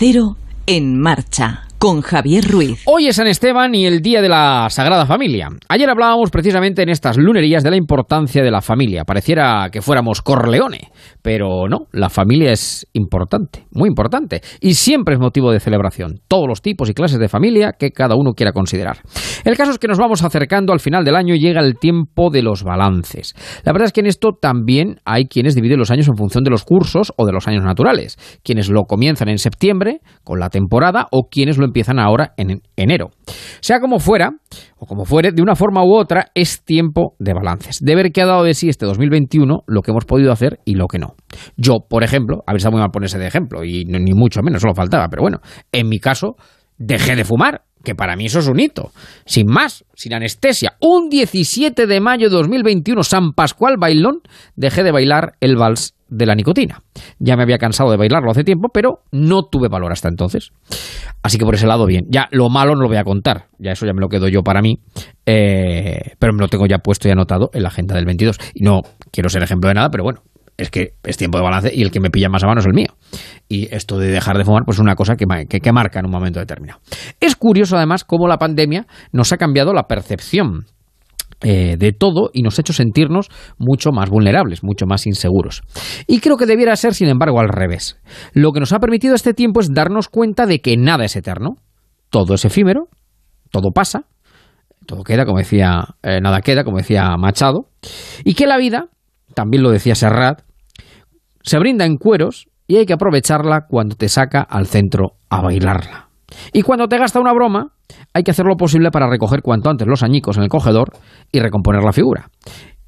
Cero en marcha con Javier Ruiz. Hoy es San Esteban y el Día de la Sagrada Familia. Ayer hablábamos precisamente en estas lunerías de la importancia de la familia. Pareciera que fuéramos Corleone, pero no, la familia es importante, muy importante, y siempre es motivo de celebración. Todos los tipos y clases de familia que cada uno quiera considerar. El caso es que nos vamos acercando al final del año y llega el tiempo de los balances. La verdad es que en esto también hay quienes dividen los años en función de los cursos o de los años naturales. Quienes lo comienzan en septiembre, con la temporada, o quienes lo empiezan ahora en enero. Sea como fuera, o como fuere, de una forma u otra, es tiempo de balances. De ver qué ha dado de sí este 2021, lo que hemos podido hacer y lo que no. Yo, por ejemplo, a ver, está muy mal ponerse de ejemplo, y ni mucho menos, solo faltaba, pero bueno, en mi caso, dejé de fumar, que para mí eso es un hito. Sin más, sin anestesia. Un 17 de mayo de 2021, San Pascual Bailón, dejé de bailar el vals de la nicotina. Ya me había cansado de bailarlo hace tiempo, pero no tuve valor hasta entonces. Así que por ese lado, bien. Ya lo malo no lo voy a contar. Ya eso ya me lo quedo yo para mí. Eh, pero me lo tengo ya puesto y anotado en la agenda del 22. Y no quiero ser ejemplo de nada, pero bueno, es que es tiempo de balance y el que me pilla más a mano es el mío. Y esto de dejar de fumar, pues es una cosa que, marca en un momento determinado. Es curioso además cómo la pandemia nos ha cambiado la percepción eh, de todo y nos ha hecho sentirnos mucho más vulnerables, mucho más inseguros. Y creo que debiera ser, sin embargo, al revés. Lo que nos ha permitido este tiempo es darnos cuenta de que nada es eterno, todo es efímero, todo pasa, todo queda, como decía, eh, nada queda, como decía Machado, y que la vida, también lo decía Serrat, se brinda en cueros y hay que aprovecharla cuando te saca al centro a bailarla. Y cuando te gasta una broma, hay que hacer lo posible para recoger cuanto antes los añicos en el cogedor y recomponer la figura.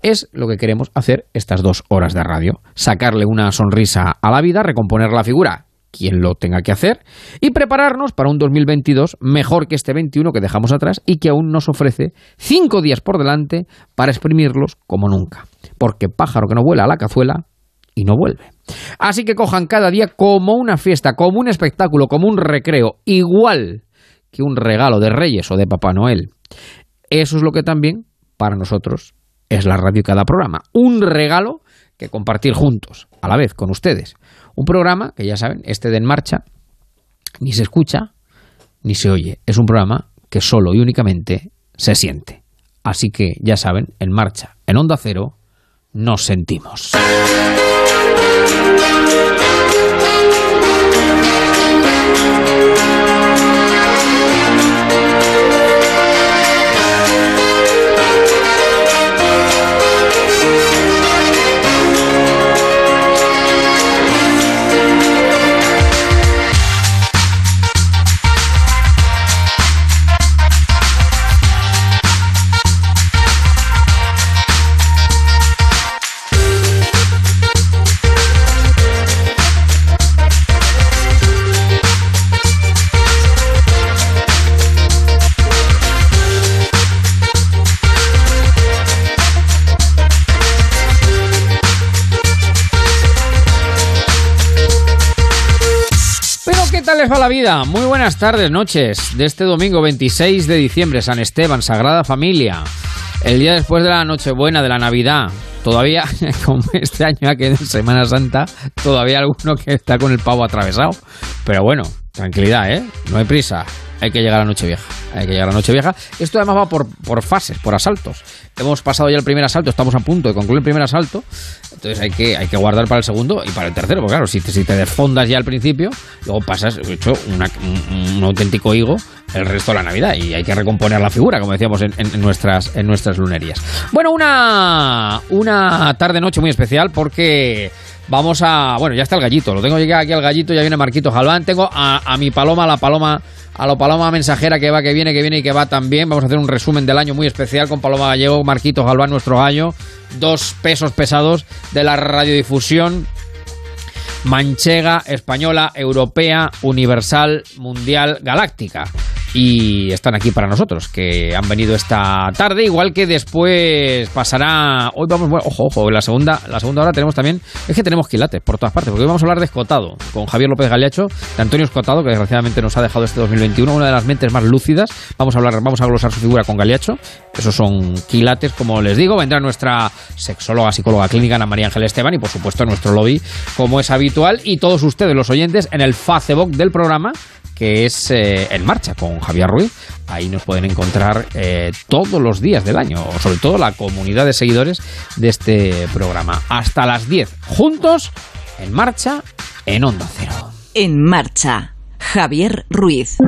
Es lo que queremos hacer estas dos horas de radio. Sacarle una sonrisa a la vida, recomponer la figura, quien lo tenga que hacer, y prepararnos para un 2022 mejor que este 21 que dejamos atrás y que aún nos ofrece cinco días por delante para exprimirlos como nunca. Porque pájaro que no vuela a la cazuela y no vuelve. Así que cojan cada día como una fiesta, como un espectáculo, como un recreo, igual que un regalo de Reyes o de Papá Noel. Eso es lo que también para nosotros es la radio y cada programa. Un regalo que compartir juntos, a la vez con ustedes. Un programa que ya saben, este de En Marcha, ni se escucha ni se oye. Es un programa que solo y únicamente se siente. Así que ya saben, En Marcha, en Onda Cero, nos sentimos. Les va la vida? Muy buenas tardes, noches de este domingo 26 de diciembre, San Esteban, Sagrada Familia. El día después de la Nochebuena, de la Navidad. Todavía, como este año que es Semana Santa, todavía alguno que está con el pavo atravesado. Pero bueno, tranquilidad, ¿eh? No hay prisa. Hay que llegar a la Nochevieja. Hay que llegar a la Nochevieja. Esto además va por, por fases, por asaltos. Hemos pasado ya el primer asalto, estamos a punto de concluir el primer asalto. Entonces hay que, hay que guardar para el segundo y para el tercero. Porque claro, si te, si te desfondas ya al principio, luego pasas, hecho, un, auténtico higo el resto de la Navidad. Y hay que recomponer la figura, como decíamos en, nuestras, en nuestras lunerías. Bueno, una, una tarde-noche muy especial porque vamos a. Bueno, ya está el gallito. Lo tengo llegado aquí al gallito, ya viene Marquito Jalván. Tengo a, a mi paloma, la paloma a la Paloma Mensajera que va, que viene, que viene y que va también. Vamos a hacer un resumen del año muy especial con Paloma Gallego, Marquito Galván, nuestro año. Dos pesos pesados de la radiodifusión manchega, española, europea, universal, mundial, galáctica. Y están aquí para nosotros, que han venido esta tarde, igual que después pasará. Hoy vamos, ojo, ojo, en la segunda, la segunda hora tenemos también. Es que tenemos quilates por todas partes, porque hoy vamos a hablar de Escotado, con Javier López Galeacho, de Antonio Escotado, que desgraciadamente nos ha dejado este 2021, una de las mentes más lúcidas. Vamos a hablar, vamos a glosar su figura con Galeacho. Esos son quilates, como les digo. Vendrá nuestra sexóloga, psicóloga clínica, Ana María Ángel Esteban, y por supuesto nuestro lobby, como es habitual, y todos ustedes, los oyentes, en el Facebook del programa que es eh, En Marcha con Javier Ruiz. Ahí nos pueden encontrar eh, todos los días del año, sobre todo la comunidad de seguidores de este programa. Hasta las 10, juntos, En Marcha, en Onda Cero. En Marcha, Javier Ruiz.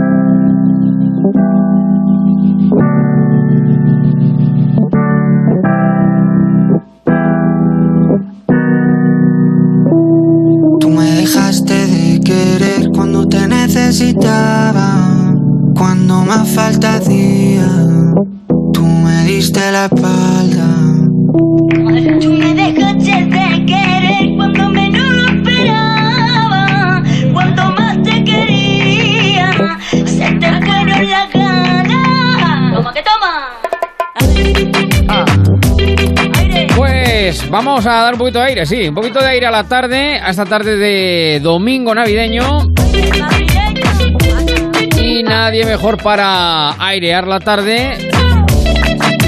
Necesitaba, cuando más falta hacía. Tú me diste la espalda. Tú me dejaste de querer cuando menos lo esperaba, cuando más te quería, se te fueron las ganas. ¿Cómo que toma? Aire. Pues vamos a dar un poquito de aire, sí, un poquito de aire a la tarde, a esta tarde de domingo navideño. Nadie mejor para airear la tarde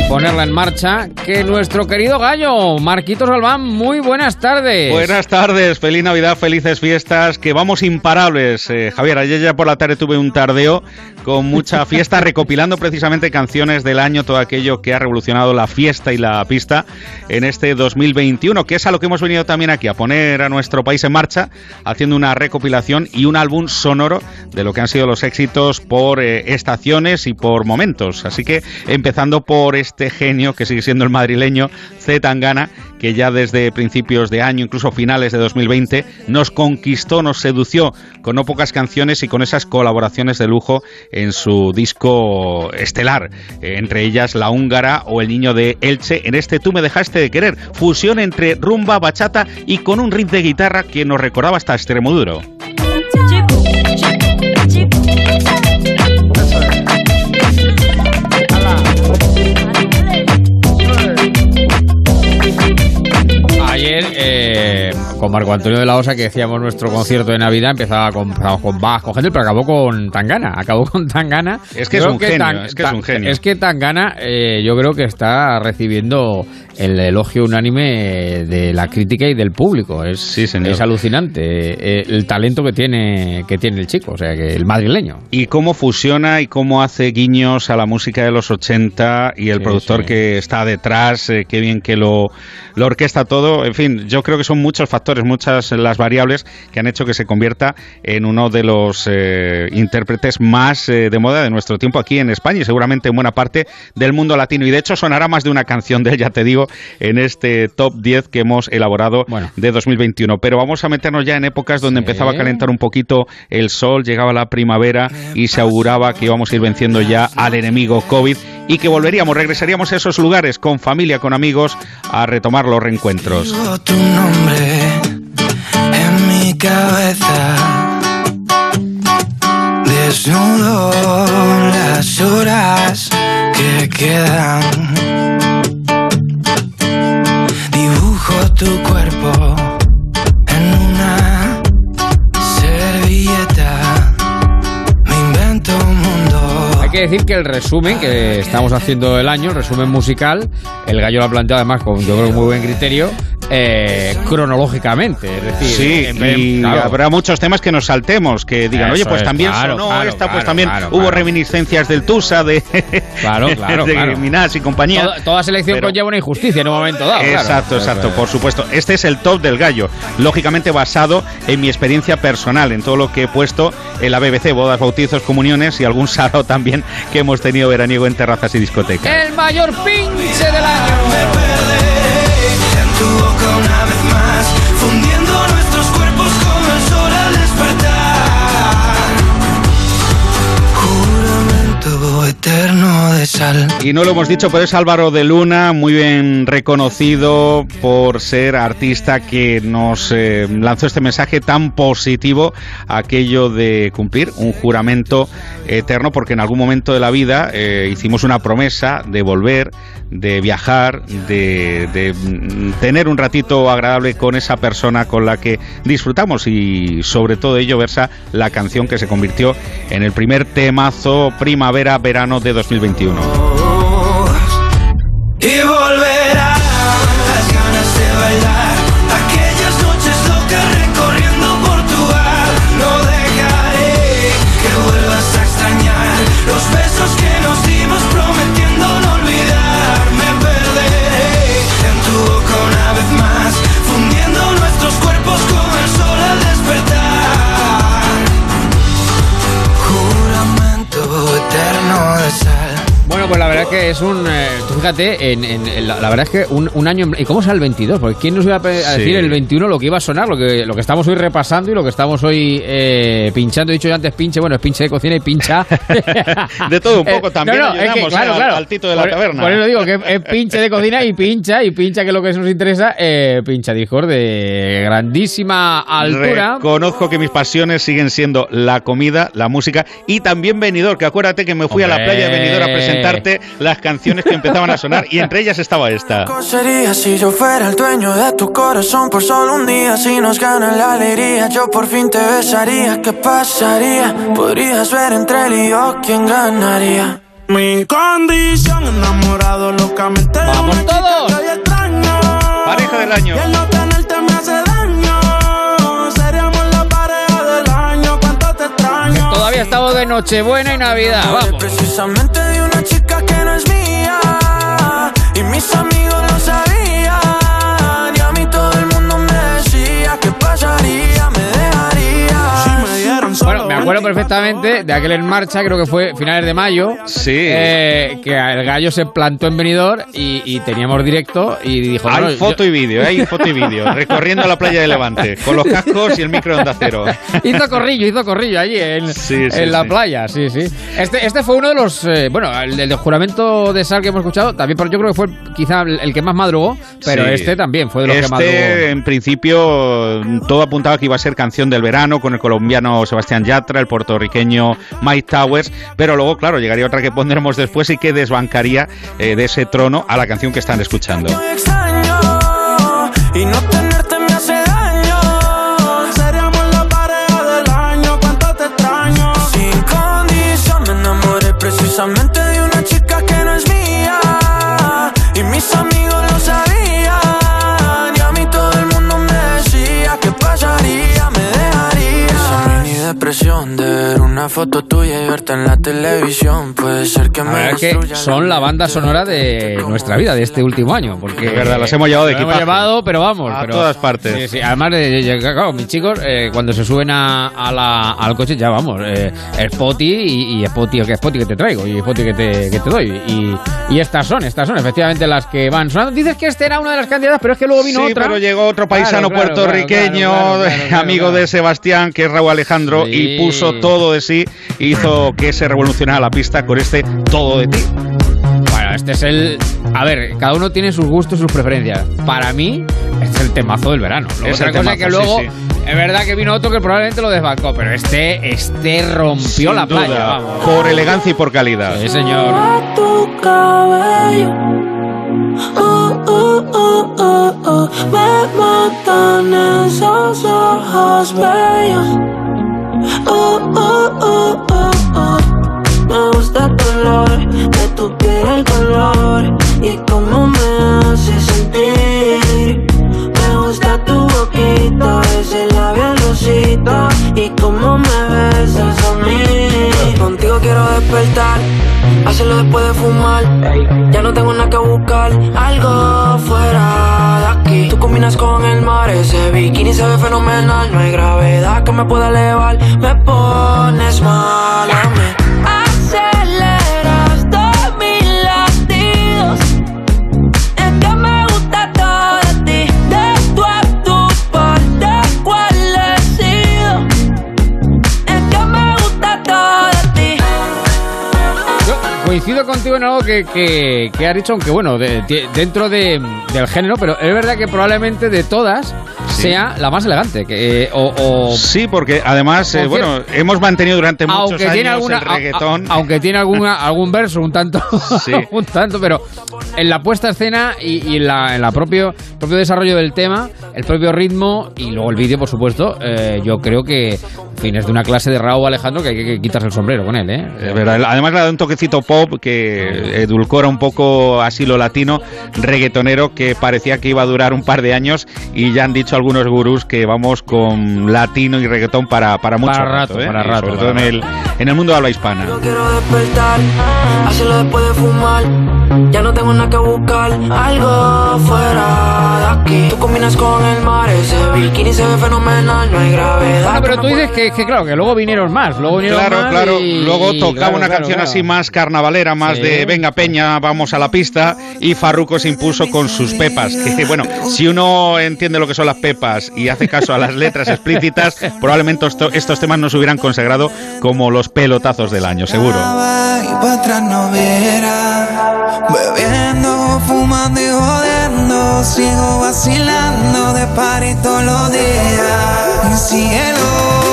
ponerla en marcha que nuestro querido gallo, Marquitos Albán. Muy buenas tardes. Buenas tardes, feliz Navidad, felices fiestas, que vamos imparables. Eh, Javier, ayer ya por la tarde tuve un tardeo con mucha fiesta, recopilando precisamente canciones del año, todo aquello que ha revolucionado la fiesta y la pista en este 2021, que es a lo que hemos venido también aquí, a poner a nuestro país en marcha, haciendo una recopilación y un álbum sonoro de lo que han sido los éxitos por eh, estaciones y por momentos. Así que empezando por este genio que sigue siendo el madrileño, Z Tangana, que ya desde principios de año, incluso finales de 2020, nos conquistó, nos sedució con no pocas canciones y con esas colaboraciones de lujo en su disco estelar, eh, entre ellas La Húngara o El Niño de Elche, en este Tú me dejaste de querer, fusión entre rumba, bachata y con un riff de guitarra que nos recordaba hasta Extremoduro. Eh, con Marco Antonio de la Osa, que decíamos nuestro concierto de Navidad, empezaba con, con Bach, con Händel, pero acabó con Tangana. Acabó con Tangana. Es que es un genio, es que es un genio. Es que Tangana, eh, yo creo que está recibiendo el elogio unánime de la crítica y del público. Es, Sí, señor. es alucinante eh, el talento que tiene, que tiene el chico, o sea, que el madrileño. Y cómo fusiona y cómo hace guiños a la música de los 80 y el Sí, productor sí. que está detrás, eh, qué bien que lo, lo orquesta todo. En fin, yo creo que son muchos factores, muchas las variables que han hecho que se convierta en uno de los eh, intérpretes más eh, de moda de nuestro tiempo aquí en España y seguramente en buena parte del mundo latino. Y de hecho sonará más de una canción de él, ya te digo, en este top 10 que hemos elaborado Bueno. de 2021. Pero vamos a meternos ya en épocas donde Sí. empezaba a calentar un poquito el sol, llegaba la primavera y se auguraba que íbamos a ir venciendo ya al enemigo COVID y que volveríamos, regresaríamos a esos lugares con familia, con amigos, a retomar los reencuentros. Digo tu nombre en mi cabeza. Desnudo las horas que quedan. Dibujo tu cuerpo en una servilleta. Me invento un mundo. Hay que decir que el resumen que estamos haciendo del año, el resumen musical, el gallo lo ha planteado además con yo creo muy buen criterio, eh, cronológicamente. Es decir, Sí, en vez- y claro. habrá muchos temas que nos saltemos, que digan, Eso oye, pues es, también claro, sonó claro, esta, pues también hubo reminiscencias del Tusa, de, de. Minaj y compañía. Toda, toda selección Pero- conlleva una injusticia en un momento dado. Exacto, exacto, por supuesto. Este es el top del gallo, lógicamente basado en mi experiencia personal, en todo lo que he puesto en la BBC, bodas, bautizos, comuniones y algún sarao también que hemos tenido veraniego en terrazas y discotecas. El mayor pinche del año. Y no lo hemos dicho, pero es Álvaro de Luna, muy bien reconocido por ser artista que nos eh, lanzó este mensaje tan positivo, aquello de cumplir un juramento eterno, porque en algún momento de la vida eh, hicimos una promesa de volver, de viajar, de, de, mm, tener un ratito agradable con esa persona con la que disfrutamos y sobre todo ello versa la canción que se convirtió en el primer temazo primavera-verano de 2021. 2021. Que es un. eh, tú fíjate, en, la, la verdad es que un, un año. ¿Y cómo será el 22? Porque ¿quién nos iba a, Sí. decir el 21 lo que iba a sonar? Lo que, lo que estamos hoy repasando y lo que estamos hoy eh, pinchando. He dicho yo antes pinche, bueno, es pinche de cocina y pincha. De todo un poco, también es que, ayudamos, claro, eh, al- claro. al Tito de la Por- taberna. Por eso digo que es, pinche de cocina y pincha, y pincha, que es lo que nos interesa, eh, pincha Discord de grandísima altura. Reconozco que mis pasiones siguen siendo la comida, la música y también Benidorm, que acuérdate que me fui a la playa de Benidorm a presentarte las canciones que empezaban a sonar y entre ellas estaba esta. ¿Cómo sería si yo fuera el dueño de tu corazón por solo un día? Si nos gana la alegría, yo por fin te besaría. ¿Qué pasaría? Podrías ver entre él y yo quién ganaría. Mi condición, enamorado locamente. ¡Vamos todos! extraño. Pareja del año. Todavía estamos de Nochebuena y Navidad. Vamos. Precisamente Y mis amigos lo sabían. Y a mí todo el mundo me decía que pasaría, Bueno, me acuerdo perfectamente de aquel en marcha, creo que fue finales de mayo. Sí. eh, que el gallo se plantó en Benidorm y, y teníamos directo y dijo... no, Hay foto yo- y vídeo, hay foto y vídeo, recorriendo la playa de Levante, con los cascos y el micro de onda cero. Hizo corrillo, hizo corrillo allí en, Sí, sí, en la sí. playa, sí, sí. Este, este fue uno de los, eh, bueno, el, el de juramento de sal que hemos escuchado, también, pero yo creo que fue quizá el, el que más madrugó, pero Sí. este también fue de los este, que madrugó. en principio, todo apuntaba que iba a ser canción del verano con el colombiano Sebastián Yatra, el puertorriqueño Mike Towers, pero luego, claro, llegaría otra que pondremos después y que desbancaría eh, de ese trono a la canción que están escuchando. De ver una foto tuya y verte en la televisión. Puede ser que me es que son la banda sonora de nuestra vida, de este último año. Porque, De verdad, las hemos llevado de las hemos llevado, pero vamos. A pero- todas partes. Sí, sí. Además, de, de- de- claro, mis chicos, eh, cuando se suben a, a la- al coche, ya vamos. Eh, Spotty y, y Spotty, que Spotty que te traigo y Spotty que te, que te doy. Y, y estas son, estas son efectivamente las que van sonando. Dices que este era una de las candidatas, pero es que luego vino sí, otra. pero llegó otro paisano Claro, claro, puertorriqueño, claro, claro, claro, claro, amigo claro. de Sebastián, que es Raúl Alejandro, Sí. Y puso todo de sí, hizo que se revolucionara la pista con este todo de ti. Bueno, este es el. A ver, cada uno tiene sus gustos y sus preferencias. Para mí, este es el temazo del verano. Luego, Es otra cosa es que temazo, luego. sí, Es verdad que vino otro que probablemente lo desbancó, pero este, este rompió Sin la playa, duda, vamos. por elegancia y por calidad. Sí, señor. a tu cabello. Uh, uh, uh. Me matan esos ojos bellos. Uh, uh, uh, uh, uh. Me gusta tu olor, de tu piel el color y cómo me hace sentir. Gusta tu boquita, ese labial rosita y cómo me besas a mí. Contigo quiero despertar, hacerlo después de fumar. Ya no tengo nada que buscar, algo fuera de aquí. Tú combinas con el mar, ese bikini se ve fenomenal. No hay gravedad que me pueda elevar, me pones mal a mí. Aceleras coincido contigo en algo que, que, que has dicho, aunque bueno, de- de- dentro de- del género, pero es verdad que probablemente de todas sea la más elegante. Que, eh, o, o- Sí, porque además, eh, bueno, hemos mantenido durante muchos aunque años tiene alguna, el reggaetón. a- a- aunque tiene alguna, algún verso un tanto, Sí. un tanto, pero en la puesta a escena y, y en la, en la propio propio desarrollo del tema, el propio ritmo y luego el vídeo, por supuesto, eh, yo creo que, en fin, es de una clase de Raúl Alejandro que hay que, que quitarse el sombrero con él, ¿eh? Además le da un toquecito pop que edulcora un poco así lo latino, reggaetonero, que parecía que iba a durar un par de años y ya han dicho algunos gurús que vamos con latino y reggaetón para, para mucho Para rato, ¿eh? para rato, Sobre para todo en el, en el mundo de habla hispana. No quiero despertar, hacerlo después de fumar. Ya no tengo nada que buscar, algo fuera de aquí. Tú combinas con el mar, ese bikini se ve fenomenal, no hay gravedad. Bueno, pero tú dices que, que claro, que luego vinieron más, luego vinieron Claro, más claro. y- Luego tocaba claro, una claro, canción claro. así más carnavalera, más Sí. de venga Peña, vamos a la pista. Y Farruko se impuso con sus pepas. Que bueno, si uno entiende lo que son las pepas y hace caso a las letras explícitas, probablemente esto- estos temas no se hubieran consagrado como los pelotazos del año, seguro. Bebiendo, fumando y jodiendo Sigo vacilando de party todos los días Y cielo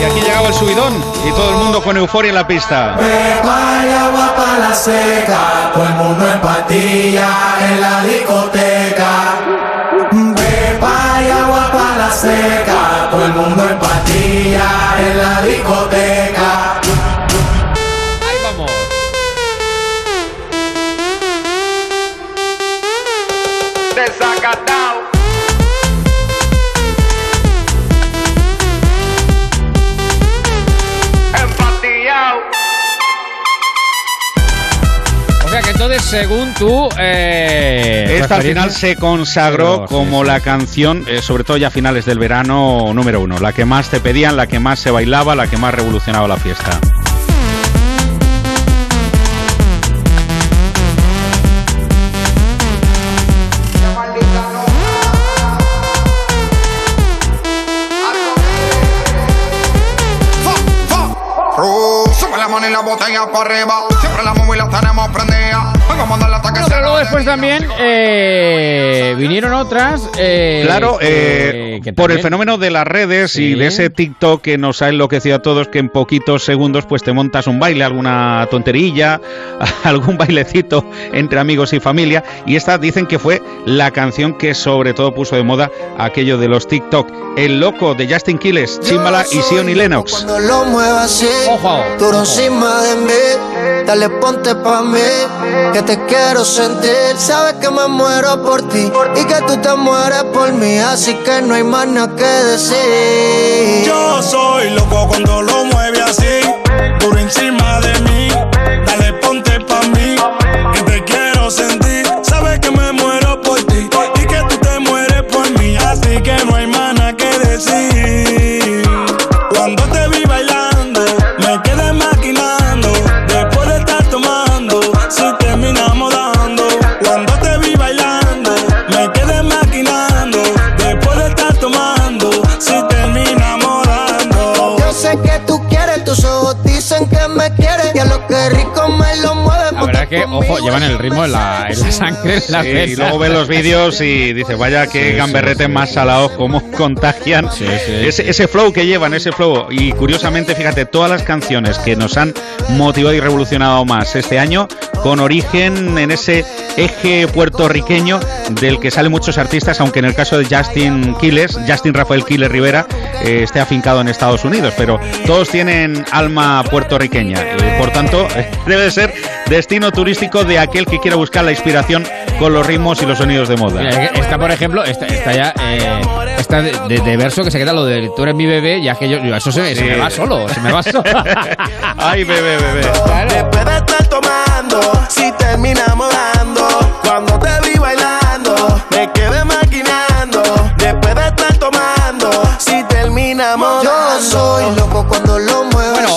Y aquí llegaba el subidón y todo el mundo con euforia en la pista. Hay agua para la seca, todo el mundo en patilla en la discoteca. Seca, todo el mundo en patilla en la discoteca. Según tú, eh, Esta al final se consagró como sí. la canción, eh, sobre todo ya a finales del verano, número uno. La que más te pedían, la que más se bailaba, la que más revolucionaba la fiesta. Sube la mano y la botella para arriba. Siempre la móvil la tenemos prendida. Bueno, se pero luego después también eh, vinieron otras. eh, Claro, que- eh, por el fenómeno de las redes y Sí. de ese TikTok que nos ha enloquecido a todos, que en poquitos segundos pues te montas un baile, alguna tonterilla, algún bailecito entre amigos y familia. Y esta dicen que fue la canción que sobre todo puso de moda aquello de los TikTok. El loco de Justin Quiles, Chimbala y Sion y Lennox. Cuando lo muevas así, Ojo, duro ojo. encima de mí, dale ponte pa' mí, que te quiero sentir. Sabes que me muero por ti y que tú te mueres por mí, así que no hay más nada que decir. Yo soy loco cuando lo mueve así, duro encima de mí. Llevan el ritmo en la, en la sangre, en las Sí, y luego ves los vídeos y dices, vaya que Sí, gamberrete sí, más sí. salado, cómo contagian ese, ese flow que llevan, ese flow. Y curiosamente, fíjate, todas las canciones que nos han motivado y revolucionado más este año, con origen en ese eje puertorriqueño del que salen muchos artistas, aunque en el caso de Justin Quiles, Justin Rafael Quiles Rivera, eh, esté afincado en Estados Unidos, pero todos tienen alma puertorriqueña. Eh, por tanto, debe de ser destino turístico de aquel que quiera buscar la inspiración con los ritmos y los sonidos de moda. Mira, es que Esta, por ejemplo, esta, esta ya, eh, esta de, de- de verso que se queda lo de tú eres mi bebé, ya que yo, yo- eso se, se Sí. me va solo, se me va solo. Ay, bebé, bebé. Después de estar tomando, si terminamos dando, cuando te vi bailando, me quedé maquinando. Después de estar tomando, si terminamos Yo soy loco cuando lo muevo Bueno.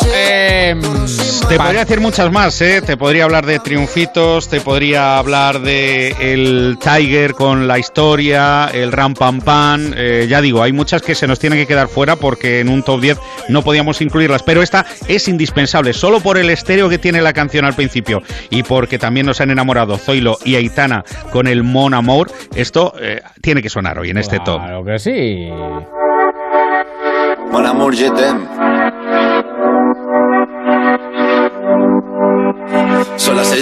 Eh, Te podría decir muchas más, ¿eh? Te podría hablar de triunfitos, te podría hablar de el Tiger con la historia, el Ram Pam Pam. eh, ya digo, hay muchas que se nos tienen que quedar fuera porque en un top 10 no podíamos incluirlas. Pero esta es indispensable, solo por el estéreo que tiene la canción al principio y porque también nos han enamorado Zoilo y Aitana con el Mon Amour. Esto eh, tiene que sonar hoy en este top. Claro que sí. Mon amour, je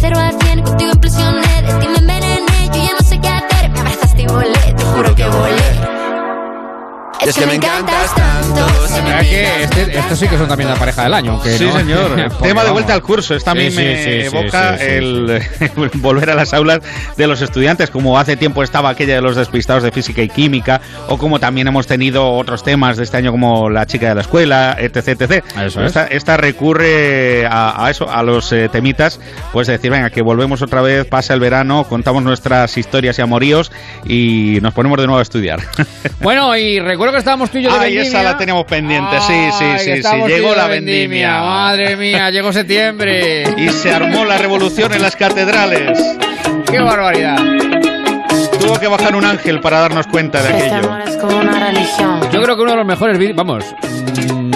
0 a 100, contigo impresioné, de ti me envenené, yo ya no sé qué hacer, me abrazaste y volé, te juro que volé. Es que me encantas tanto se me ¿Verdad que este- estos sí que son también la pareja del año. Sí, no- señor. Tema de vuelta al curso. Esta a mí Sí, me sí, evoca sí, sí. el volver a las aulas de los estudiantes, como hace tiempo estaba aquella de los despistados de física y química, o como también hemos tenido otros temas de este año como la chica de la escuela, etc. etc. Eso es. esta, esta recurre a, a eso, a los eh, temitas, pues de decir, venga, que volvemos otra vez, pasa el verano, contamos nuestras historias y amoríos y nos ponemos de nuevo a estudiar. Bueno, y recuerdo que estábamos tú y yo de Ay, esa vendimia. la teníamos pendiente, sí, sí, Ay, sí, sí. Llegó la de vendimia. Madre mía, llegó septiembre. Y se armó la revolución en las catedrales. ¡Qué barbaridad! Tuvo que bajar un ángel para darnos cuenta de aquello. es como una religión. Yo creo que uno de los mejores vídeos, vamos,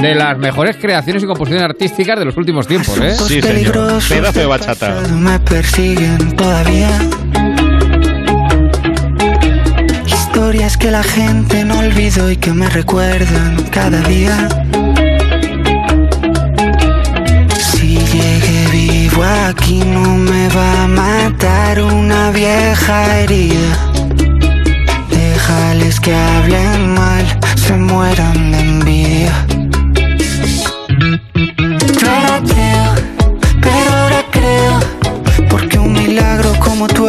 de las mejores creaciones y composiciones artísticas de los últimos tiempos, ¿eh? Sí, señor. Pedazo de bachata. me persiguen todavía. Historias que la gente no olvidó y que me recuerdan cada día. Si llegué vivo aquí no me va a matar una vieja herida. Déjales que hablen mal, se mueran de envidia. Pero ahora creo Porque un milagro como tú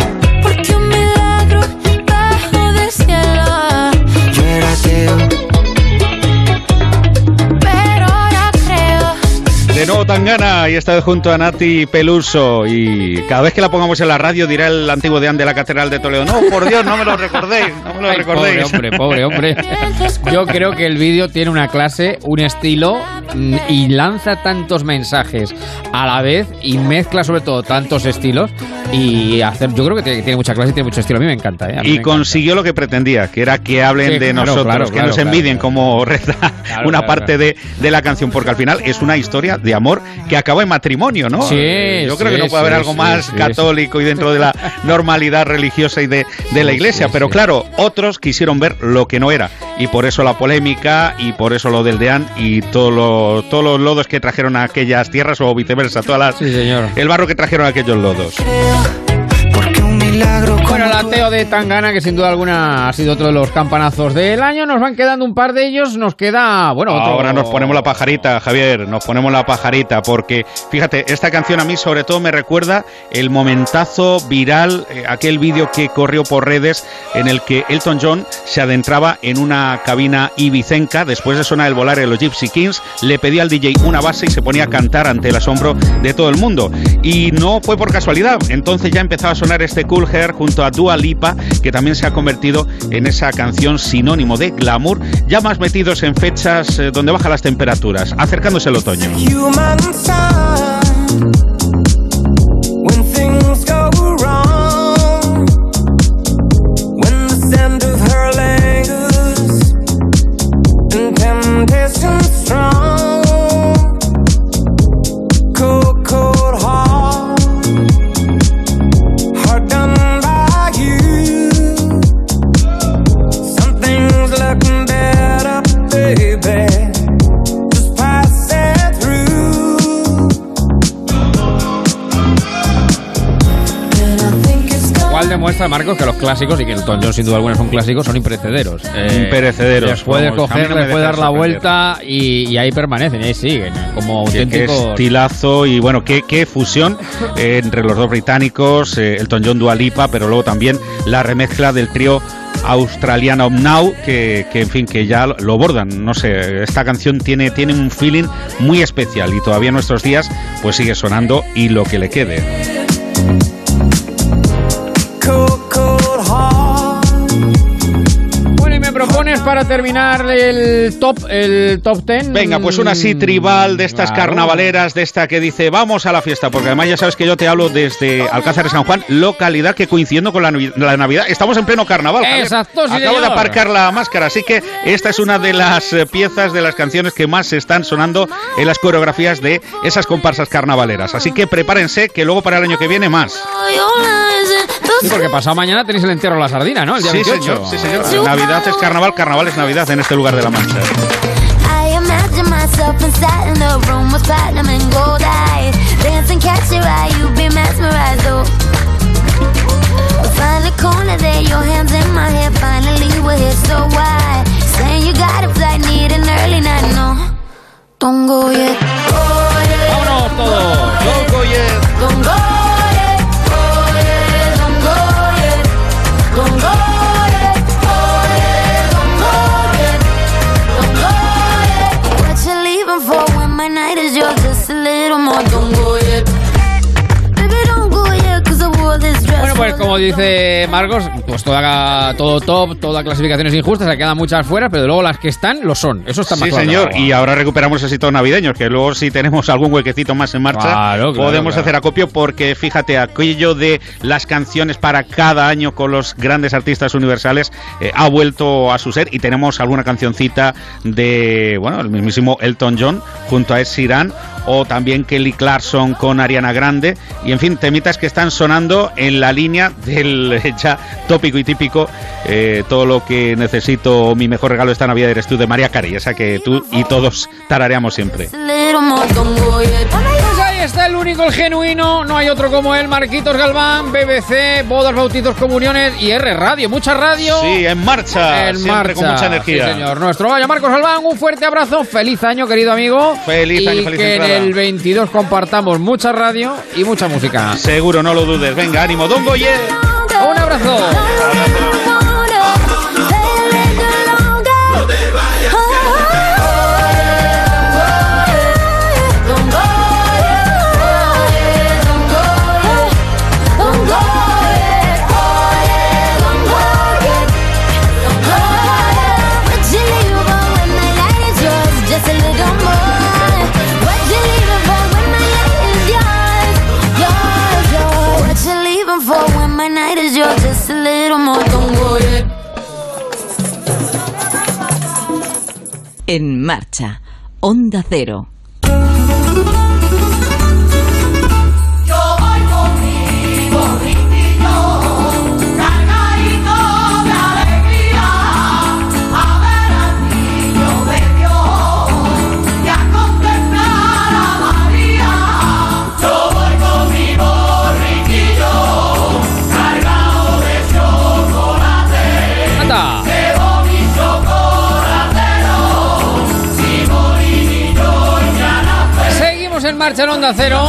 De nuevo Tangana y esta vez junto a Nati Peluso. Y cada vez que la pongamos en la radio dirá el antiguo deán de la Catedral de Toledo. No, por Dios, no me lo recordéis, no me lo Ay, recordéis. Pobre hombre, pobre hombre. Yo creo que el vídeo tiene una clase, un estilo mm, y lanza tantos mensajes a la vez y mezcla sobre todo tantos estilos y hacer. Yo creo que tiene, tiene mucha clase y tiene mucho estilo. A mí me encanta, ¿eh? Mí Y me encanta. consiguió lo que pretendía, que era que hablen Sí, de claro, nosotros, claro, que claro, nos envidien como reza una parte De, de la canción, porque al final es una historia de amor que acaba en matrimonio, ¿no? Sí, Eh, Yo creo sí, que no puede haber algo sí, más sí, católico y dentro de la normalidad religiosa y de, de la iglesia, sí, pero sí. claro, otros quisieron ver lo que no era y por eso la polémica y por eso lo del deán y todo lo- todos los lodos que trajeron a aquellas tierras o viceversa, todas las, Sí, señor. el barro que trajeron a aquellos lodos. Porque un milagro Bueno, el ateo de Tangana, que sin duda alguna ha sido otro de los campanazos del año. Nos van quedando un par de ellos. Nos queda, bueno, otro. Ahora nos ponemos la pajarita, Javier, nos ponemos la pajarita, porque fíjate, esta canción a mí sobre todo me recuerda el momentazo viral, eh, aquel vídeo que corrió por redes en el que Elton John se adentraba en una cabina ibicenca, después de sonar el volar de los Gypsy Kings, le pedía al DJ una base y se ponía a cantar ante el asombro de todo el mundo. Y no fue por casualidad, entonces ya empezaba a sonar este Cool Junto a Dua Lipa, que también se ha convertido en esa canción sinónimo de glamour, ya más metidos en fechas eh, donde bajan las temperaturas, acercándose el otoño. Demuestra, Marcos, que los clásicos, y que el John sin duda alguna son clásicos, son imperecederos. Eh, Imperecederos, Les puedes vamos, coger, les puedes dar la vuelta y, y ahí permanecen, y ahí siguen, como Qué- qué auténticos... estilazo y bueno, qué, qué fusión eh, entre los dos británicos, eh, Elton John Dualipa, pero luego también la remezcla del trío australiano Now, que, que, en fin, que ya lo- lo bordan. No sé, esta canción tiene, tiene un feeling muy especial y todavía en nuestros días pues sigue sonando y lo que le quede. Propones para terminar el top, el top ten. Venga, pues una así tribal de estas Claro. carnavaleras, de esta que dice vamos a la fiesta, porque además ya sabes que yo te hablo desde Alcázar de San Juan, localidad que coincidiendo con la, la Navidad, estamos en pleno carnaval. Javier. Exacto, sí, Acabo de aparcar la máscara, así que esta es una de las eh, piezas de las canciones que más se están sonando en las coreografías de esas comparsas carnavaleras. Así que prepárense que luego para el año que viene más. Sí, porque pasado mañana tenéis el entierro de la sardina, ¿no? El día Sí, 28. señor, sí, señor. Navidad es carnaval, carnaval es Navidad en este lugar de la Mancha. I imagine como dice Marcos, pues toda, todo top, toda clasificaciones injustas, se quedan muchas fuera, pero luego las que están lo son. Eso está más Sí, claro señor. Y ahora recuperamos éxitos navideños, que luego si tenemos algún huequecito más en marcha, Claro, claro, podemos hacer acopio porque fíjate, aquello de las canciones para cada año con los grandes artistas universales eh, ha vuelto a su ser y tenemos alguna cancioncita de, bueno, el mismísimo Elton John junto a Ed Sheeran o también Kelly Clarkson con Ariana Grande. Y en fin, temitas que están sonando en la línea del ya tópico y típico eh, todo lo que necesito, mi mejor regalo esta Navidad eres tú de María Carey, esa que tú y todos tarareamos siempre. Está el único, el genuino, no hay otro como él, Marquitos Galván, BBC, bodas, bautizos, comuniones y R Radio, mucha radio. Sí, en marcha, En siempre marcha, con mucha energía. Sí, señor. Nuestro vaya Marcos Galván, un fuerte abrazo, feliz año, querido amigo. Feliz y año, feliz que entrada. en el 22 compartamos mucha radio y mucha música. Seguro, no lo dudes. Venga, ánimo, Don Goye. Un abrazo. Just En marcha. Onda Cero. Marcha en Onda Cero.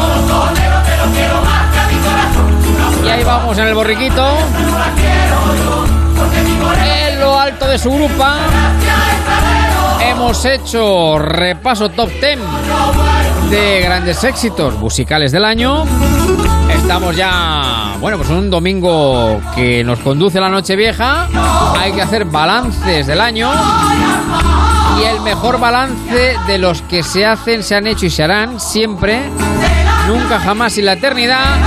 Y ahí vamos en el borriquito. En lo alto de su grupa. Hemos hecho repaso top 10 de grandes éxitos musicales del año. Estamos ya, bueno, pues un domingo que nos conduce la noche vieja. Hay que hacer balances del año. Y el mejor balance de los que se hacen, se han hecho y se harán siempre, nunca jamás y la eternidad,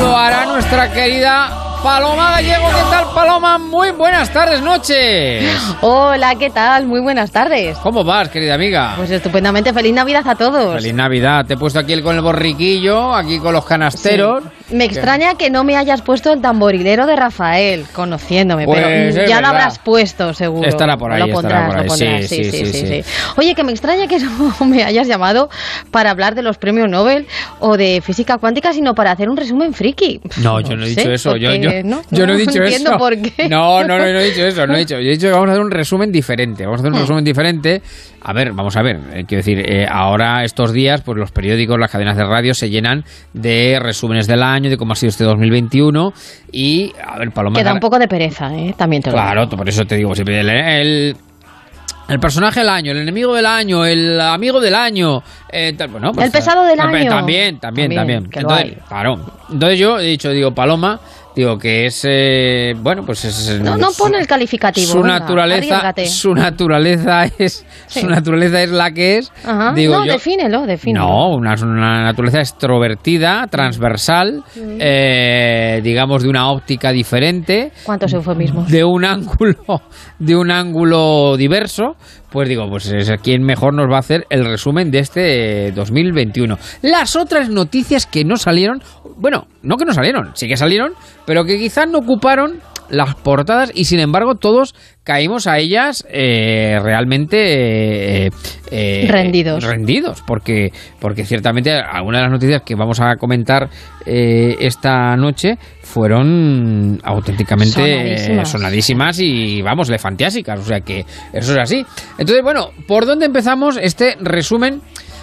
lo hará nuestra querida Paloma Gallego. ¿Qué tal, Paloma? Muy buenas tardes, noches. Hola, ¿qué tal? Muy buenas tardes. ¿Cómo vas, querida amiga? Pues estupendamente, feliz Navidad a todos. Feliz Navidad. Te he puesto aquí el con el borriquillo, aquí con los canasteros. Me extraña que no me hayas puesto el tamborilero de Rafael, conociéndome, Pues, pero es ya lo habrás puesto, seguro. Estará por ahí, Lo estará pondrás, lo pondrás. Sí, sí, sí, sí. Oye, que me extraña que no me hayas llamado para hablar de los premios Nobel o de física cuántica, sino para hacer un resumen friki. No, yo no he sé, dicho eso. Yo, yo, no, yo no he dicho entiendo eso. por qué. No, no, no, no he dicho eso. No he dicho. Yo he dicho que vamos a hacer un resumen diferente. Vamos a hacer un Hmm. resumen diferente. A ver, vamos a ver. eh, quiero decir, eh, ahora estos días, pues los periódicos, las cadenas de radio se llenan de resúmenes del año, de cómo ha sido este 2021. Y, a ver, Paloma. Que da Zara- un poco de pereza, ¿eh? También te lo digo. Claro, por eso te digo siempre. El, el, el personaje del año, el enemigo del año, el amigo del año. eh, tal, bueno, pues, El pesado del también, año. También, también, También, Entonces, claro. Entonces yo he dicho, digo, Paloma, digo que es. eh, bueno, pues es. No, no su- pone el calificativo. Su venga, naturaleza, su naturaleza es, Sí. su naturaleza es la que es. Ajá. Digo no, yo, defínelo, defínelo. no, una, una naturaleza extrovertida, transversal, Mm. eh, digamos de una óptica diferente, ¿Cuántos eufemismos? de un ángulo, de un ángulo diverso, pues digo, pues es quien mejor nos va a hacer el resumen de este eh, 2021. Las otras noticias que no salieron, bueno, no que no salieron, sí que salieron, pero que quizás no ocuparon las portadas y sin embargo todos caímos a ellas eh, realmente eh, eh, Rendidos. rendidos porque porque ciertamente algunas de las noticias que vamos a comentar eh, esta noche fueron auténticamente Sonadísimas. sonadísimas y vamos elefantiásicas o sea que eso es así. Entonces bueno por dónde empezamos este resumen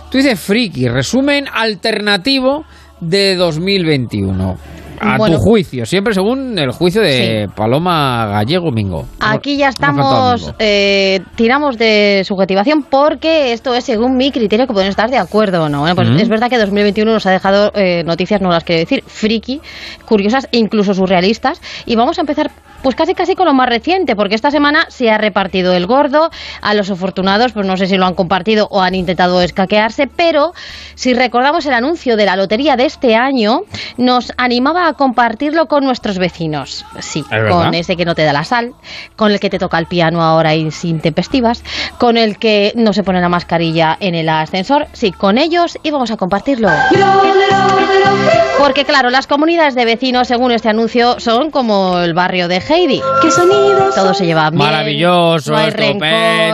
tú dices friki resumen alternativo de 2021 a Bueno. tu juicio, siempre según el juicio de Paloma Gallego Mingo. Aquí ya estamos, eh, tiramos de subjetivación porque esto es según mi criterio que pueden estar de acuerdo o no. Bueno, pues Mm. es verdad que 2021 nos ha dejado eh, noticias, no las quiero decir, friki, curiosas e incluso surrealistas. Y vamos a empezar pues casi casi con lo más reciente, porque esta semana se ha repartido el gordo, a los afortunados pues no sé si lo han compartido o han intentado escaquearse, pero si recordamos el anuncio de la lotería de este año, nos animaba a compartirlo con nuestros vecinos. Sí, Es con ese que no te da la sal, con el que te toca el piano ahora y sin tempestivas, con el que no se pone la mascarilla en el ascensor, sí, con ellos y vamos a compartirlo. Porque claro, las comunidades de vecinos, según este anuncio, son como el barrio de Heidi. ¿Qué sonidos? Todo se lleva bien. Maravilloso, no hay estupendo,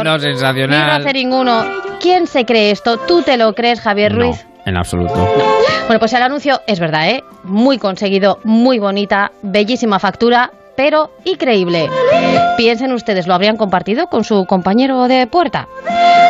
rencor, Ni sensacional. roce ninguno. ¿Quién se cree esto? ¿Tú te lo crees, Javier Ruiz? En absoluto. Bueno, pues el anuncio es verdad, ¿eh? Muy conseguido, muy bonita, bellísima factura, pero increíble. Piensen ustedes, ¿lo habrían compartido con su compañero de puerta?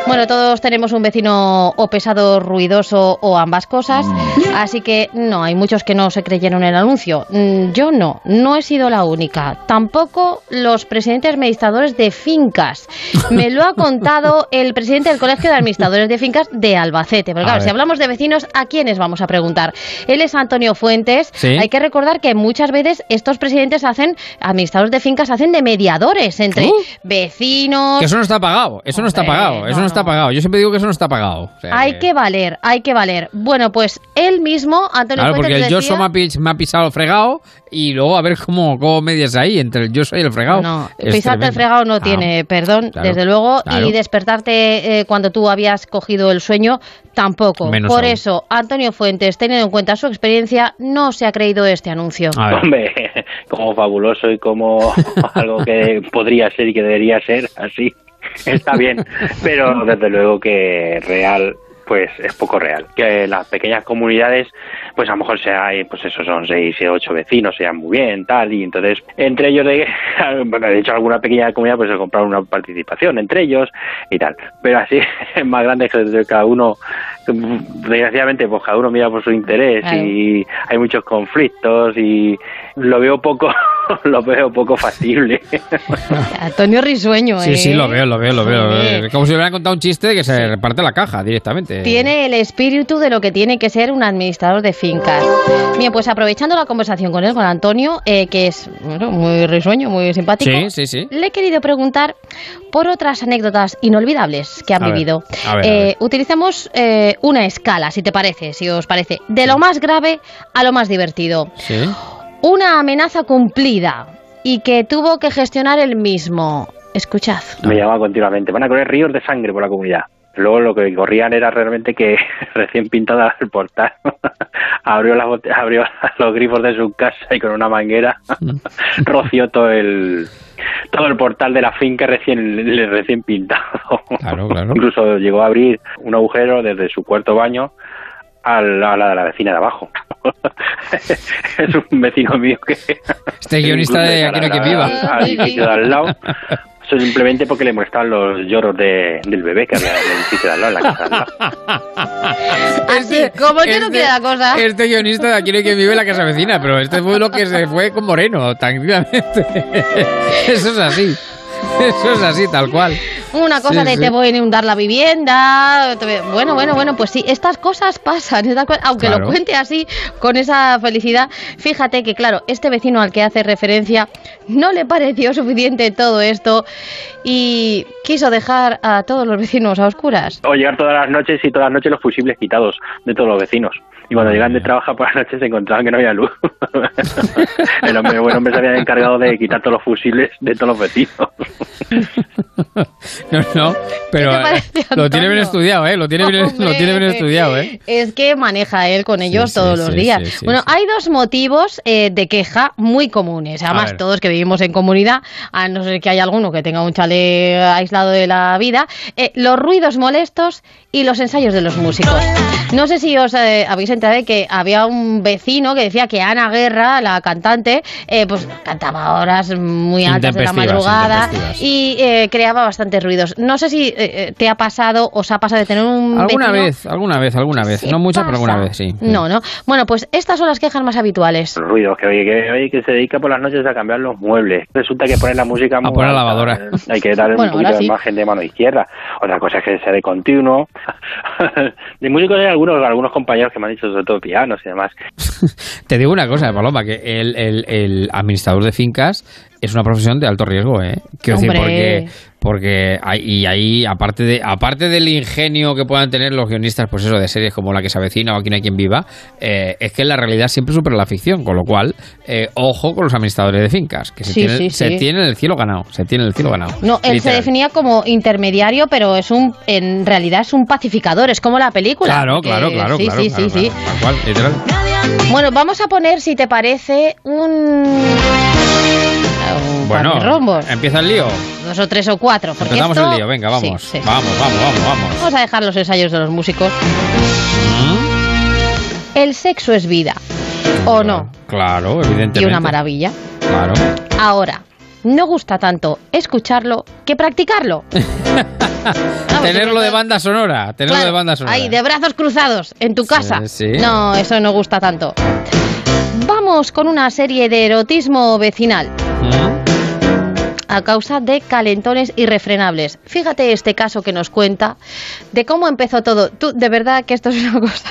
Bueno, todos tenemos un vecino o pesado, ruidoso o ambas cosas, así que no, hay muchos que no se creyeron el anuncio. Mm, Yo no, no he sido la única. Tampoco los presidentes administradores de fincas. Me lo ha contado el presidente del Colegio de Administradores de Fincas de Albacete. A claro, si hablamos de vecinos, ¿a quiénes vamos a preguntar? Él es Antonio Fuentes. Sí. Hay que recordar que muchas veces estos presidentes hacen, administradores de fincas hacen de mediadores entre Uh. vecinos. Que eso no está pagado, eso no está pagado, eso no, está pagado. Yo siempre digo que eso no está pagado. O sea, Hay que valer, hay que valer. Bueno, pues él mismo, Antonio Claro, porque Fuentes, el decía- Yoso me ha, pis- me ha pisado el fregado y luego a ver cómo, cómo medias ahí entre el Yoso y el fregado. No, Es pisarte el fregado no Ah, tiene perdón, claro, desde luego, claro. y despertarte eh, cuando tú habías cogido el sueño tampoco. Menos Por aún. eso, Antonio Fuentes, teniendo en cuenta su experiencia, no se ha creído este anuncio. Hombre, como fabuloso y como algo que podría ser y que debería ser así. Está bien, pero desde luego que real pues es poco real. Que las pequeñas comunidades, pues a lo mejor sea, hay, pues eso son seis o ocho vecinos, sean muy bien, tal, y entonces entre ellos, de, bueno, de hecho alguna pequeña comunidad pues se compraron una participación entre ellos y tal. Pero así, más grande que cada uno, desgraciadamente, pues cada uno mira por su interés Claro. y hay muchos conflictos y lo veo poco, lo veo poco factible. Antonio Risueño, Sí, ¿eh? sí, lo veo, lo veo, lo veo. Como si le hubieran contado un chiste que se reparte la caja directamente. Tiene el espíritu de lo que tiene que ser un administrador de fincas. Bien, pues aprovechando la conversación con él, con Antonio, eh, que es bueno, muy risueño, muy simpático, Sí, sí, sí. le he querido preguntar por otras anécdotas inolvidables que han A ver, vivido. a ver, a Eh, ver. Utilicemos eh, una escala, si te parece, si os parece, de lo más grave a lo más divertido. Sí. Una amenaza cumplida. y que tuvo que gestionar el mismo. Escuchad. Me llamaba continuamente. Van a correr ríos de sangre por la comunidad. Luego lo que corrían era realmente que recién pintada el portal abrió, bote- abrió los grifos de su casa y con una manguera roció todo el todo el portal de la finca recién recién pintado. Claro, claro. Incluso llegó a abrir un agujero desde su cuarto baño a la, a la de la vecina de abajo. es un vecino mío que Este guionista de Aquí no hay quien viva. al de al lado. Eso simplemente porque le molestaban los lloros de, del bebé que había en el edificio de al lado, en la casa lado. Así, como yo no quiero la cosa. Este guionista de Aquí no hay quien vive en la casa vecina, pero este fue lo que se fue con Moreno, tranquilamente. Eso es así. Eso es así, tal cual. Una cosa Sí, de sí. te voy a inundar la vivienda. Bueno, bueno, bueno, pues sí, estas cosas pasan. estas cosas- aunque Claro. lo cuente así, con esa felicidad, fíjate que, claro, este vecino al que hace referencia no le pareció suficiente todo esto y quiso dejar a todos los vecinos a oscuras. O llegar todas las noches y todas las noches los fusibles quitados de todos los vecinos. Y cuando llegan de trabajar por la noche se encontraban que no había luz. el hombre, el buen hombre se había encargado de quitar todos los fusibles de todos los vecinos. No, no, pero eh, parece, lo tiene bien estudiado, ¿eh? Lo tiene bien, lo tiene bien estudiado, ¿eh? Es que maneja él con ellos sí, todos los sí, días. bueno, hay dos motivos eh, de queja muy comunes. Además, todos que vivimos en comunidad, a no ser que haya alguno que tenga un chale aislado de la vida, eh, los ruidos molestos y los ensayos de los músicos. No sé si os eh, habéis enterado de que había un vecino que decía que Ana Guerra, la cantante, eh, pues cantaba horas muy altas de la madrugada y eh, creaba bastantes ruidos. No sé si eh, eh, te ha pasado, os ha pasado de tener un Alguna vecino vez, alguna vez, alguna vez. No mucha, pero alguna vez, sí. no, no. Bueno, pues estas son las quejas más habituales. Los ruidos, que oye, que, oye, que se dedica por las noches a cambiar los muebles. Resulta que poner la música muy poner la lavadora. Hay que darle Bueno, un poquito ahora de sí. margen de mano izquierda. Otra cosa es que sea de continuo. de músicos hay algunos, algunos compañeros que me han dicho, sobre todo pianos y demás. Te digo una cosa, Paloma, que el, el- el administrador de fincas es una profesión de alto riesgo, ¿eh? Quiero decir, porque, porque hay, y ahí, aparte, de, aparte del ingenio que puedan tener los guionistas, pues eso, de series como La que se avecina o Aquí no hay quien viva, eh, es que la realidad siempre supera la ficción, con lo cual, eh, ojo con los administradores de fincas, que se, Sí, tienen, sí, se sí. tienen el cielo ganado, se tienen el cielo ganado. No, él se definía como intermediario, pero es un, en realidad es un pacificador, es como la película. Claro, claro, Eh, claro, sí, claro, sí, claro, sí, claro, cual, literal. Bueno, vamos a poner, si te parece, un... un Bueno, par de rombos. empieza el lío. Dos o tres o cuatro. Porque Empezamos esto- el lío, venga, vamos. Sí, sí. Vamos, vamos, vamos, vamos. Vamos a dejar los ensayos de los músicos. El sexo es vida. ¿O no? Claro, evidentemente. Y una maravilla. Claro. Ahora, no gusta tanto escucharlo que practicarlo. Tenerlo de banda sonora, tenerlo Claro, de banda sonora. Ahí, de brazos cruzados, en tu casa. sí. No, eso no gusta tanto. Vamos con una serie de erotismo vecinal. A causa de calentones irrefrenables. Fíjate este caso que nos cuenta de cómo empezó todo. Tú, de verdad que esto es una cosa.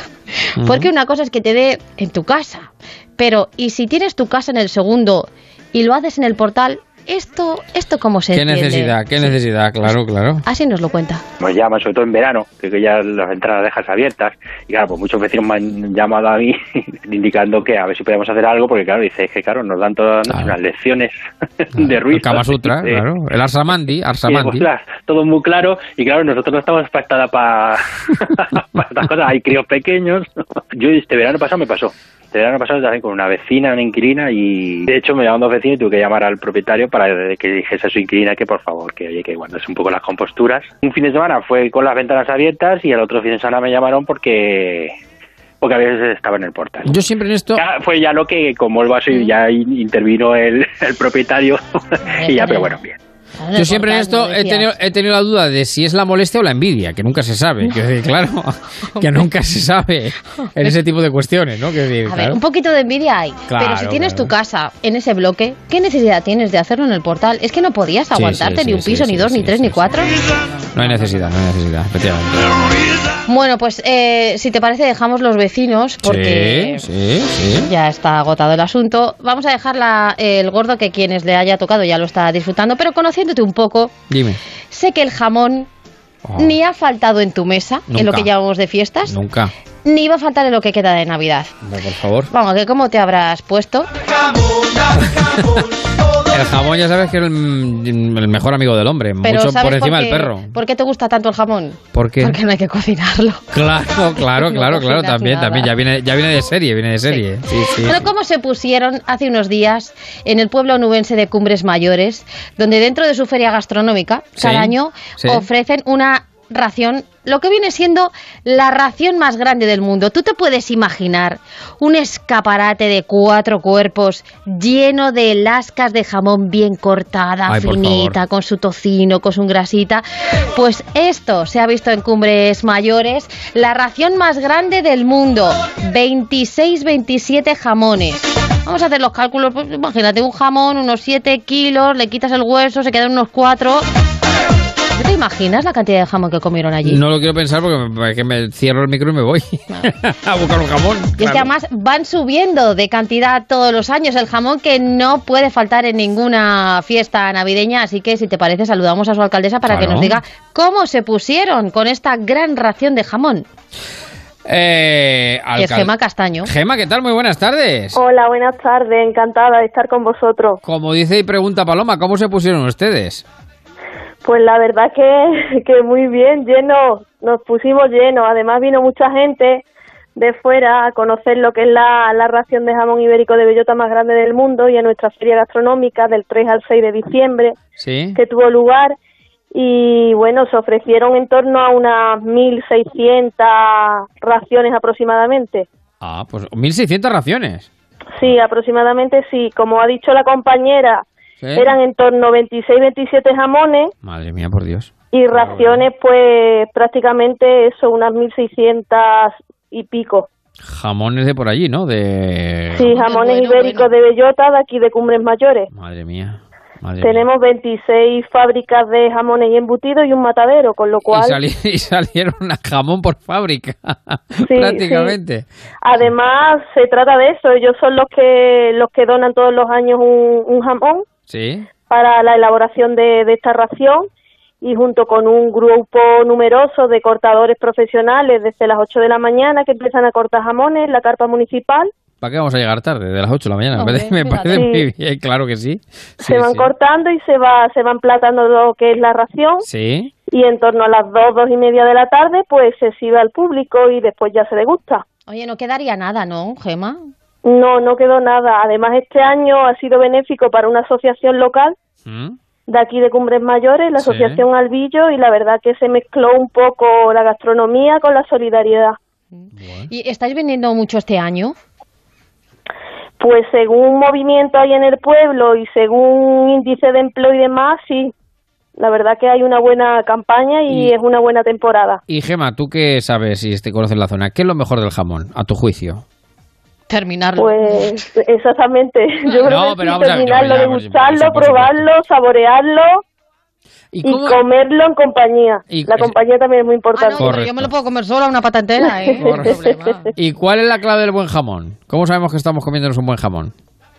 Porque una cosa es que te dé en tu casa. Pero, ¿y si tienes tu casa en el segundo y lo haces en el portal? Esto, esto cómo se ¿Qué entiende. necesidad? ¿Qué necesidad? Claro, claro. Así nos lo cuenta. Nos llaman, sobre todo en verano, que que ya las ventanas las dejas abiertas. Y claro, pues muchos vecinos me han llamado a mí indicando que a ver si podemos hacer algo, porque claro, dice, es que claro, nos dan todas las noches unas lecciones de ruido. El Kama Sutra, Dice, claro. El Arsamandi, y, Arsamandi. pues, claro, todo muy claro y claro nosotros no estamos pactadas para estas cosas hay críos pequeños yo este verano pasado me pasó este verano pasado también con una vecina una inquilina y de hecho me llamaron dos vecinos y tuve que llamar al propietario para que dijese a su inquilina que por favor que oye que guardase un poco las composturas. Un fin de semana fue con las ventanas abiertas y el otro fin de semana me llamaron porque porque a veces estaba en el portal. Yo siempre en esto... ya fue ya lo que como el vaso ya in- intervino el, el propietario. Y ya pero bueno bien Yo siempre en esto he tenido, he tenido la duda de si es la molestia o la envidia, que nunca se sabe. Decir, claro, que nunca se sabe en ese tipo de cuestiones, ¿no? Decir, A ver, claro. un poquito de envidia hay. Claro, pero si tienes claro. tu casa en ese bloque, ¿qué necesidad tienes de hacerlo en el portal? Es que no podías Sí, aguantarte sí, ni sí, un sí, piso, sí, ni dos, sí, ni tres, ni cuatro. No hay necesidad, no hay necesidad, efectivamente. Bueno, pues eh, si te parece, dejamos los vecinos porque Sí, sí, sí. ya está agotado el asunto. Vamos a dejar la- el gordo que quienes le haya tocado ya lo está disfrutando, pero conociéndote un poco, Dime. sé que el jamón Oh, ni ha faltado en tu mesa, en lo que llamamos de fiestas, Nunca. ni va a faltar en lo que queda de Navidad. Por favor. Vamos, que cómo te habrás puesto. El jamón ya sabes que es el, el mejor amigo del hombre, Pero mucho ¿sabes por encima qué- del perro. ¿Por qué te gusta tanto el jamón? ¿Por qué? Porque no hay que cocinarlo. Claro, claro, No claro, claro, también, nada. también, ya viene, ya viene de serie, viene de serie. Sí, sí. Pero cómo se pusieron hace unos días en el pueblo onubense de Cumbres Mayores, donde dentro de su feria gastronómica, cada año ofrecen una ración, lo que viene siendo la ración más grande del mundo. Tú te puedes imaginar un escaparate de cuatro cuerpos lleno de lascas de jamón bien cortada, Ay, finita, con su tocino, con su grasita. Pues esto se ha visto en Cumbres Mayores, la ración más grande del mundo, 26-27 jamones. Vamos a hacer los cálculos, pues imagínate un jamón, unos 7 kilos, le quitas el hueso, se quedan unos 4. ¿Tú te imaginas la cantidad de jamón que comieron allí? No lo quiero pensar porque me, que me cierro el micro y me voy a buscar un jamón. Y es que además van subiendo de cantidad todos los años el jamón que no puede faltar en ninguna fiesta navideña. Así que si te parece saludamos a su alcaldesa para que nos diga cómo se pusieron con esta gran ración de jamón. Eh, Que es Gema Castaño. Gema, ¿qué tal? Muy buenas tardes. Hola, buenas tardes, encantada de estar con vosotros. Como dice y pregunta Paloma, ¿cómo se pusieron ustedes? Pues la verdad que, que muy bien, lleno, nos pusimos llenos. Además vino mucha gente de fuera a conocer lo que es la, la ración de jamón ibérico de bellota más grande del mundo y a nuestra feria gastronómica del 3 al 6 de diciembre Sí. que tuvo lugar. Y bueno, se ofrecieron en torno a unas 1.600 raciones aproximadamente. Ah, pues 1.600 raciones. Sí, aproximadamente sí. Como ha dicho la compañera, Sí. eran en torno a 26-27 jamones Madre mía, por Dios. y raciones, pues prácticamente eso, unas 1.600 y pico. Jamones de por allí, ¿no? De... Sí, jamones ibéricos de bellota de aquí de Cumbres Mayores. Madre mía. Madre mía. Tenemos 26 fábricas de jamones y embutidos y un matadero, con lo cual, Y, sali- y salieron a jamón por fábrica, Sí, prácticamente. además se trata de eso. Ellos son los que los que donan todos los años un, un jamón Sí. para la elaboración de, de esta ración y junto con un grupo numeroso de cortadores profesionales desde las 8 de la mañana que empiezan a cortar jamones en la carpa municipal, ¿Para qué vamos a llegar tarde? De las 8 de la mañana. Me Hombre, parece, parece muy Sí. bien, claro que sí. se Sí, van sí. cortando y se va se van platando lo que es la ración Sí. y en torno a las 2, 2 y media de la tarde pues se sirve al público y después ya se degusta. Oye, no quedaría nada, ¿no, Gema? No, no quedó nada. Además este año ha sido benéfico para una asociación local ¿Mm? de aquí de Cumbres Mayores, la Sí. Asociación Albillo, y la verdad que se mezcló un poco la gastronomía con la solidaridad. ¿Y estáis vendiendo mucho este año? Pues según movimiento hay en el pueblo y según índice de empleo y demás, sí. La verdad que hay una buena campaña y, Y- es una buena temporada. Y Gema, ¿tú qué sabes y te conoces la zona? ¿Qué es lo mejor del jamón, a tu juicio? Terminarlo. Pues exactamente. Yo creo No, que pero sí, vamos a ver, terminarlo, degustarlo, probarlo, saborearlo y, comerlo en compañía. Y- la compañía también es muy importante. Ah, no, pero yo me lo puedo comer sola una pata entera, ¿eh? ¿Y cuál es la clave del buen jamón? ¿Cómo sabemos que estamos comiéndonos un buen jamón?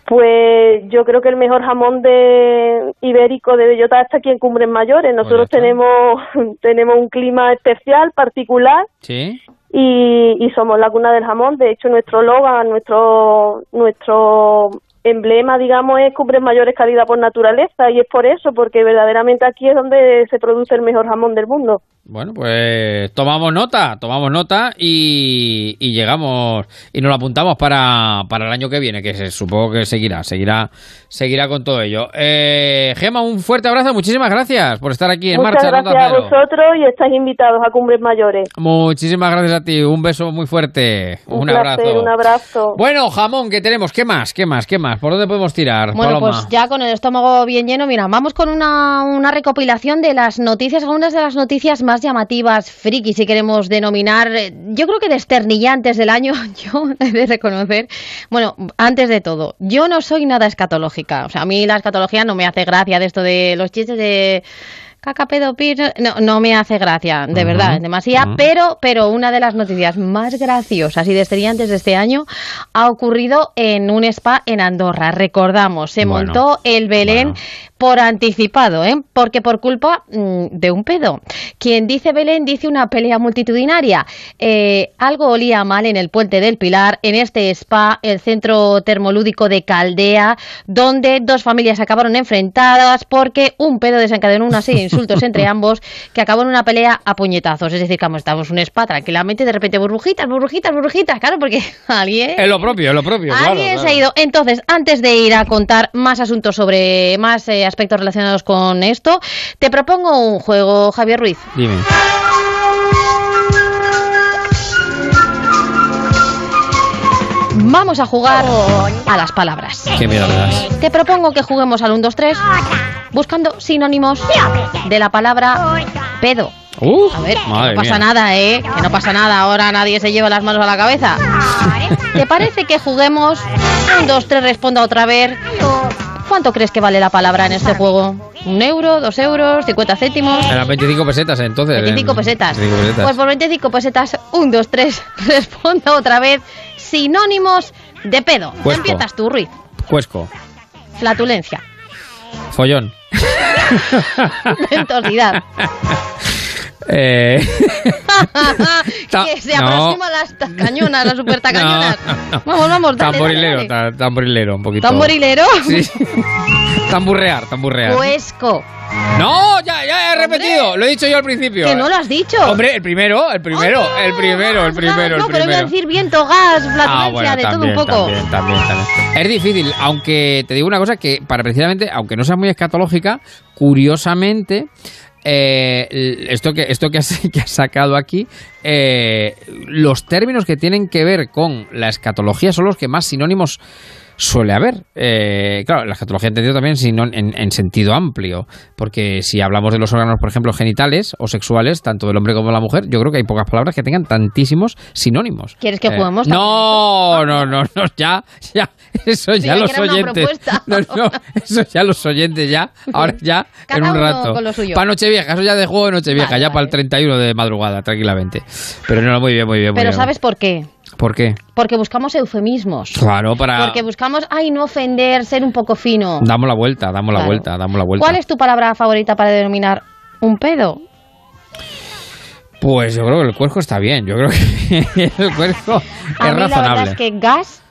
Pues yo creo que el mejor jamón de ibérico de bellota está aquí en Cumbres Mayores. Pues Nosotros tenemos tenemos un clima especial, particular ¿Sí? y, y somos la cuna del jamón. De hecho, nuestro logo, nuestro nuestro emblema, digamos, es Cumbres Mayores calidad por naturaleza y es por eso, porque verdaderamente aquí es donde se produce el mejor jamón del mundo. Bueno, pues tomamos nota, tomamos nota y, y llegamos y nos lo apuntamos para, para el año que viene, que se, supongo que seguirá, seguirá, seguirá con todo ello. Eh, Gema, un fuerte abrazo, muchísimas gracias por estar aquí en Muchas marcha. gracias a Cero. vosotros y estáis invitados a Cumbres Mayores. Muchísimas gracias a ti, un beso muy fuerte, un, Un, placer, abrazo. un abrazo. Bueno, jamón, ¿qué tenemos? ¿Qué más? ¿Qué más? ¿Qué más? ¿Por dónde podemos tirar? Bueno, Paloma? pues ya con el estómago bien lleno, mira, vamos con una, una recopilación de las noticias, algunas de las noticias más llamativas, friki, si queremos denominar, eh, yo creo que desternillantes del año, yo he de reconocer. Bueno, antes de todo, yo no soy nada escatológica, o sea, a mí la escatología no me hace gracia de esto de los chistes de caca, pedo, no, no me hace gracia, de verdad, demasiado, ujú. pero, pero una de las noticias más graciosas y desternillantes de este año ha ocurrido en un spa en Andorra. Recordamos, se Bueno, montó el Belén por anticipado, ¿eh? porque por culpa mm, de un pedo. Quien dice Belén dice una pelea multitudinaria. Eh, algo olía mal en el puente del Pilar, en este spa, el centro termolúdico de Caldea, donde dos familias acabaron enfrentadas porque un pedo desencadenó una serie de insultos entre ambos que acabó en una pelea a puñetazos. Es decir, como estamos un spa tranquilamente, de repente burbujitas, burbujitas, burbujitas, claro, porque alguien... Es lo propio, es lo propio. Alguien claro. se ha ido. Entonces, antes de ir a contar más asuntos sobre más eh, aspectos relacionados con esto, te propongo un juego, Javier Ruiz. Dime. Vamos a jugar a las palabras. Qué miedo me das. Te propongo que juguemos al 1, 2, 3 buscando sinónimos de la palabra pedo. Uf, A ver, madre no pasa mía. nada, ¿eh? Que no pasa nada. Ahora nadie se lleva las manos a la cabeza. ¿Te parece que juguemos? Un, dos, tres, responda otra vez. ¿Cuánto crees que vale la palabra en este juego? ¿Un euro? ¿Dos euros? ¿50 céntimos? Eran 25 pesetas entonces. 25 en- pesetas. 25 pesetas. Pues por 25 pesetas, un, dos, tres, responda otra vez. Sinónimos de pedo. Cuesco. Empiezas tú, Ruiz. Cuesco. Flatulencia. Follón. Ventosidad. Eh, que se aproxima las cañonas, las super tacañonas. no, no. Vamos, vamos, dale, tamborilero, dale, dale. ta- tamborilero, un poquito. ¿Tamborilero? Sí. tamburrear, tamburrear. Cuesco. No, ya, ya he repetido. Lo he dicho yo al principio. Que no lo has dicho. Hombre, el primero, el primero, el primero, el primero, no, el pero voy a primero. decir viento, gas, flatulencia, Ah, bueno, de todo un poco. también, también. Es difícil, aunque te digo una cosa que para precisamente, aunque no sea muy escatológica, curiosamente eh, esto que esto que has, que has sacado aquí, eh, los términos que tienen que ver con la escatología son los que más sinónimos suele haber. Eh, claro, la escatología entendido también sino en, en sentido amplio, porque si hablamos de los órganos, por ejemplo, genitales o sexuales, tanto del hombre como de la mujer, yo creo que hay pocas palabras que tengan tantísimos sinónimos. ¿Quieres que Eh, juguemos No, no, no, no, ya, ya, eso ya los oyentes. No, no, eso ya los oyentes ya, ahora ya, Cada en un uno rato. con lo suyo. Para Nochevieja, eso ya de juego de Nochevieja, Vale, ya para el 31 de madrugada, tranquilamente. Pero no, muy bien, muy bien, muy Pero bien. ¿sabes por qué? ¿Por qué? Porque buscamos eufemismos. Claro, para... Porque buscamos, ay, no ofender, ser un poco fino. Damos la vuelta, damos la vuelta, damos la vuelta. ¿Cuál es tu palabra favorita para denominar un pedo? Pues yo creo que el cuerpo está bien, yo creo que el cuerpo es mí la verdad razonable. es que gas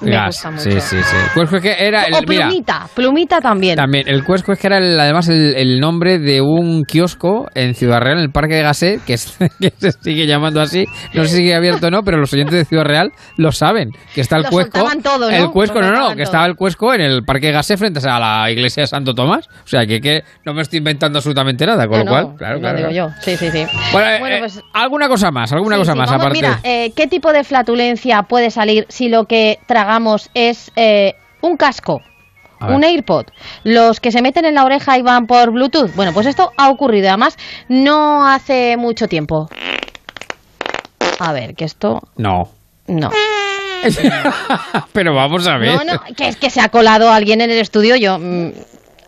me Gas, gusta mucho. sí, sí, sí. El cuerpo es que era el, o mira, plumita, plumita también. También, el Cuesco es que era el- además el, el nombre de un kiosco en Ciudad Real, en el Parque de Gasset, que, es- que se sigue llamando así. No sé si sigue abierto o no, pero los oyentes de Ciudad Real lo saben, que está el Lo Cuesco. todo, ¿no? El Cuesco, no, no, que todo. estaba el Cuesco en el Parque de Gasset frente a la iglesia de Santo Tomás. O sea, que, que no me estoy inventando absolutamente nada, con No, lo cual, no, claro, lo claro. digo yo. Sí, sí, sí. Bueno, eh, Bueno, eh, pues- alguna cosa más, alguna Sí, cosa sí, más, vamos, aparte. Mira, eh, ¿qué tipo de flatulencia puede salir si lo que tragamos es eh, un casco? Un AirPod, los que se meten en la oreja y van por Bluetooth. Bueno, pues esto ha ocurrido, además, no hace mucho tiempo. A ver, que esto. No. No. pero vamos a ver. No, no, que es que se ha colado alguien en el estudio. Yo.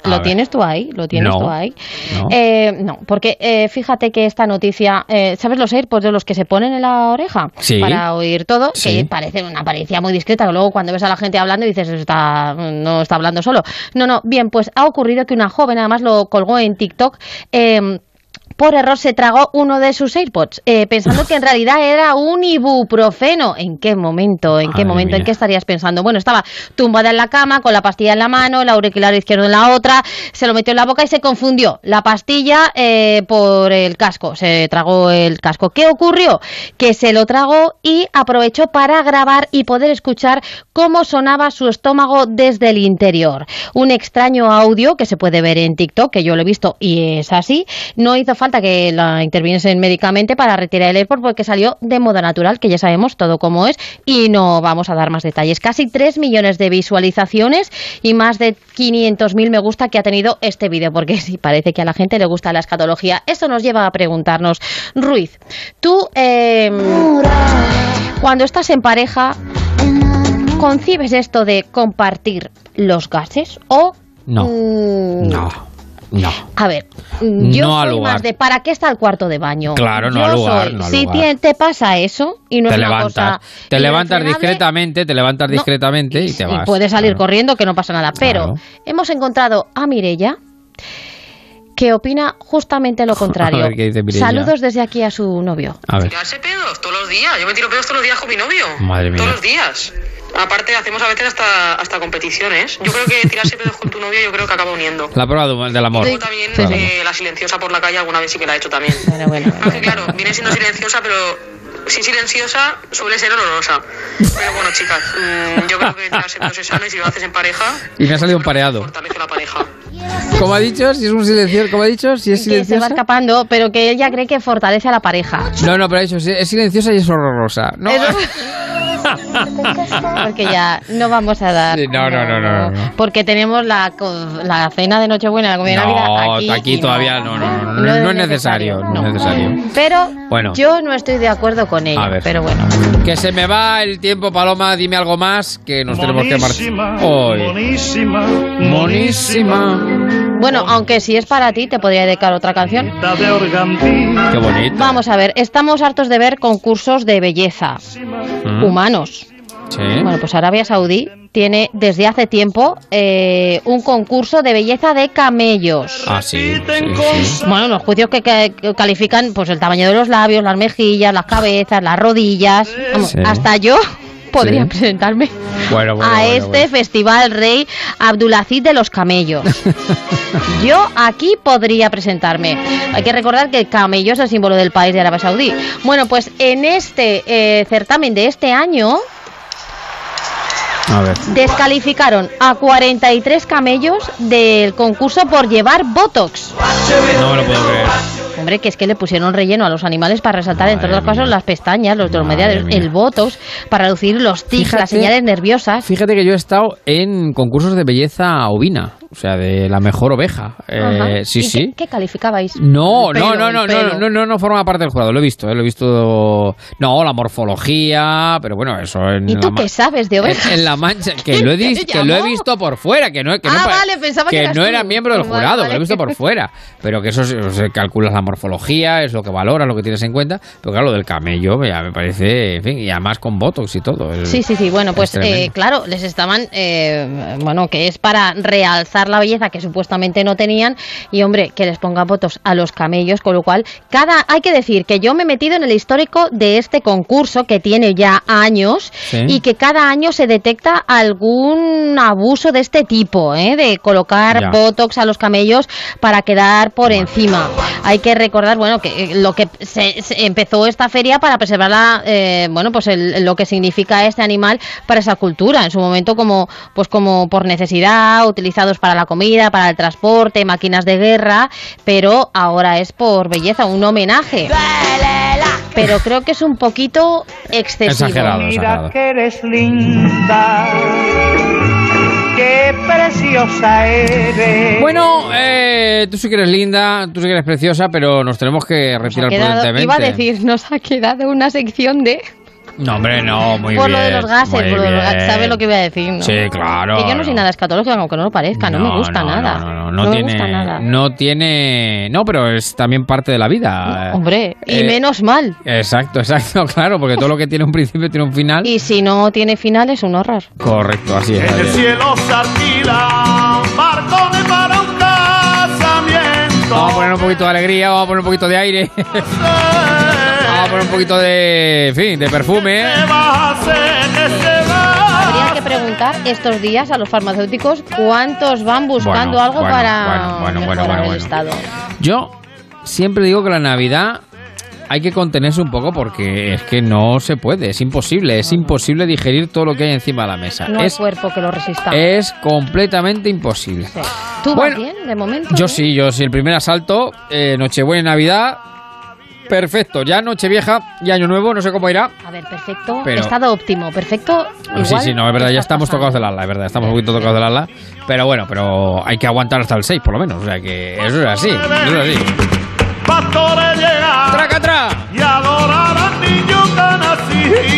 ¿Lo ver. tienes tú ahí? ¿Lo tienes No, tú ahí? no. Eh, no, porque eh, fíjate que esta noticia, eh, ¿sabes los AirPods de los que se ponen en la oreja? Sí. Para oír todo, Sí. que parece una apariencia muy discreta, que luego cuando ves a la gente hablando dices, está, no está hablando solo. No, no, bien, pues ha ocurrido que una joven, además lo colgó en TikTok, eh, por error se tragó uno de sus AirPods, eh, pensando que en realidad era un ibuprofeno. ¿En qué momento? ¿En qué momento? ¿En qué estarías pensando? Bueno, estaba tumbada en la cama, con la pastilla en la mano, el auricular izquierdo en la otra, se lo metió en la boca y se confundió la pastilla eh, por el casco. Se tragó el casco. ¿Qué ocurrió? Que se lo tragó y aprovechó para grabar y poder escuchar cómo sonaba su estómago desde el interior. Un extraño audio que se puede ver en TikTok, que yo lo he visto y es así. No hizo falta que la interviniesen médicamente para retirar el AirPod porque salió de modo natural, que ya sabemos todo cómo es y no vamos a dar más detalles. Casi 3 millones de visualizaciones y más de 500.000 me gusta que ha tenido este vídeo, porque sí, parece que a la gente le gusta la escatología. Esto nos lleva a preguntarnos, Ruiz, tú eh, cuando estás en pareja, ¿concibes esto de compartir los gases o No. Mm, No. No. A ver, mm, yo No al soy lugar. más de ¿para qué está el cuarto de baño? Claro, no Yo al lugar, soy, no al si lugar. te pasa eso y no te es una levantas, cosa te levantas discretamente, te levantas No. discretamente y te y vas. puedes salir Claro. corriendo que no pasa nada. Pero Claro. hemos encontrado a Mirella que opina justamente lo contrario. ver qué dice Mireia. Saludos desde aquí a su novio. A ver. Tirarse pedos todos los días. Yo me tiro pedos todos los días con mi novio. Madre mía. Todos los días. Aparte, hacemos a veces hasta, hasta competiciones. Yo creo que tirarse pedos con tu novio, yo creo que acaba uniendo. La prueba de- del amor. Luego también Claro. eh, la silenciosa por la calle alguna vez sí que la he hecho también. Bueno, bueno. Aunque claro, viene siendo silenciosa, pero si silenciosa suele ser olorosa. Pero bueno, chicas, mm, yo creo que tirarse pedos es sano y si lo haces en pareja, Y me ha salido un pareado. fortalece la pareja. Como ha dicho, si es un silencioso, como ha dicho, si es Que se va silenciosa. escapando, pero que ella cree que fortalece a la pareja. No, no, pero ha dicho, si es silenciosa y es horrorosa. No, Porque ya no vamos a dar. Sí, no, no, no, no, no. Porque tenemos la, co- la cena de Nochebuena, la comida de Navidad No, aquí. aquí, todavía no, no, no, no, No no, es es necesario, no, es necesario. Pero Bueno. yo no estoy de acuerdo con ella. A ver. Pero bueno. Que se me va el tiempo, Paloma, dime algo más que nos tenemos que marchar. Hoy. Monísima, Monísima. Bueno, aunque si es para ti, te podría dedicar otra canción. Qué bonito. Vamos a ver, estamos hartos de ver concursos de belleza Mm. humanos. Sí. Bueno, pues Arabia Saudí tiene desde hace tiempo eh, un concurso de belleza de camellos. Ah, sí, sí, sí. Bueno, los juicios que, que- que califican pues el tamaño de los labios, las mejillas, las cabezas, las rodillas. Vamos, Sí. Hasta yo podría Sí. presentarme Bueno, bueno, a bueno, este festival rey Abdulaziz de los camellos. Yo aquí podría presentarme. Hay que recordar que el camello es el símbolo del país de Arabia Saudí. Bueno, pues en este eh, certamen de este año A ver. descalificaron a 43 camellos del concurso por llevar Botox. No me lo puedo creer. Hombre, que es que le pusieron relleno a los animales para resaltar, entre Madre otras cosas, las pestañas, los dromedarios, el botox, para reducir los tics, las Fíjate- señales nerviosas. Fíjate que yo he estado en concursos de belleza ovina, o sea, de la mejor oveja. Eh, sí, ¿Y sí. ¿Qué, qué calificabais? No, El pelo, no, no, no, no, no, no, no forma parte del jurado, lo he visto, eh, lo he visto. No, la morfología, pero bueno, eso en ¿Y tú qué sabes de en, ovejas? en la mancha, que lo he, ¿Quién dis- te que lo he visto por fuera, que no, que Ah, no, vale, pensaba que eras no era miembro del Vale, jurado, que vale. lo he visto por fuera, pero que eso sea, calculas la morfología, es lo que valoras, lo que tienes en cuenta, pero claro, lo del camello ya me parece, en fin, y además con botox y todo. es- Sí, sí, sí. Bueno, es pues eh, claro, les estaban, eh, bueno, que es para realzar la belleza que supuestamente no tenían y hombre, que les ponga votos a los camellos, con lo cual cada, hay que decir que yo me he metido en el histórico de este concurso que tiene ya años Sí. y que cada año se detecta algún abuso de este tipo, ¿eh? de colocar Ya. botox a los camellos para quedar por encima. Hay que recordar, bueno, que eh, lo que se, se empezó esta feria para preservar la, eh, bueno, pues el- lo que significa este animal para esa cultura. En su momento como, pues como por necesidad, utilizados para la comida, para el transporte, máquinas de guerra, pero ahora es por belleza, un homenaje. Pero creo que es un poquito excesivo. Exagerado, Mira exagerado. que eres linda, qué preciosa eres. Bueno, eh, tú sí que eres linda, tú sí que eres preciosa, pero nos tenemos que retirar quedado- prudentemente. iba a decir, nos ha quedado una sección de... No, hombre, no, muy por bien. lo de los gases, por lo de los gases, bien. ¿sabes lo que iba a decir? no? Sí, claro. Que yo no soy nada escatológica, aunque no lo parezca, no, me gusta no, nada. No, no, no, me tiene, gusta nada. no tiene, no, pero es también parte de la vida. Hombre, y Eh, menos mal. Exacto, exacto, claro, porque todo lo que tiene un principio tiene un final. Y si no tiene final es un horror. Correcto, así es. En el cielo se alquila barcones para un casamiento. Vamos a poner un poquito de alegría, vamos a poner un poquito de aire. vamos a poner un poquito de, en fin, de perfume. Habría que preguntar estos días a los farmacéuticos cuántos van buscando Bueno, algo bueno, para bueno, bueno, bueno, mejorar bueno, el estado. Yo siempre digo que la Navidad hay que contenerse un poco porque es que no se puede, es imposible, es imposible digerir todo lo que hay encima de la mesa. No hay es, cuerpo que lo resista. es completamente imposible. ¿Tú bueno, vas bien de momento? Yo sí, yo sí, el primer asalto, eh, Nochebuena y Navidad, perfecto, ya Nochevieja y Año Nuevo, no sé cómo irá. A ver, perfecto. Pero- Estado óptimo, perfecto. Sí, igual sí, no, es verdad, ya estamos tocados del ala, es verdad, estamos un poquito tocados del ala. Pero bueno, pero hay que aguantar hasta el 6 por lo menos, o sea que eso es así, eso es así. ¡Traca, tra!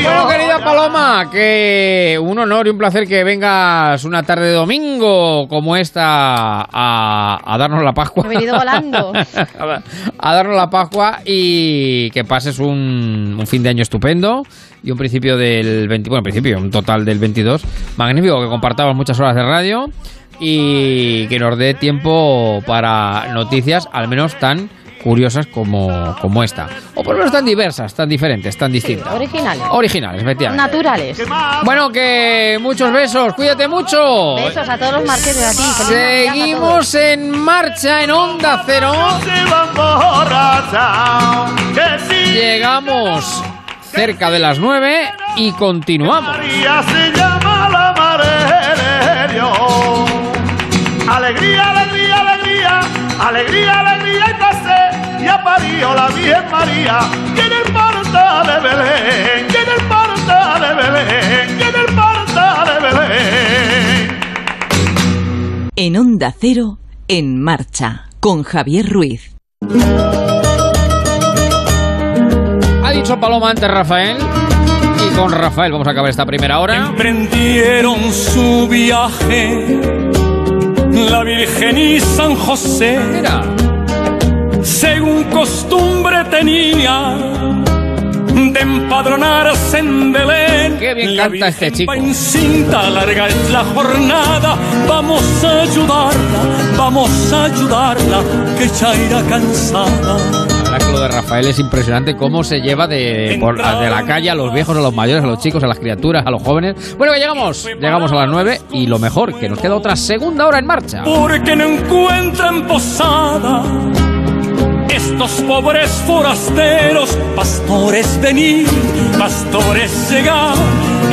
Bueno, querida Paloma, que un honor y un placer que vengas una tarde de domingo como esta a, a darnos la Pascua. He venido volando. a darnos la Pascua y que pases un, un fin de año estupendo y un principio del 20, bueno, principio, un total del 22 magnífico, que compartamos muchas horas de radio y que nos dé tiempo para noticias al menos tan curiosas como, como esta. O por lo menos tan diversas, tan diferentes, tan distintas. Originales. Originales, efectivamente. Naturales. Bueno, que muchos besos, cuídate mucho. Besos a todos los marqueses a ti. A Seguimos en marcha en Onda Cero. Llegamos cerca de las 9 y continuamos. Alegría, alegría, alegría, alegría, alegría y pasé y aparío la Virgen María y en el portal de Belén, y en el portal de Belén, y en el portal de Belén. En Onda Cero, en marcha, con Javier Ruiz. Ha dicho Paloma antes Rafael. Y con Rafael vamos a acabar esta primera hora. Emprendieron su viaje la Virgen y San José. Según costumbre tenía de empadronarse en Belén. Qué bien la canta este chico. Encinta, larga es la jornada. Vamos a ayudarla, vamos a ayudarla, que ya irá cansada. Lo de Rafael es impresionante cómo se lleva de, por- de la calle a los viejos, a los mayores, a los chicos, a las criaturas, a los jóvenes. Bueno, que llegamos. Llegamos a las 9 y lo mejor, que nos queda otra segunda hora en marcha. porque no encuentran posada. Estos pobres forasteros, pastores venir, pastores llegar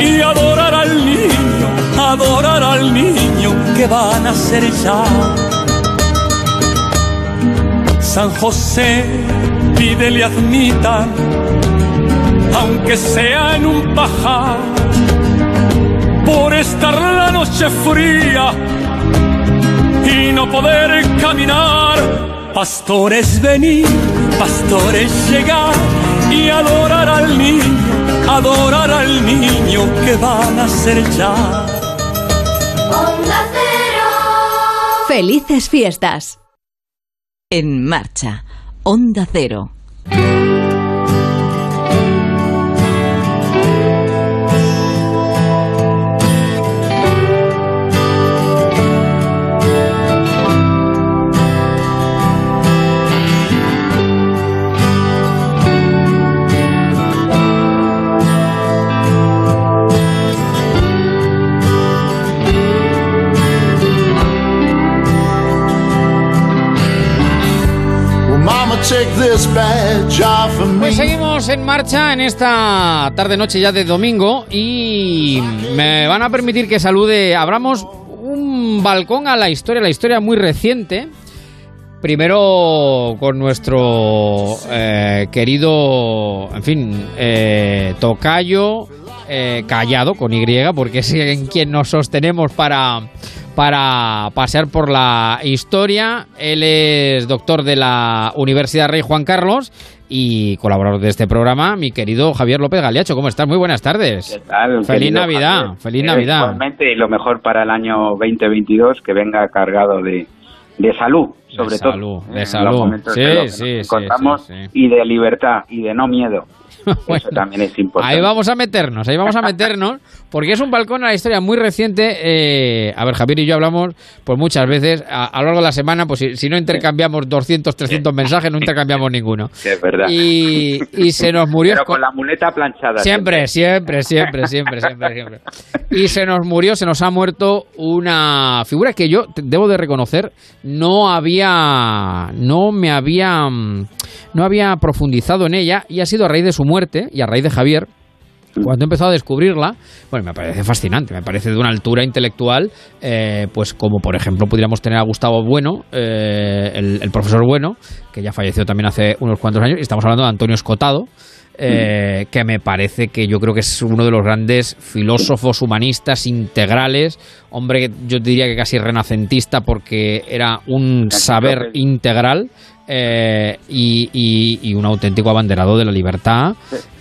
y adorar al niño, adorar al niño que van a ser ya. San José, pídele admitan, aunque sea en un pajar, por estar la noche fría y no poder caminar. Pastores venir, pastores llegar y adorar al niño, adorar al niño que van a ser ya. Onda Cero. Felices fiestas. En marcha, Onda Cero. Pues seguimos en marcha en esta tarde-noche ya de domingo y me van a permitir que salude, abramos un balcón a la historia, la historia muy reciente. Primero con nuestro eh, querido, en fin, eh, tocayo, eh, callado con Y, porque es en quien nos sostenemos para, para pasear por la historia. Él es doctor de la Universidad Rey Juan Carlos y colaborador de este programa, mi querido Javier López Galeacho. ¿Cómo estás? Muy buenas tardes. tal, Feliz Navidad, Javier? feliz Navidad. Y lo mejor para el año 2022, que venga cargado de, de salud, sobre todo. salud, de eh, salud. Sí, encontramos, sí. y de libertad, y de no miedo. Eso también es importante. Ahí vamos a meternos, ahí vamos a meternos, porque es un balcón a la historia muy reciente. eh, a ver, Javier y yo hablamos pues muchas veces a, a lo largo de la semana, pues si, si no intercambiamos 200, 300 mensajes, no intercambiamos ninguno. Sí, es verdad. Y, y se nos murió Pero con la muleta planchada. Siempre, siempre, siempre, siempre, siempre, siempre. Y se nos murió, se nos ha muerto una figura que yo debo de reconocer no había, no me había, mm, no había profundizado en ella y ha sido a raíz de su muerte y a raíz de Javier. Cuando he empezado a descubrirla, bueno, me parece fascinante, me parece de una altura intelectual, eh, pues como por ejemplo pudiéramos tener a Gustavo Bueno, eh, el, el profesor Bueno, que ya falleció también hace unos cuantos años, y estamos hablando de Antonio Escotado, eh, que me parece que yo creo que es uno de los grandes filósofos humanistas integrales, hombre, yo diría que casi renacentista porque era un saber integral eh, y, y- y un auténtico abanderado de la libertad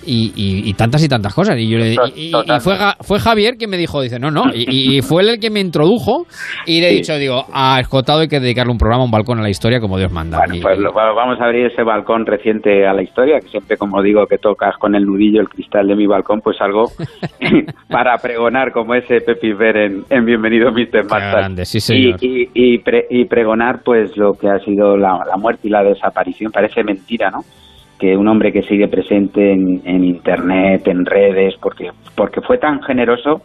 y, y- y tantas y tantas cosas. Y, yo le- y- fue, fue Javier quien me dijo, dice, no, no, y, fue él el que me introdujo y le he dicho, digo, a Escotado hay que dedicarle un programa, un balcón a la historia como Dios manda. Y- Pues lo- va- vamos a abrir ese balcón reciente a la historia, que siempre, como digo, que tocas con el nudillo el cristal de mi balcón, pues algo para pregonar como ese Pepi Ver en, en Bienvenido Mr. Grande, sí, señor. Y, y, y, pre- y pregonar pues lo que ha sido la, la muerte y la desaparición. Parece mentira, ¿no? Que un hombre que sigue presente en, en Internet, en redes, porque, porque fue tan generoso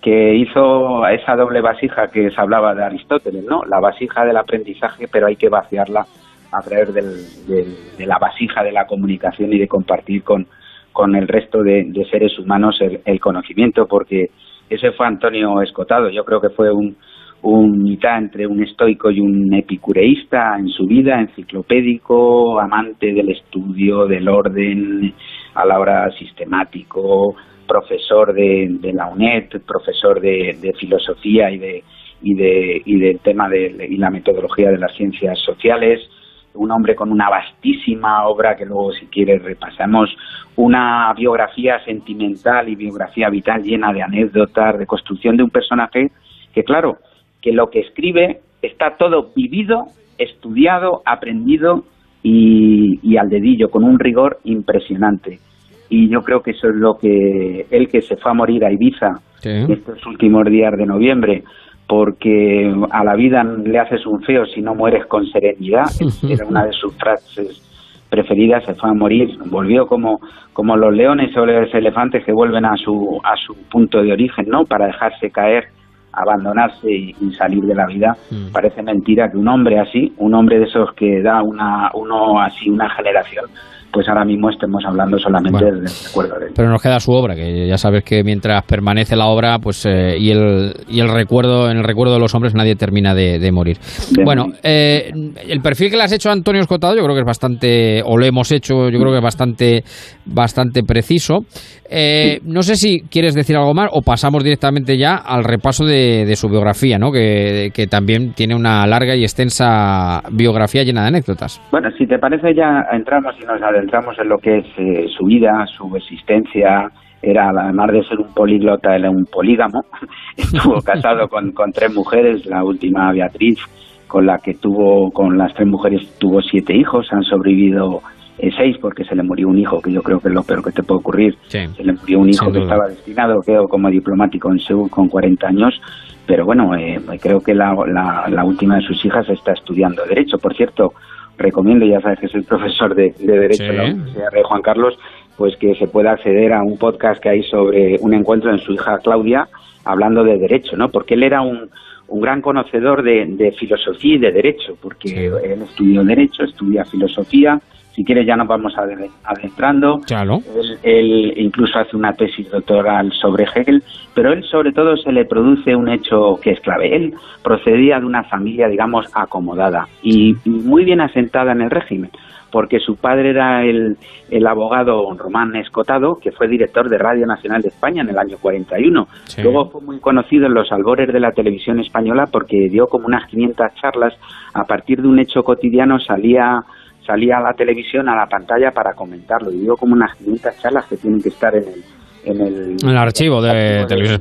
que hizo esa doble vasija que se hablaba de Aristóteles, ¿no? La vasija del aprendizaje, pero hay que vaciarla a través del- de la vasija de la comunicación y de compartir con, con el resto de, de seres humanos el, el conocimiento, porque ese fue Antonio Escotado. Yo creo que fue un, un mitad entre un estoico y un epicureísta en su vida, enciclopédico, amante del estudio, del orden, a la hora sistemático, profesor de, de la UNED, profesor de, de filosofía y de y de y del tema de y la metodología de las ciencias sociales un hombre con una vastísima obra que luego si quieres repasamos una biografía sentimental y biografía vital llena de anécdotas de construcción de un personaje que claro que lo que escribe está todo vivido estudiado aprendido y, y al dedillo con un rigor impresionante. Y yo creo que eso es lo que él que se fue a morir a Ibiza estos últimos días de noviembre porque a la vida le haces un feo si no mueres con serenidad. Era una de sus frases preferidas se fue a morir volvió como como los leones o los elefantes que vuelven a su a su punto de origen no para dejarse caer abandonarse y, y salir de la vida parece mentira que un hombre así un hombre de esos que da una uno así una generación pues ahora mismo estemos hablando solamente del recuerdo de él. Pero nos queda su obra, que ya sabes que mientras permanece la obra, pues eh, y el y el recuerdo, en el recuerdo de los hombres nadie termina de, de morir. De bueno, eh, el perfil que le has hecho a Antonio Escotado, yo creo que es bastante, o le hemos hecho, yo creo que es bastante, bastante preciso. Eh, no sé si quieres decir algo más o pasamos directamente ya al repaso de, de su biografía, ¿no? Que, que también tiene una larga y extensa biografía llena de anécdotas. Bueno, si te parece ya entramos y nos adentramos en lo que es eh, su vida, su existencia. Era, además de ser un políglota, era un polígamo. Estuvo casado con, con tres mujeres, la última Beatriz, con la que tuvo, con las tres mujeres tuvo siete hijos, han sobrevivido eh, seis porque se le murió un hijo, que yo creo que es lo peor que te puede ocurrir. Se le murió un hijo que estaba destinado, creo, como diplomático en Seúl con 40 años, pero bueno, eh, creo que la, la, la última de sus hijas está estudiando Derecho. Por cierto, recomiendo, ya sabes que soy profesor de, de Derecho en la. Universidad de Juan Carlos, pues que se pueda acceder a un podcast que hay sobre un encuentro en su hija Claudia, hablando de Derecho, ¿no? Porque él era un, un gran conocedor de, de filosofía y de Derecho, porque él estudió Derecho, estudia Filosofía, si quieres ya nos vamos ade- adentrando. Claro. Él, él incluso hace una tesis doctoral sobre Hegel, pero él sobre todo se le produce un hecho que es clave. Él procedía de una familia, digamos, acomodada y, y muy bien asentada en el régimen, porque su padre era el, el abogado Román Escotado, que fue director de Radio Nacional de España en el año 41. Sí. Luego fue muy conocido en los albores de la televisión española porque dio como unas 500 charlas. A partir de un hecho cotidiano salía salía a la televisión, a la pantalla para comentarlo. Y dio como unas 500 charlas que tienen que estar en el, en el, En el archivo de Televisión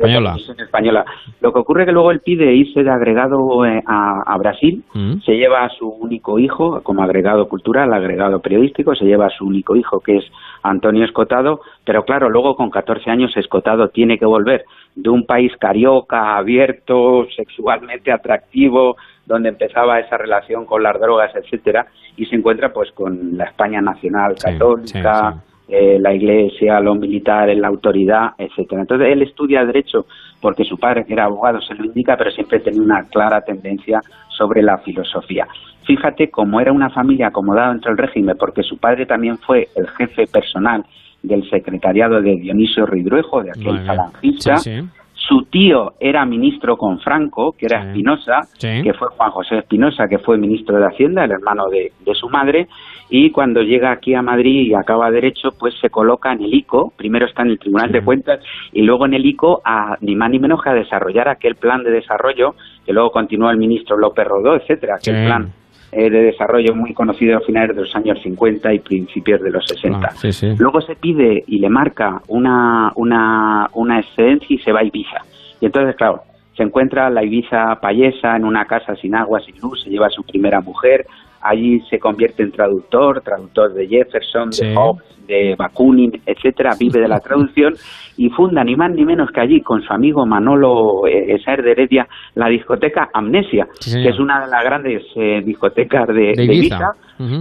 Española. Lo que ocurre es que luego él pide irse de agregado eh, a, a Brasil, Mm. se lleva a su único hijo como agregado cultural, agregado periodístico, se lleva a su único hijo que es Antonio Escotado, pero claro, luego con 14 años Escotado tiene que volver de un país carioca, abierto, sexualmente atractivo, donde empezaba esa relación con las drogas, etcétera, y se encuentra pues con la España nacional católica, eh, la iglesia, los militares, la autoridad, etcétera. Entonces él estudia derecho porque su padre que era abogado se lo indica, pero siempre tenía una clara tendencia sobre la filosofía. Fíjate cómo era una familia acomodada dentro del régimen, porque su padre también fue el jefe personal del secretariado de Dionisio Ridruejo, de aquel falangista. Sí, sí. Su tío era ministro con Franco, que era Espinosa, Sí. que fue Juan José Espinosa, que fue ministro de Hacienda, el hermano de, de su madre, y cuando llega aquí a Madrid y acaba Derecho, pues se coloca en el ICO, primero está en el Tribunal de Cuentas, y luego en el ICO a ni más ni menos que a desarrollar aquel plan de desarrollo, que luego continuó el ministro López Rodó, etcétera, aquel Sí. plan eh, de desarrollo muy conocido a finales de los años 50 y principios de los 60. Ah, sí, sí. Luego se pide y le marca una, una, una excedencia y se va a Ibiza. Y entonces, claro, se encuentra la Ibiza payesa en una casa sin agua, sin luz, se lleva a su primera mujer, allí se convierte en traductor, traductor de Jefferson, Sí. de Hobbes, de Bakunin, etcétera, vive de la traducción y funda ni más ni menos que allí con su amigo Manolo eh, Esaer de Heredia la discoteca Amnesia, Sí, que es una de las grandes eh, discotecas de, De de Ibiza.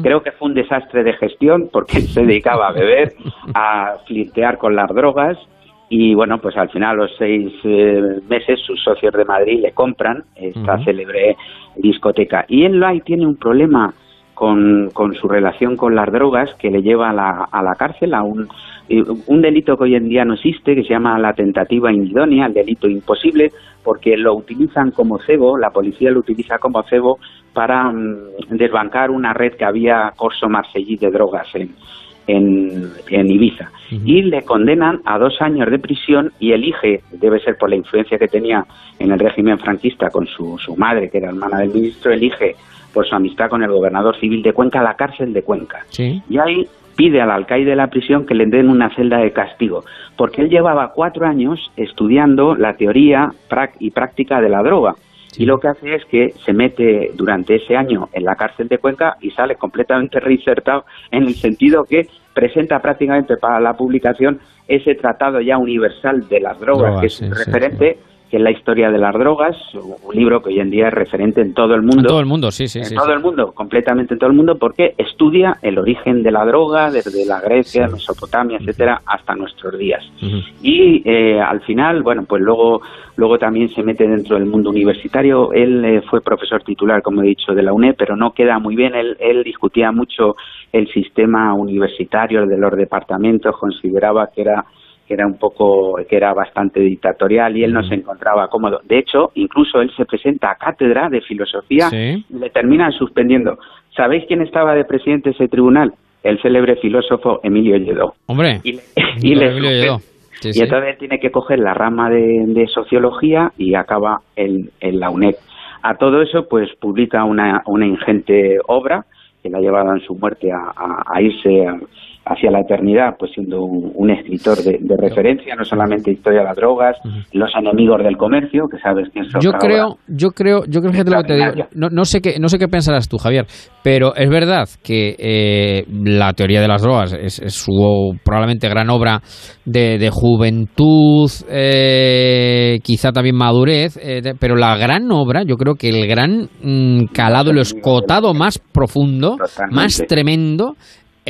Creo que fue un desastre de gestión porque se dedicaba a beber, a flirtear con las drogas y bueno, pues al final a los seis eh, meses sus socios de Madrid le compran esta célebre discoteca. Y él ahí tiene un problema con, con su relación con las drogas que le lleva a la, a la cárcel, a un, eh, un delito que hoy en día no existe, que se llama la tentativa inidónea, el delito imposible, porque lo utilizan como cebo, la policía lo utiliza como cebo para mm, desbancar una red que había Corso Marsellí de drogas en, en, en Ibiza. Y le condenan a dos años de prisión y elige, debe ser por la influencia que tenía en el régimen franquista con su, su madre, que era hermana del ministro, elige por su amistad con el gobernador civil de Cuenca la cárcel de Cuenca. Sí. Y ahí pide al alcaide de la prisión que le den una celda de castigo, porque él llevaba cuatro años estudiando la teoría y práctica de la droga. Y lo que hace es que se mete durante ese año en la cárcel de Cuenca y sale completamente reinsertado en el sentido que presenta prácticamente para la publicación ese tratado ya universal de las drogas, Drogas, que es sí, referente, que es la historia de las drogas, un libro que hoy en día es referente en todo el mundo En todo el mundo, sí, sí, en sí. todo sí. el mundo, completamente en todo el mundo, porque estudia el origen de la droga desde la Grecia, Mesopotamia, etcétera, hasta nuestros días. Y eh, al final, bueno, pues luego, luego también se mete dentro del mundo universitario. Él eh, fue profesor titular, como he dicho, de la UNED, pero no queda muy bien. Él, él discutía mucho el sistema universitario de los departamentos, consideraba que era que era un poco, que era bastante dictatorial y él no se encontraba cómodo. De hecho, incluso él se presenta a cátedra de filosofía Sí. y le terminan suspendiendo. ¿Sabéis quién estaba de presidente de ese tribunal? El célebre filósofo Emilio Lledó. Hombre. Y le, y le Emilio Lledó. Sí, y sí. entonces él tiene que coger la rama de, de sociología y acaba en, en la UNED. A todo eso, pues publica una, una ingente obra que la ha llevado en su muerte a, a- a irse a- hacia la eternidad, pues siendo un, un escritor de, de referencia, no solamente historia de las drogas, los enemigos del comercio, que sabes que eso Yo creo, yo creo, yo creo lo que te digo. No, no sé qué, no sé qué pensarás tú, Javier, pero es verdad que eh, la teoría de las drogas es, es su probablemente gran obra de, de juventud, eh, quizá también madurez, eh, de- pero la gran obra, yo creo que el gran mm, calado, el escotado más profundo, más tremendo,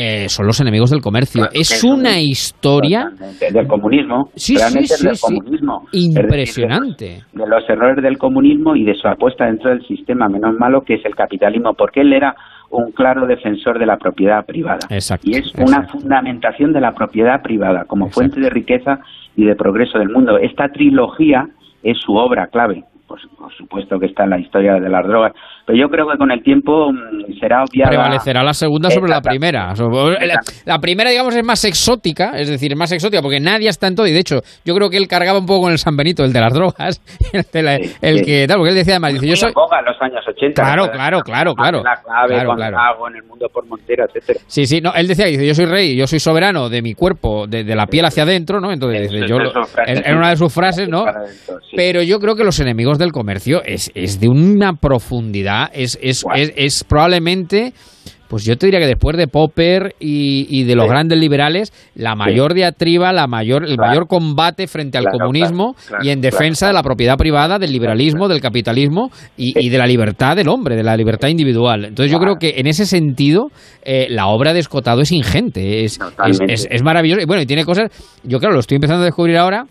eh, son los enemigos del comercio. es una historia del comunismo, Sí, realmente sí, es del sí, sí. comunismo. Es decir, impresionante. de los errores del comunismo y de su apuesta dentro del sistema menos malo que es el capitalismo, porque él era un claro defensor de la propiedad privada. Exacto, y es una fundamentación de la propiedad privada como fuente de riqueza y de progreso del mundo. Esta trilogía es su obra clave. Pues, por supuesto que está en la historia de las drogas, pero yo creo que con el tiempo mm, será obviada. prevalecerá la segunda sobre la primera. So- La, la primera, digamos, es más exótica, es decir, es más exótica porque nadie está en todo. Y de hecho, yo creo que él cargaba un poco con el San Benito, el de las drogas, el, de la- el sí. que tal, porque él decía además, dice, yo soy. en boga en los años 80. Claro, claro, claro, claro. La clave, Claro, con claro. Lago, en el mundo por Montera, etcétera. Sí, sí, no, él decía, dice, yo soy rey, yo soy soberano de mi cuerpo, de, de la piel hacia adentro, ¿no? Entonces, dice, yo, lo- en, en una de sus frases, ¿no? Para adentro, sí. Pero yo creo que los enemigos del comercio es, es de una profundidad, es, es, es, es probablemente, pues yo te diría que después de Popper y, y de los Sí. grandes liberales, la mayor diatriba, la mayor, el Claro. mayor combate frente al Claro, comunismo claro, y en defensa de la propiedad privada, del liberalismo, del capitalismo y, y de la libertad del hombre, de la libertad individual. Entonces yo creo que en ese sentido eh, la obra de Escotado es ingente, es, es. Y bueno, y tiene cosas, yo claro, lo estoy empezando a descubrir ahora,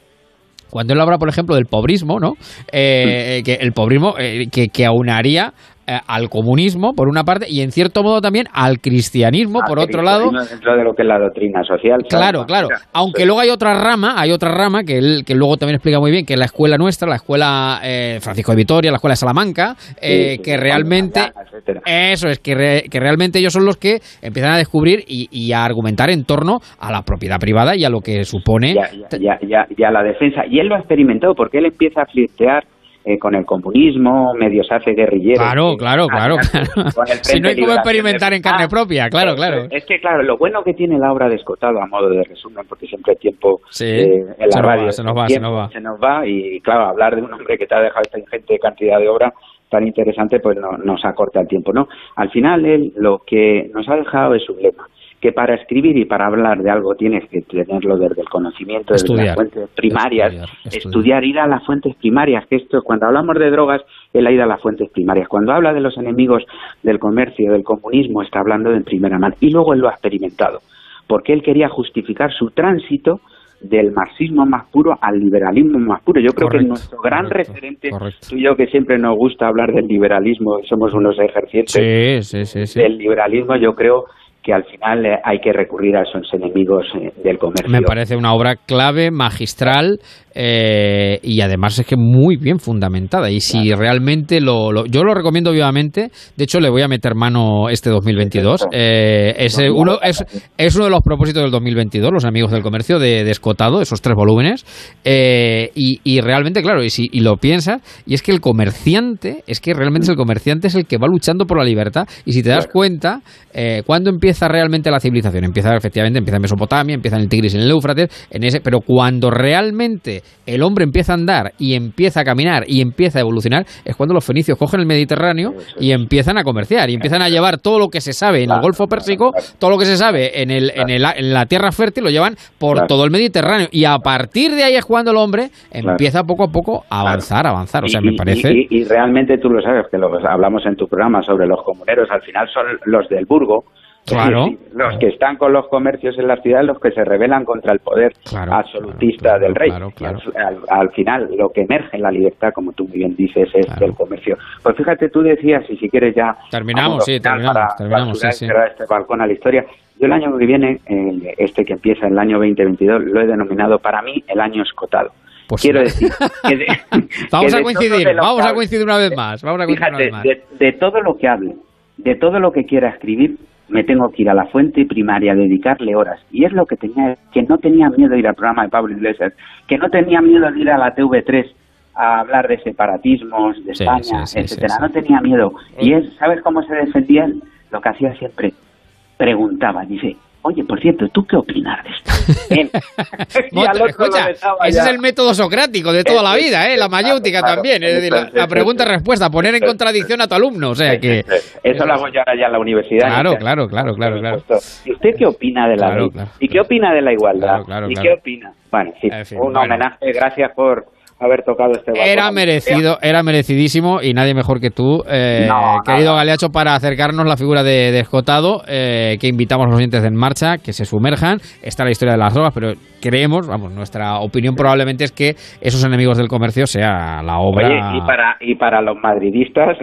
cuando él habla, por ejemplo, del pobrismo, ¿no? Eh, que el pobrismo eh, que, que aunaría eh, al comunismo, por una parte, y en cierto modo también al cristianismo, por otro lado. Dentro de lo que es la doctrina social. Claro, claro. Aunque luego hay otra rama, hay otra rama que él que luego también explica muy bien, que es la escuela nuestra, la escuela eh, Francisco de Vitoria, la escuela de Salamanca, eh, sí, que realmente Mañana, eso es que, re- que realmente ellos son los que empiezan a descubrir y, y a argumentar en torno a la propiedad privada y a lo que supone ya, ya, ya, ya, ya la defensa. Y él lo ha experimentado porque él empieza a flirtear eh, con el comunismo, medio se hace guerrillero. Claro, Eh, claro, claro, Si no hay Liberación experimentar en carne Ah, propia, claro, claro. Es que, claro, lo bueno que tiene la obra de Escotado, a modo de resumen, porque siempre el tiempo Sí, eh, en se la nos va, se nos va, se nos va. se nos va, y claro, hablar de un hombre que te ha dejado esta ingente cantidad de obra tan interesante, pues no, nos acorta el tiempo, ¿no? Al final, él lo que nos ha dejado es un lema, que para escribir y para hablar de algo tienes que tenerlo desde el conocimiento, desde Estudiar. las fuentes primarias, Estudiar, estudiar. estudiar, ir a las fuentes primarias, que esto, cuando hablamos de drogas, él ha ido a las fuentes primarias. Cuando habla de los enemigos del comercio, del comunismo, está hablando de en primera mano. Y luego él lo ha experimentado, porque él quería justificar su tránsito del marxismo más puro al liberalismo más puro. Yo creo que nuestro gran correcto, referente, correcto. tú y yo que siempre nos gusta hablar del liberalismo, somos unos ejercientes Sí, sí, sí, sí. del liberalismo, yo creo que al final eh, hay que recurrir a esos enemigos eh, del comercio. Me parece una obra clave, magistral eh, y además es que muy bien fundamentada. Y si realmente lo, lo- Yo lo recomiendo vivamente. De hecho, le voy a meter mano este 2022. Eh, es, uno, es, es uno de los propósitos del 2022, los amigos del comercio, de, de Escotado, esos tres volúmenes. Eh, y, y realmente, claro, y, si, y lo piensas, y es que el comerciante, es que realmente es el comerciante es el que va luchando por la libertad. Y si te das cuenta, ¿cuándo empieza realmente la civilización? Empieza efectivamente, empieza en Mesopotamia, empieza en el Tigris en el Éufrates, en ese, pero cuando realmente el hombre empieza a andar y empieza a caminar y empieza a evolucionar, es cuando los fenicios cogen el Mediterráneo y empiezan a comerciar y empiezan a llevar todo lo que se sabe en el Golfo Pérsico, todo lo que se sabe en, el, en, el- en la tierra fértil, lo llevan por todo el Mediterráneo. Y a partir de ahí es cuando el hombre empieza poco a poco a avanzar, a avanzar. O sea, me y- parece. Y, y realmente tú lo sabes, que lo hablamos en tu programa sobre los comuneros, al final son los del Burgo. Claro. Los que están con los comercios en las ciudades, los que se rebelan contra el poder absolutista del rey. Y al, al- al final, lo que emerge en la libertad, como tú muy bien dices, es del comercio. Pues fíjate, tú decías, y si quieres ya... Terminamos, sí, terminamos, para terminamos, sí, sí. este balcón a la historia. Yo el año que viene, el- este que empieza el año 2022, lo he denominado para mí el año escotado. Pues Quiero decir que de- Vamos que a coincidir, vamos a coincidir una vez más. Vamos a coincidir una Fíjate, vez más. de, de todo lo que hable, de todo lo que quiera escribir, me tengo que ir a la fuente primaria, dedicarle horas. Y es lo que tenía, que no tenía miedo de ir al programa de Pablo Iglesias, que no tenía miedo de ir a la TV3 a hablar de separatismos, de Sí, España, sí, sí, etcétera. No tenía miedo. Y él, ¿sabes cómo se defendía él? Lo que hacía siempre. Preguntaba, dice, oye, por cierto, ¿tú qué opinas de esto? Escucha, ese es el método socrático de toda la Ese, vida, ¿eh? la mayéutica claro, también. Es decir, la, pregunta-respuesta, poner en contradicción a tu alumno. O sea que. Eso lo hago yo ahora ya en la universidad. Claro, claro, claro, claro, claro. ¿Y usted qué opina de la ley? ¿Y qué opina de la igualdad? ¿Y qué opina? Bueno, sí, En fin, un bueno. homenaje. Gracias por haber tocado este balcón. Era merecido, era merecidísimo y nadie mejor que tú, eh, No, querido Galeacho, para acercarnos la figura de, de Escotado, eh, que invitamos a los oyentes de En Marcha, que se sumerjan. Está la historia de las drogas, pero creemos, vamos, nuestra opinión probablemente es que esos enemigos del comercio sea la obra. Oye, y para, y para los madridistas.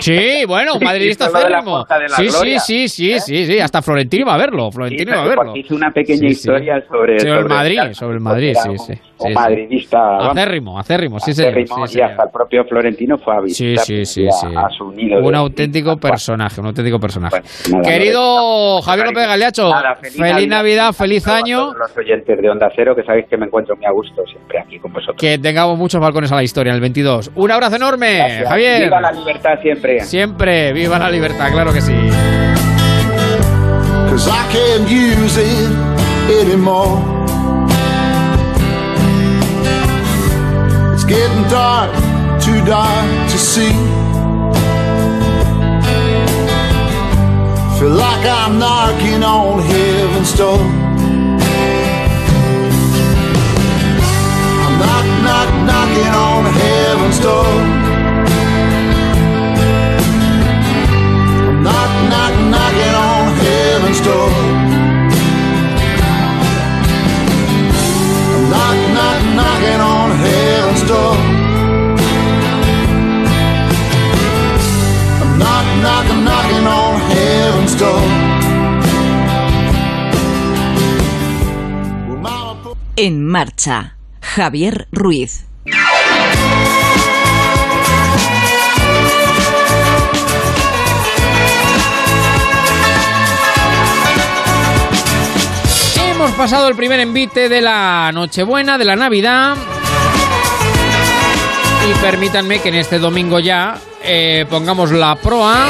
Sí, bueno, madridista Hizo lo de la acérrimo. Puerta de la Sí, sí, Gloria. ¿Eh? sí, sí, sí, sí, hasta Florentino iba a verlo, Florentino iba a verlo. Hizo una pequeña Sí, sí. historia sobre, Sobre el Madrid, sobre el Madrid, sí, sí. sí, sí. madridista. Acérrimo, acérrimo, sí, acérrimo, sí, y hasta el propio Florentino fue a Sí, visitar sí, sí, a, sí. a su nido. Un auténtico personaje, un auténtico personaje. Querido Javier López Galeacho, feliz, Navidad, feliz año. los oyentes de Onda Cero, que sabéis que me encuentro muy a gusto siempre aquí con vosotros. Que tengamos muchos balcones a la historia en el 22. Un abrazo enorme, Gracias. Javier. Viva la libertad siempre. Siempre, viva la libertad, claro que sí. Cause I can't use it anymore. It's getting dark, too dark to see. Feel like I'm knocking on heaven's door. Knock, on on on on. En marcha, Javier Ruiz. Hemos pasado el primer envite de la Nochebuena, de la Navidad. Y permítanme que en este domingo ya eh, pongamos la proa.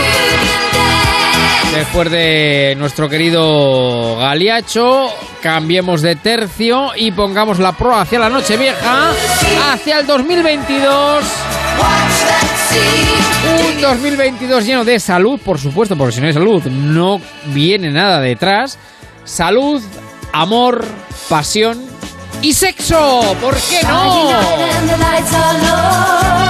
Después de nuestro querido Galiacho, cambiemos de tercio y pongamos la proa hacia la noche vieja, hacia el 2022. Un 2022 lleno de salud, por supuesto, porque si no hay salud no viene nada detrás. Salud, amor, pasión y sexo. ¿Por qué no?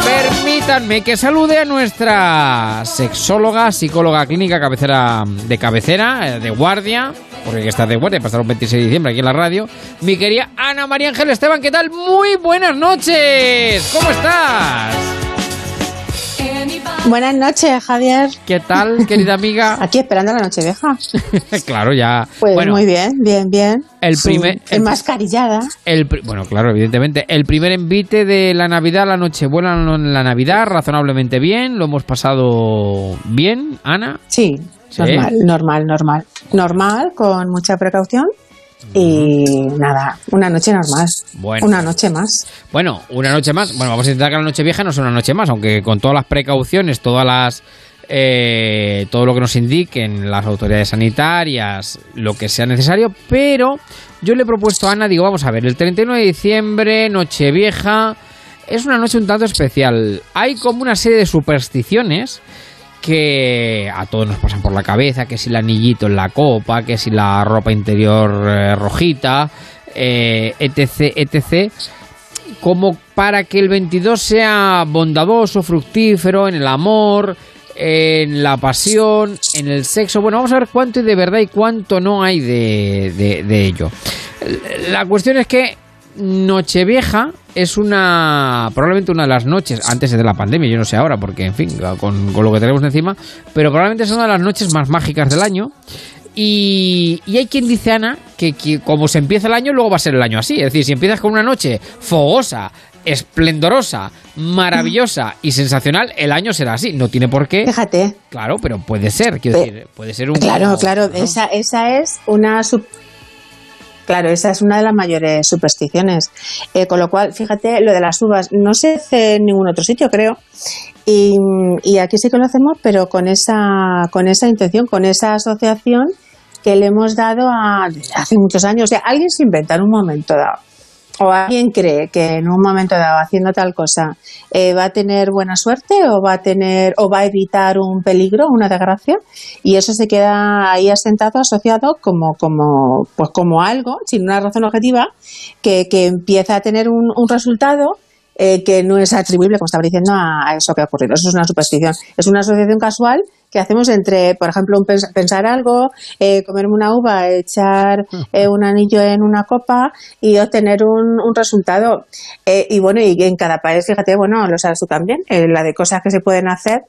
Permítanme que salude a nuestra sexóloga, psicóloga clínica, cabecera de cabecera, eh, de guardia, porque estar de guardia, pasaron 26 de diciembre aquí en la radio. Mi querida Ana María Ángel Esteban, ¿qué tal? Muy buenas noches. ¿Cómo estás? Buenas noches, Javier. ¿Qué tal, querida amiga? Aquí esperando la noche vieja. claro, ya. Pues bueno, muy bien, bien, bien. El primer- el- enmascarillada. El, bueno, claro, evidentemente. El primer envite de la Navidad, la Nochebuena, en la Navidad, razonablemente bien. Lo hemos pasado bien, Ana. Sí, Sí. normal, normal, normal. Normal, con mucha precaución. Y nada, una noche normal. Bueno. Una noche más. Bueno, una noche más. Bueno, vamos a intentar que la noche vieja no sea una noche más, aunque con todas las precauciones, todas las. eh, todo lo que nos indiquen las autoridades sanitarias, lo que sea necesario, pero yo le he propuesto a Ana, digo, vamos a ver, el 31 de diciembre, Nochevieja, es una noche un tanto especial. Hay como una serie de supersticiones que a todos nos pasan por la cabeza, que si el anillito en la copa, que si la ropa interior eh, rojita, eh, etc, etc, como para que el 22 sea bondadoso, fructífero en el amor, en la pasión, en el sexo. Bueno, vamos a ver cuánto hay de verdad y cuánto no hay de, de- de ello. La cuestión es que Nochevieja es una probablemente una de las noches antes de la pandemia, yo no sé ahora porque en fin, con, con lo que tenemos encima, pero probablemente es una de las noches más mágicas del año. Y, y hay quien dice, Ana, que, que como se empieza el año, luego va a ser el año así. Es decir, si empiezas con una noche fogosa, esplendorosa, maravillosa y sensacional, el año será así. No tiene por qué. Fíjate. Claro, pero puede ser, quiero decir, puede ser un. Claro, claro, esa, esa es una sub- Claro, esa es una de las mayores supersticiones. Eh, con lo cual, fíjate, lo de las uvas no se hace en ningún otro sitio, creo. Y, aquí sí que lo hacemos, pero con esa, con esa intención, con esa asociación que le hemos dado a, hace muchos años. O sea, alguien se inventa en un momento dado. O alguien cree que en un momento dado, haciendo tal cosa, eh, va a tener buena suerte o va a tener o va a evitar un peligro, una desgracia, y eso se queda ahí asentado, asociado como, como, pues como algo, sin una razón objetiva, que, que empieza a tener un, un resultado eh, que no es atribuible, como estaba diciendo, a, a eso que ha ocurrido. Eso es una superstición. Es una asociación casual que hacemos entre, por ejemplo, un pens- pensar algo, eh, comerme una uva, echar eh, un anillo en una copa y obtener un, un resultado. Eh, y bueno, y en cada país, fíjate, bueno, lo sabes tú también, la de cosas que se pueden hacer.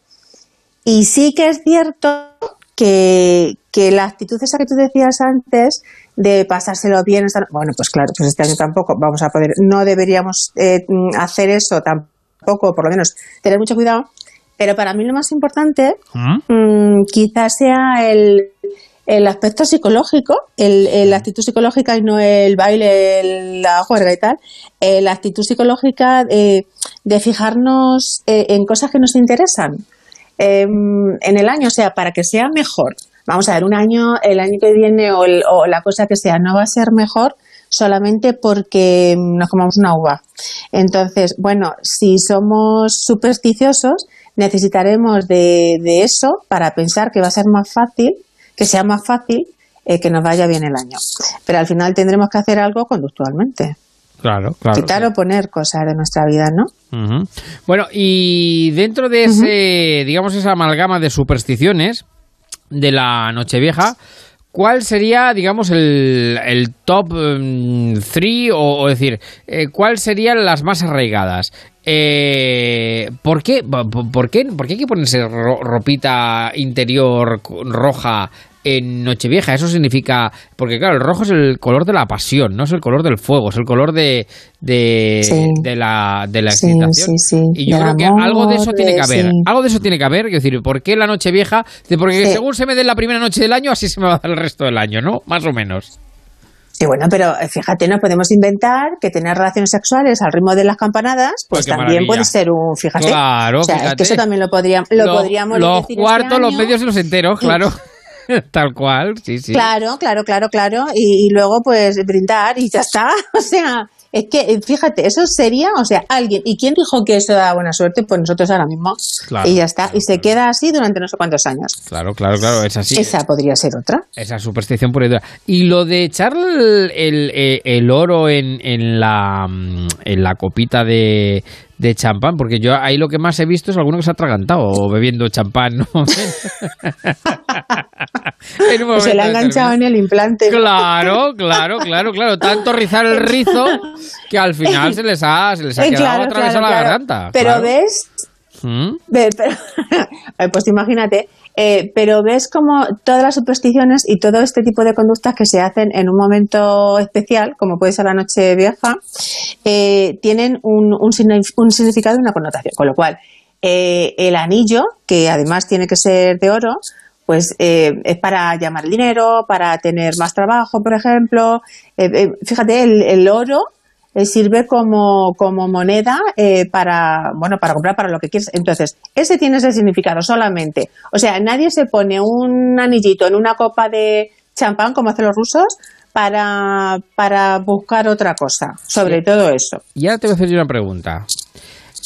Y sí que es cierto que, que la actitud esa que tú decías antes de pasárselo bien, estar- bueno, pues claro, pues este año tampoco vamos a poder, no deberíamos hacer eso tampoco, por lo menos tener mucho cuidado, pero para mí lo más importante mm, quizás sea el, el aspecto psicológico, la actitud psicológica y no el baile, el- la juerga y tal, eh, la actitud psicológica eh, de fijarnos eh, en cosas que nos interesan eh, en el año, o sea, para que sea mejor. Vamos a ver, un año, el año que viene o, el- o la cosa que sea no va a ser mejor solamente porque nos comamos una uva. Entonces, bueno, si somos supersticiosos, necesitaremos de, de eso para pensar que va a ser más fácil, que sea más fácil eh, que nos vaya bien el año. Pero al final tendremos que hacer algo conductualmente. Claro, claro. Quitar o poner cosas de nuestra vida, ¿no? Bueno, y dentro de ese, digamos, esa amalgama de supersticiones de la Nochevieja, ¿cuál sería, digamos, el, el top 3? o, o decir, eh, ¿cuál serían las más arraigadas? Eh, ¿por, qué, por, qué, ¿Por qué hay que ponerse ro- ropita interior roja en Nochevieja? Eso significa. Porque, claro, el rojo es el color de la pasión, no es el color del fuego, es el color de, de, Sí. de la, de la Sí, excitación. sí, sí. Y yo creo que amor, algo de eso tiene que haber. sí. Algo de eso tiene que haber. Es decir, ¿por qué la Nochevieja? Porque Sí. según se me dé la primera noche del año, así se me va a dar el resto del año, ¿no? Más o menos. Y bueno, pero eh, fíjate, no podemos inventar que tener relaciones sexuales al ritmo de las campanadas, pues Pues también maravilla. puede ser un, fíjate. Claro, o sea, es que eso también lo, podríamos lo, Lo- podríamos los decir este cuartos, los medios y los enteros, claro. Tal cual, sí, sí. Claro, claro, claro, claro. Y, y luego, pues, brindar y ya está. O sea, es que, eh, fíjate, eso sería, o sea, alguien. ¿Y quién dijo que eso da buena suerte? Pues nosotros ahora mismo. Claro, y ya está. Y se queda así durante no sé cuántos años. Claro, claro, claro, es así. Esa podría ser otra. Esa superstición pura y dura. Y lo de echar el, el- eh, el oro en, en la, mm, en la copita de, de champán, porque yo ahí lo que más he visto es alguno que se ha atragantado bebiendo champán. ¿no? Pues se le ha enganchado en el implante. Claro, claro, claro, claro. Tanto rizar el rizo que al final se les ha, se les ha Eh, quedado claro, atravesado claro, la claro. garganta. Pero ves, ¿Mm? Pero- pues imagínate, eh, pero ves como todas las supersticiones y todo este tipo de conductas que se hacen en un momento especial, como puede ser la noche vieja, eh, tienen un, un, un significado y una connotación. Con lo cual, eh, el anillo, que además tiene que ser de oro, pues eh, es para llamar dinero, para tener más trabajo, por ejemplo. Eh, eh, fíjate, el oro eh, sirve como, como moneda eh, para, bueno, para comprar para lo que quieres. Entonces, ese tiene ese significado solamente. O sea, nadie se pone un anillito en una copa de champán, como hacen los rusos, para, para buscar otra cosa. Sobre Sí. todo eso. Y ahora te voy a hacer una pregunta.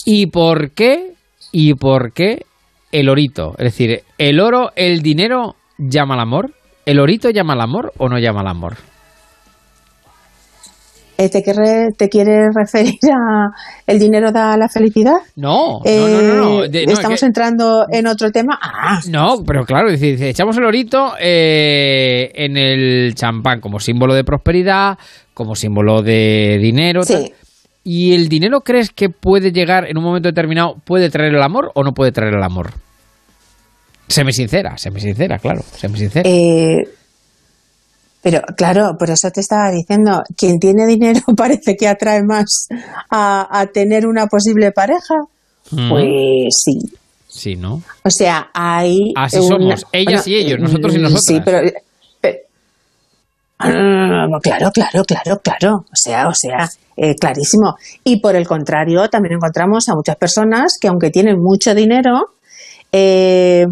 ¿Y por qué? ¿Y por qué el orito? Es decir, ¿el oro, el dinero llama al amor? ¿El orito llama al amor o no llama al amor? Eh, ¿Te, quiere, ¿Te quieres referir a el dinero da la felicidad? No, no, no, no. no. Eh, De- no, es Estamos que- entrando en otro tema. Ah, No, pero claro, es decir, echamos el orito eh, en el champán como símbolo de prosperidad, como símbolo de dinero. Sí. tal. ¿Y el dinero crees que puede llegar en un momento determinado, puede traer el amor o no puede traer el amor? Séme sincera, séme sincera, claro, séme sincera. Eh, pero claro, por eso te estaba diciendo, quien tiene dinero parece que atrae más a, a tener una posible pareja. Mm. Pues sí. Sí, ¿no? O sea, hay. Así una- somos, ellas y ellos, nosotros y mm, nosotras. Sí, pero. pero- Ah, claro, claro, claro, claro. O sea, o sea, eh, clarísimo. Y por el contrario, también encontramos a muchas personas que, aunque tienen mucho dinero, eh,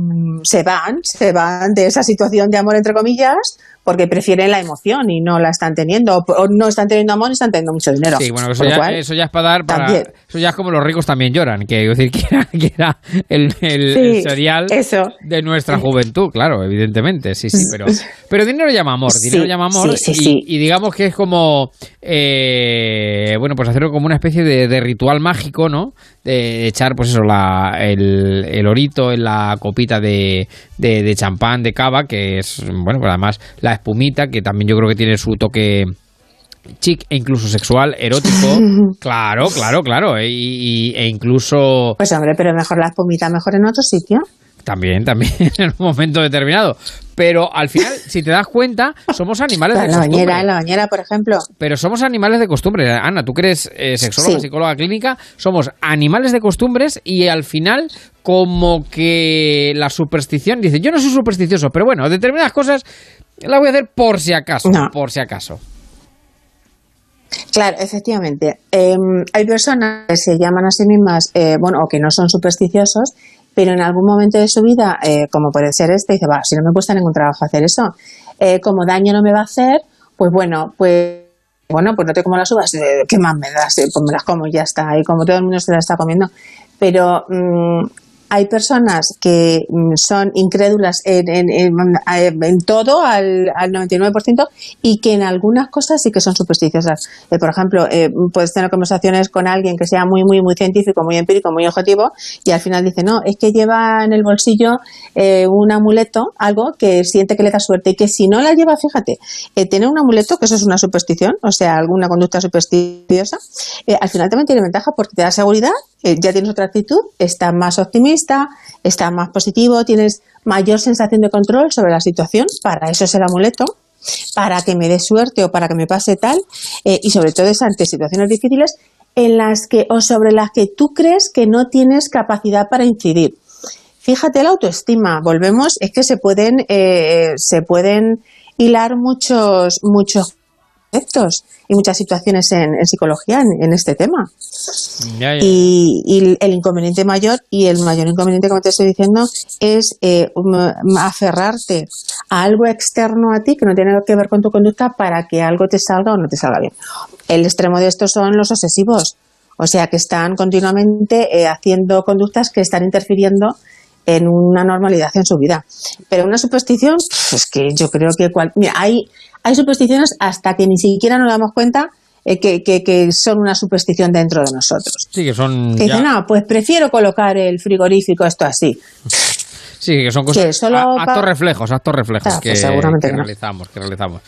se van, se van de esa situación de amor, entre comillas, porque prefieren la emoción y no la están teniendo. O, no están teniendo amor y están teniendo mucho dinero. Sí, bueno, eso ya, cual, eso ya es para dar para. también. Eso ya es como los ricos también lloran, que, decir, que era, que era el, el- Sí, el serial eso. de nuestra juventud, claro, evidentemente, sí, sí, pero, pero dinero llama amor, dinero Sí, llama amor, y digamos que es como, eh, bueno, pues hacerlo como una especie de, de ritual mágico, ¿no? De echar, pues eso, la, el, el orito en la copita de, de, de champán, de cava, que es, bueno, pues además la espumita, que también yo creo que tiene su toque chic e incluso sexual, erótico. claro, claro, claro. E, y- e incluso Pues hombre, pero mejor la espumita, mejor en otro sitio. también, también en un momento determinado. Pero al final, si te das cuenta, somos animales de la costumbre. bañera, en la bañera, por ejemplo. Pero somos animales de costumbre. Ana, tú que eres eh, sexóloga, Sí. psicóloga clínica, somos animales de costumbres y al final como que la superstición dice, yo no soy supersticioso, pero bueno, determinadas cosas las voy a hacer por si acaso, No. por si acaso. Claro, efectivamente. Eh, hay personas que se llaman a sí mismas, eh, bueno, o que no son supersticiosos, pero en algún momento de su vida, eh, como puede ser este, dice, va, si no me cuesta ningún trabajo hacer eso, eh, como daño no me va a hacer, pues bueno, pues bueno, pues no te como las uvas, eh, ¿qué más me das? Eh, pues me las como y ya está, y como todo el mundo se las está comiendo. Pero mm, hay personas que mm, son incrédulas en, en- en- en todo, al, al 99%, y que en algunas cosas sí que son supersticiosas. Eh, por ejemplo, eh, puedes tener conversaciones con alguien que sea muy, muy, muy científico, muy empírico, muy objetivo, y al final dice, no, es que lleva en el bolsillo eh, un amuleto, algo que siente que le da suerte, y que si no la lleva, fíjate, eh, tener un amuleto, que eso es una superstición, o sea, alguna conducta supersticiosa, eh, al final también tiene ventaja porque te da seguridad, eh, ya tienes otra actitud, estás más optimista, estás más positivo, tienes mayor sensación de control sobre la situación, para eso es el amuleto, para que me dé suerte o para que me pase tal, eh, y sobre todo es ante situaciones difíciles en las que o sobre las que tú crees que no tienes capacidad para incidir. Fíjate la autoestima, volvemos, es que se pueden, eh, se pueden hilar muchos, muchos conceptos y muchas situaciones en, en psicología en, en este tema. Ya, ya, ya. Y, y el inconveniente mayor, y el mayor inconveniente, como te estoy diciendo, es eh, um, aferrarte a algo externo a ti que no tiene que ver con tu conducta para que algo te salga o no te salga bien. El extremo de esto son los obsesivos, o sea, que están continuamente eh, haciendo conductas que están interfiriendo en una normalidad en su vida. Pero una superstición, pues es que yo creo que cual- mira, hay, hay supersticiones hasta que ni siquiera nos damos cuenta eh, que, que- que son una superstición dentro de nosotros. Sí, que son. Que ya- dicen, no, pues prefiero colocar el frigorífico esto así. Sí, que son cosas. Que a- actos reflejos, actos reflejos que, pues seguramente que no. realizamos, que realizamos.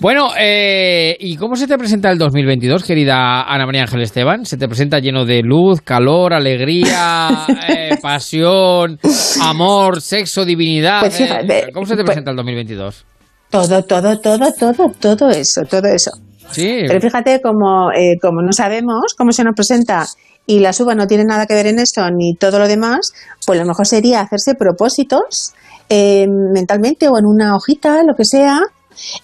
Bueno, eh, ¿y cómo se te presenta el 2022, querida Ana María Ángel Esteban? ¿Se te presenta lleno de luz, calor, alegría, eh, pasión, amor, sexo, divinidad? Pues eh? ¿Cómo se te pues- presenta el 2022? Todo, todo, todo, todo, todo eso, todo eso. Sí. Pero fíjate, como, eh, como no sabemos cómo se nos presenta y la suba no tiene nada que ver en eso ni todo lo demás, pues lo mejor sería hacerse propósitos eh, mentalmente o en una hojita, lo que sea,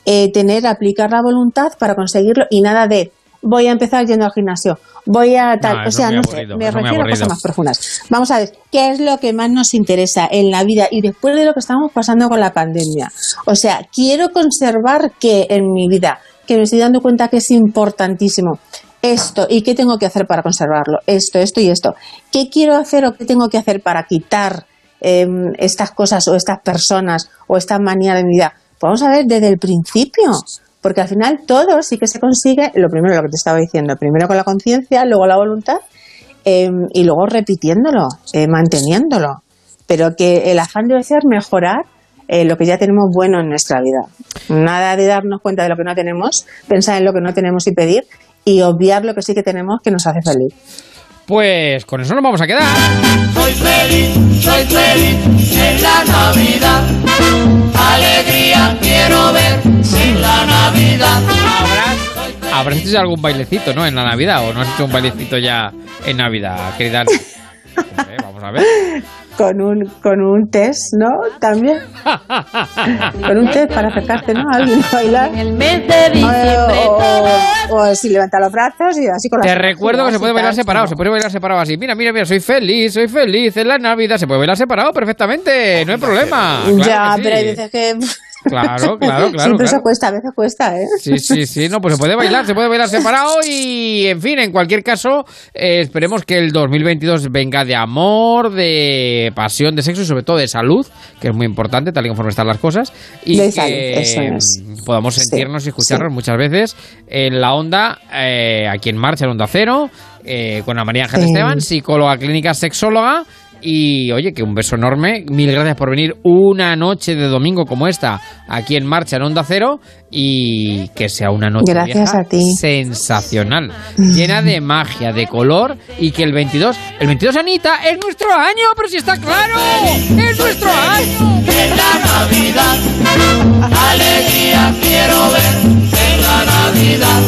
eh, tener, aplicar la voluntad para conseguirlo y nada de voy a empezar yendo al gimnasio, voy a tal, No, o sea, no sé, me refiero a cosas más profundas. Vamos a ver, ¿qué es lo que más nos interesa en la vida y después de lo que estamos pasando con la pandemia? O sea, quiero conservar que en mi vida, que me estoy dando cuenta que es importantísimo esto y qué tengo que hacer para conservarlo, esto, esto y esto. ¿Qué quiero hacer o qué tengo que hacer para quitar em, estas cosas o estas personas o esta manía de mi vida? Pues vamos a ver desde el principio, porque al final todo sí que se consigue, lo primero lo que te estaba diciendo, primero con la conciencia, luego la voluntad em, y luego repitiéndolo, eh, manteniéndolo. Pero que el afán debe ser mejorar eh, lo que ya tenemos bueno en nuestra vida. Nada de darnos cuenta de lo que no tenemos, pensar en lo que no tenemos y pedir y obviar lo que sí que tenemos que nos hace feliz. Pues con eso nos vamos a quedar. Soy feliz, soy feliz en la Navidad. Alegría quiero ver en la Navidad. Habrás hecho algún bailecito, ¿no? En la Navidad, o no has hecho un bailecito ya en Navidad, querida vamos a ver. Con un, con un test, ¿no? También. con un test para acercarte, ¿no? A alguien a bailar. En el mes de diciembre o, o, o si levanta los brazos y así con las Te recuerdo que se puede bailar separado, se puede bailar separado así. Mira, mira, mira, soy feliz, soy feliz en la Navidad. Se puede bailar separado perfectamente, no hay problema. Claro ya, pero hay veces que... Claro, claro, claro. eso claro. cuesta, a veces cuesta, ¿eh? Sí, sí, sí, no, pues se puede bailar, se puede bailar separado y, en fin, en cualquier caso, eh, esperemos que el 2022 venga de amor, de pasión, de sexo y sobre todo de salud, que es muy importante, tal y conforme están las cosas, y De que salud, eso es. podamos Sí, sentirnos y escucharnos sí. muchas veces en la onda, eh, aquí en marcha, en Onda Cero, eh, con la María Ángel. Esteban, psicóloga clínica sexóloga. Y oye, que un beso enorme. Mil gracias por venir una noche de domingo como esta aquí en marcha en Onda Cero. Y que sea una noche Gracias vieja a ti. sensacional, llena de magia, de color. Y que el 22, el 22, Anita, es nuestro año, pero si está claro, es nuestro año. En la Navidad. Alegría quiero ver la Navidad.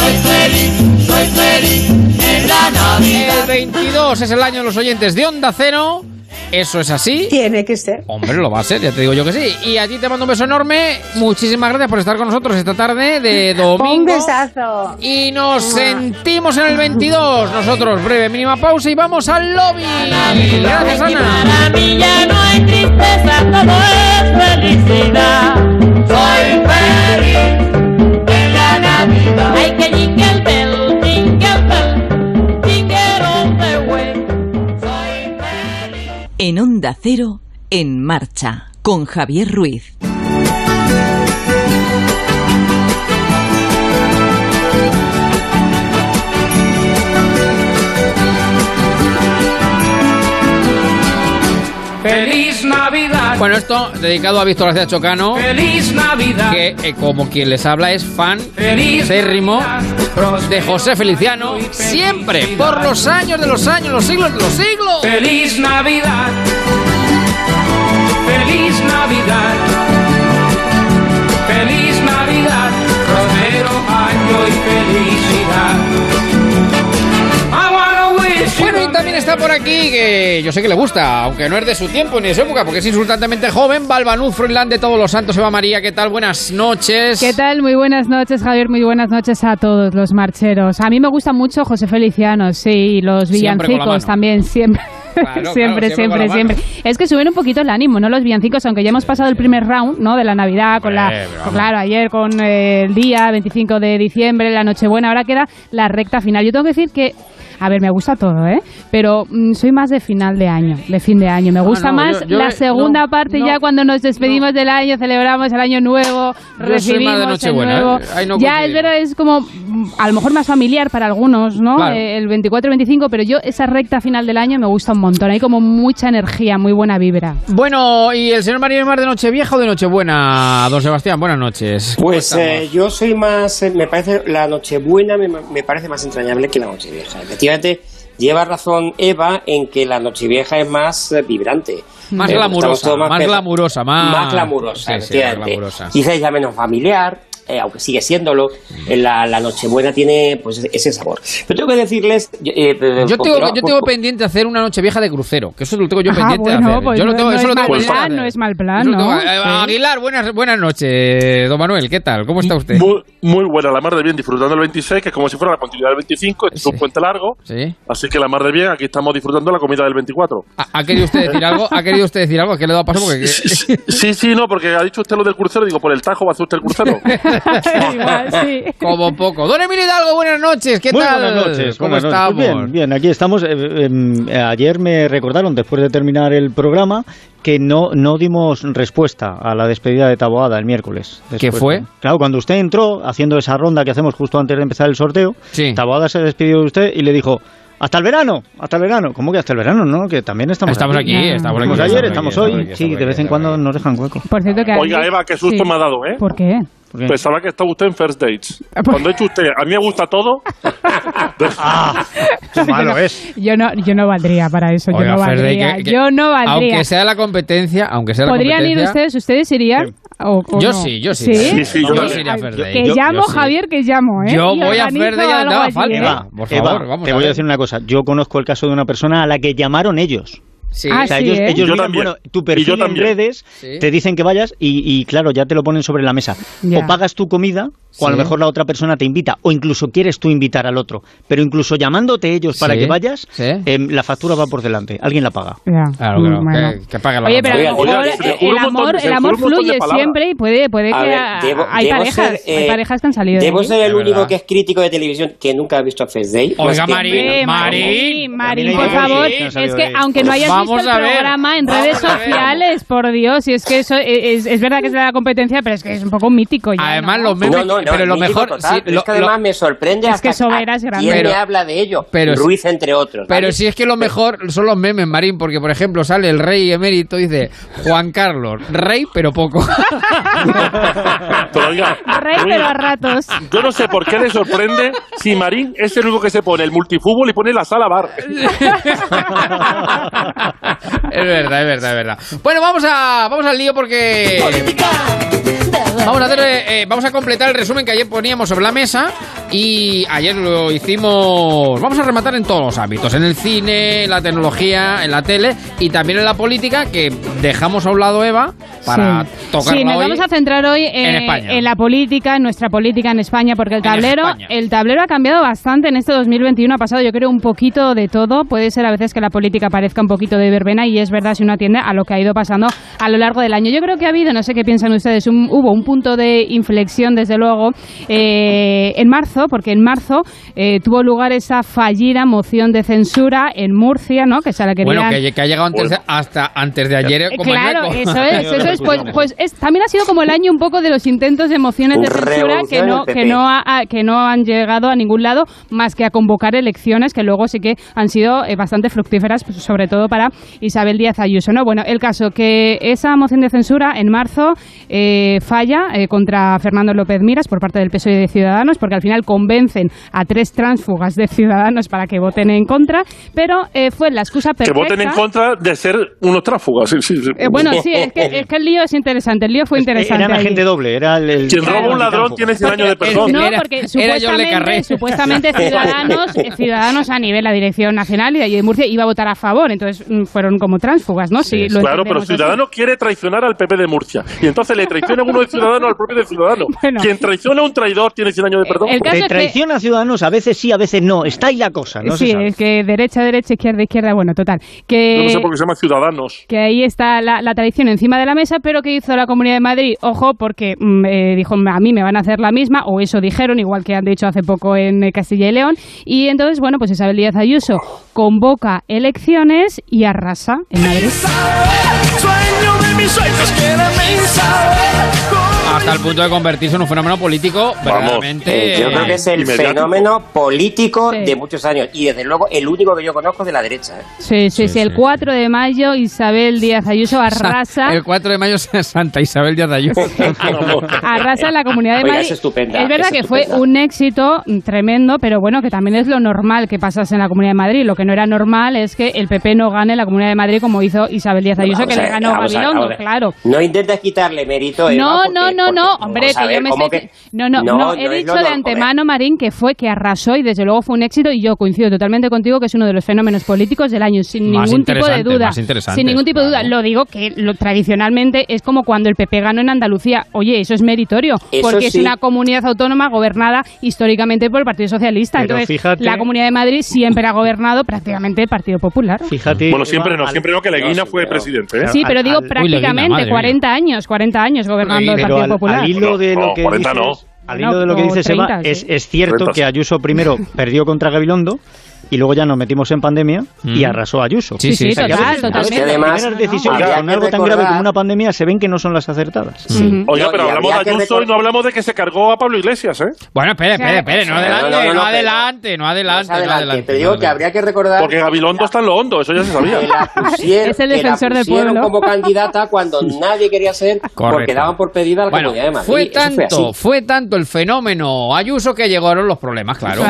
Soy feliz, soy feliz en la Navidad. El 22 es el año de los oyentes de Onda Cero. Eso es así. Tiene que ser. Hombre, lo va a ser, ya te digo yo que sí. Y a ti te mando un beso enorme. Muchísimas gracias por estar con nosotros esta tarde de domingo. Un besazo. Y nos sentimos en el 22. Nosotros, breve mínima pausa y vamos al lobby. Gracias, Ana. Para mí ya no hay tristeza, todo es felicidad. Soy feliz En Onda Cero, en marcha, con Javier Ruiz. Feliz. Bueno, esto dedicado a Víctor García Chocano, Feliz Navidad. que eh, como quien les habla es fan acérrimo de José Feliciano, siempre, por los años de los años, los siglos de los siglos. Feliz Navidad. Feliz Navidad. Feliz Navidad. Prospero año y felicidad. También está por aquí que yo sé que le gusta, aunque no es de su tiempo ni de su época, porque es insultantemente joven. Balbanuz, Froilán de Todos los Santos, Eva María, ¿qué tal? Buenas noches. ¿Qué tal? Muy buenas noches, Javier. Muy buenas noches a todos los marcheros. A mí me gusta mucho José Feliciano, sí, y los villancicos también, siempre. Claro, siempre, claro, siempre siempre. Es que suben un poquito el ánimo, ¿no? Los villancicos, aunque ya hemos pasado el primer round, ¿no? De la Navidad, con la. Hombre. Claro, ayer con eh, el día 25 de diciembre, la Nochebuena, ahora queda la recta final. Yo tengo que decir que. A ver, me gusta todo, ¿eh? Pero mm, soy más de final de año, de fin de año. Me gusta no, más yo- yo- la segunda no, parte no, ya cuando nos despedimos del año, celebramos el año nuevo, Yo soy recibimos más de el Nochebuena, nuevo. ¿eh? Ya, es coincidimos. verdad, es como mm, a lo mejor más familiar para algunos, ¿no? Claro. Eh, el 24 y 25, pero yo esa recta final del año me gusta un montón. Hay como mucha energía, muy buena vibra. Bueno, ¿y el señor María es más de Nochevieja o de Nochebuena? Don Sebastián, buenas noches. ¿Cómo Pues eh, yo soy más, eh, me parece, la Nochebuena me, me parece más entrañable que la Nochevieja. Efectivamente, lleva razón Eva en que la Nochevieja es más eh, vibrante. Más Eh, glamurosa, más glamurosa, más- Más glamurosa, Sí, sí, más efectivamente. glamurosa. Quizás ya menos familiar, eh, aunque sigue siéndolo. Eh, La, la Nochebuena tiene pues ese sabor. Pero tengo que decirles... eh, eh, Yo tengo, no- yo tengo pendiente hacer una noche vieja de crucero, que eso lo tengo yo Ah, pendiente de bueno, hacer. pues yo lo no- tengo, no eso es lo tengo de plan, no es mal plan, lo tengo- ¿no? eh, Sí. Aguilar, buenas, buenas noches, don Manuel, ¿qué tal? ¿Cómo está usted? Muy, muy buena, la mar de bien, disfrutando el 26, que es como si fuera la continuidad del 25, este es un puente largo, Sí. así que la mar de bien, aquí estamos disfrutando la comida del 24. ¿Ha querido usted decir algo? ¿Ha querido usted decir algo? ¿Qué le da paso? Porque Sí, sí, no, porque ha dicho usted lo del crucero, digo, por el tajo va a hacer usted el crucero. Igual, sí. como poco. Don Emilio Hidalgo, buenas noches, ¿qué Muy tal? buenas noches. ¿Cómo buenas noches. estamos? Pues bien, bien, aquí estamos. Eh, eh, ayer me recordaron, después de terminar el programa, que no, no dimos respuesta a la despedida de Taboada el miércoles. ¿Qué fue? Claro, cuando usted entró haciendo esa ronda que hacemos justo antes de empezar el sorteo, Sí. Taboada se despidió de usted y le dijo... Hasta el verano, hasta el verano. ¿Cómo que hasta el verano? No, que también estamos, Estamos aquí, estamos aquí, Estamos estamos ayer, aquí, estamos estamos hoy. aquí, sí, de vez en cuando nos dejan hueco. Por cierto que Oiga, ayer- Eva, qué susto sí. me ha dado, ¿eh? ¿Por qué? Pensaba que estaba usted en First Dates. Cuando ha hecho usted, a mí me gusta todo. Qué malo es. Yo no, yo no valdría para eso, yo no valdría. que- que- yo no valdría. Aunque sea la competencia, aunque sea la ¿Podrían ir ustedes? ¿Ustedes irían? ¿O- o Yo no? sí, yo sí. ¿Sí? Sí, sí, yo Yo sí iría a First Dates. Que Yo- llamo, yo sí. Javier, que llamo, ¿eh? Yo voy a First Dates, Por Eva, favor, vamos te a voy a decir una cosa. Yo conozco el caso de una persona a la que llamaron ellos. Sí. Ah, o sea, sí, ellos, ¿eh? ellos Yo miran, también. bueno, tu perfil en también. redes Sí. te dicen que vayas y, y, claro, ya te lo ponen sobre la mesa. Ya. O pagas tu comida o a lo mejor la otra persona te invita o incluso quieres tú invitar al otro. Pero incluso llamándote ellos para que vayas, Sí. em, la factura va por delante. Alguien la paga. Ya. Claro, claro, bueno. que, que pague la Oye, pero a Oiga, oiga, eh, se le el montón- amor, se el amor montón de fluye siempre y puede, puede A que ver, a- debo- hay debo parejas, ser, hay eh, parejas que han salido de Debo ahí. ser el único que es crítico de televisión que nunca ha visto First Date. Oiga, Más que- Marín, Eh, Marín, por hay favor, es que de aunque no hayas Vamos visto a el ver. programa en Vamos redes sociales, por Dios, y es que eso es, es verdad que es de la competencia, pero es que es un poco mítico ya. Además, ¿no? los memes, No, no, no, pero lo mejor... total, sí, pero lo- es que además lo- me sorprende Es hasta que Sobera es a grande. quién me habla de ello. pero- Ruiz, entre otros. Pero si es que lo mejor son los memes, Marín, porque por ejemplo sale el rey emérito y dice Juan Carlos, rey pero poco. Pero oiga, Rey, pero a ratos. yo no sé por qué le sorprende si Marín es el único que se pone el multifútbol y pone la sala bar. es verdad, es verdad, es verdad. Bueno, vamos a vamos al lío porque vamos a hacer eh, vamos a completar el resumen que ayer poníamos sobre la mesa y ayer lo hicimos. Vamos a rematar en todos los ámbitos, en el cine, en la tecnología, en la tele y también en la política que dejamos a un lado Eva para Sí. tocarla Sí, nos hoy. vamos a centrar hoy en, en España. en la política, en nuestra política en España, porque el tablero, el tablero ha cambiado bastante en este 2021. Ha pasado, yo creo, un poquito de todo. Puede ser a veces que la política parezca un poquito de verbena y es verdad si uno atiende a lo que ha ido pasando a lo largo del año. Yo creo que ha habido, no sé qué piensan ustedes, un- hubo un punto de inflexión, desde luego, eh, en marzo, porque en marzo eh, tuvo lugar esa fallida moción de censura en Murcia, ¿no? Que se la querían Bueno, que, que ha llegado antes de- hasta antes de ayer como el Claro, eso es, eso es. Pues, pues es- también ha sido como el año un poco de los intentos de mociones de censura que no, que no, ha- a- que no han llegado a ningún lado más que a convocar elecciones que luego sí que han sido eh, bastante fructíferas, pues, sobre todo para Isabel Díaz Ayuso. ¿no? Bueno, el caso que esa moción de censura en marzo eh, falla eh, contra Fernando López Miras por parte del PSOE de Ciudadanos, porque al final convencen a tres tránsfugas de Ciudadanos para que voten en contra, pero eh, fue la excusa Que perfecta. voten en contra de ser unos tránsfugas. Sí, sí, sí. Eh, bueno, sí, es que, es que el lío es interesante, el lío fue interesante. Era agente doble, era el... el- Quien roba un ladrón tiene 100 años de perdón. No, porque supuestamente, supuestamente Ciudadanos, Ciudadanos a nivel la dirección nacional y de allí de Murcia iba a votar a favor, entonces fueron como tránsfugas, ¿no? Sí, lo claro, pero entendemos así. Ciudadano quiere traicionar al PP de Murcia. Y entonces le traiciona uno de Ciudadano al propio de Ciudadano. Quien traiciona a un traidor tiene 100 años de perdón. el caso Te es que- traiciona a Ciudadanos, a veces sí, a veces no. Está ahí la cosa, no sí, se sabe. es que derecha, derecha, izquierda, izquierda, bueno, total. Que, no sé por qué se llama Ciudadanos. que ahí está la, la tradición encima de la mesa, pero que hizo la Comunidad de Madrid? Ojo, porque mm, eh, dijo, a mí me van a hacer la misma, o eso dijeron, igual que han dicho hace poco en eh, Castilla y León. Y entonces, bueno, pues Isabel Díaz Ayuso convoca elecciones y arrasa en Madrid. Hasta el punto de convertirse en un fenómeno político verdaderamente... Eh, yo creo que es el fenómeno político de muchos años y desde luego el único que yo conozco de la derecha. ¿eh? Sí, sí, sí, el 4 de mayo Isabel Díaz Ayuso arrasa, El 4 de mayo es Santa Isabel Díaz Ayuso. arrasa en la Comunidad de Oiga, Madrid. es estupenda, es verdad es que fue un éxito tremendo, pero bueno, que también es lo normal que pasase en la Comunidad de Madrid. Lo que no era normal es que el PP no gane la Comunidad de Madrid como hizo Isabel Díaz Ayuso, que a le ganó Gabilondo, claro. No intentes quitarle mérito. Eva, No, porque- no, no, no, hombre, que yo me ¿cómo estoy... que- No, no, No, no, no he dicho de antemano, Marín, que fue que arrasó y desde luego fue un éxito y yo coincido totalmente contigo que es uno de los fenómenos políticos del año, sin Más ningún tipo de duda. más interesante, Sin ningún tipo de duda. Lo digo que lo, tradicionalmente es como cuando el PP ganó en Andalucía. Oye, eso es meritorio, Eso porque es una comunidad autónoma gobernada históricamente por el Partido Socialista. Pero Entonces, fíjate- la Comunidad de Madrid siempre ha gobernado prácticamente el Partido Popular. Fíjate. Bueno, siempre Eva, no, al- siempre no, que Leguina fue presidente. ¿eh? Sí, pero digo al- Uy, prácticamente mía. 40 años, 40 años gobernando el Partido al, Popular. al hilo de lo No, que 40 dices, no. al No, hilo de lo que o dices, 30, Eva, es, es cierto 30, que. Ayuso primero perdió contra Gabilondo y luego ya nos metimos en pandemia y Mm. arrasó Ayuso. Sí, sí, a total, veces- totalmente. las Además, primeras decisiones con algo tan grave recordar- como una pandemia se ven que no son las acertadas. Oiga, No, pero y hablamos de que Ayuso y recordar- no hablamos de que se cargó a Pablo Iglesias, ¿eh? Bueno, espere, espere, espere, no No, adelante, no, no, no, no, adelante, no adelante, no adelante, pero digo no que habría que recordar Porque Gabilondo está en lo hondo, eso ya se sabía. pusieron, Es el defensor del pueblo. como candidata cuando nadie quería ser porque Correcto. daban por pedida la Bueno, Comunidad de Madrid. fue fue tanto, así. fue tanto el fenómeno Ayuso que llegaron los problemas, claro.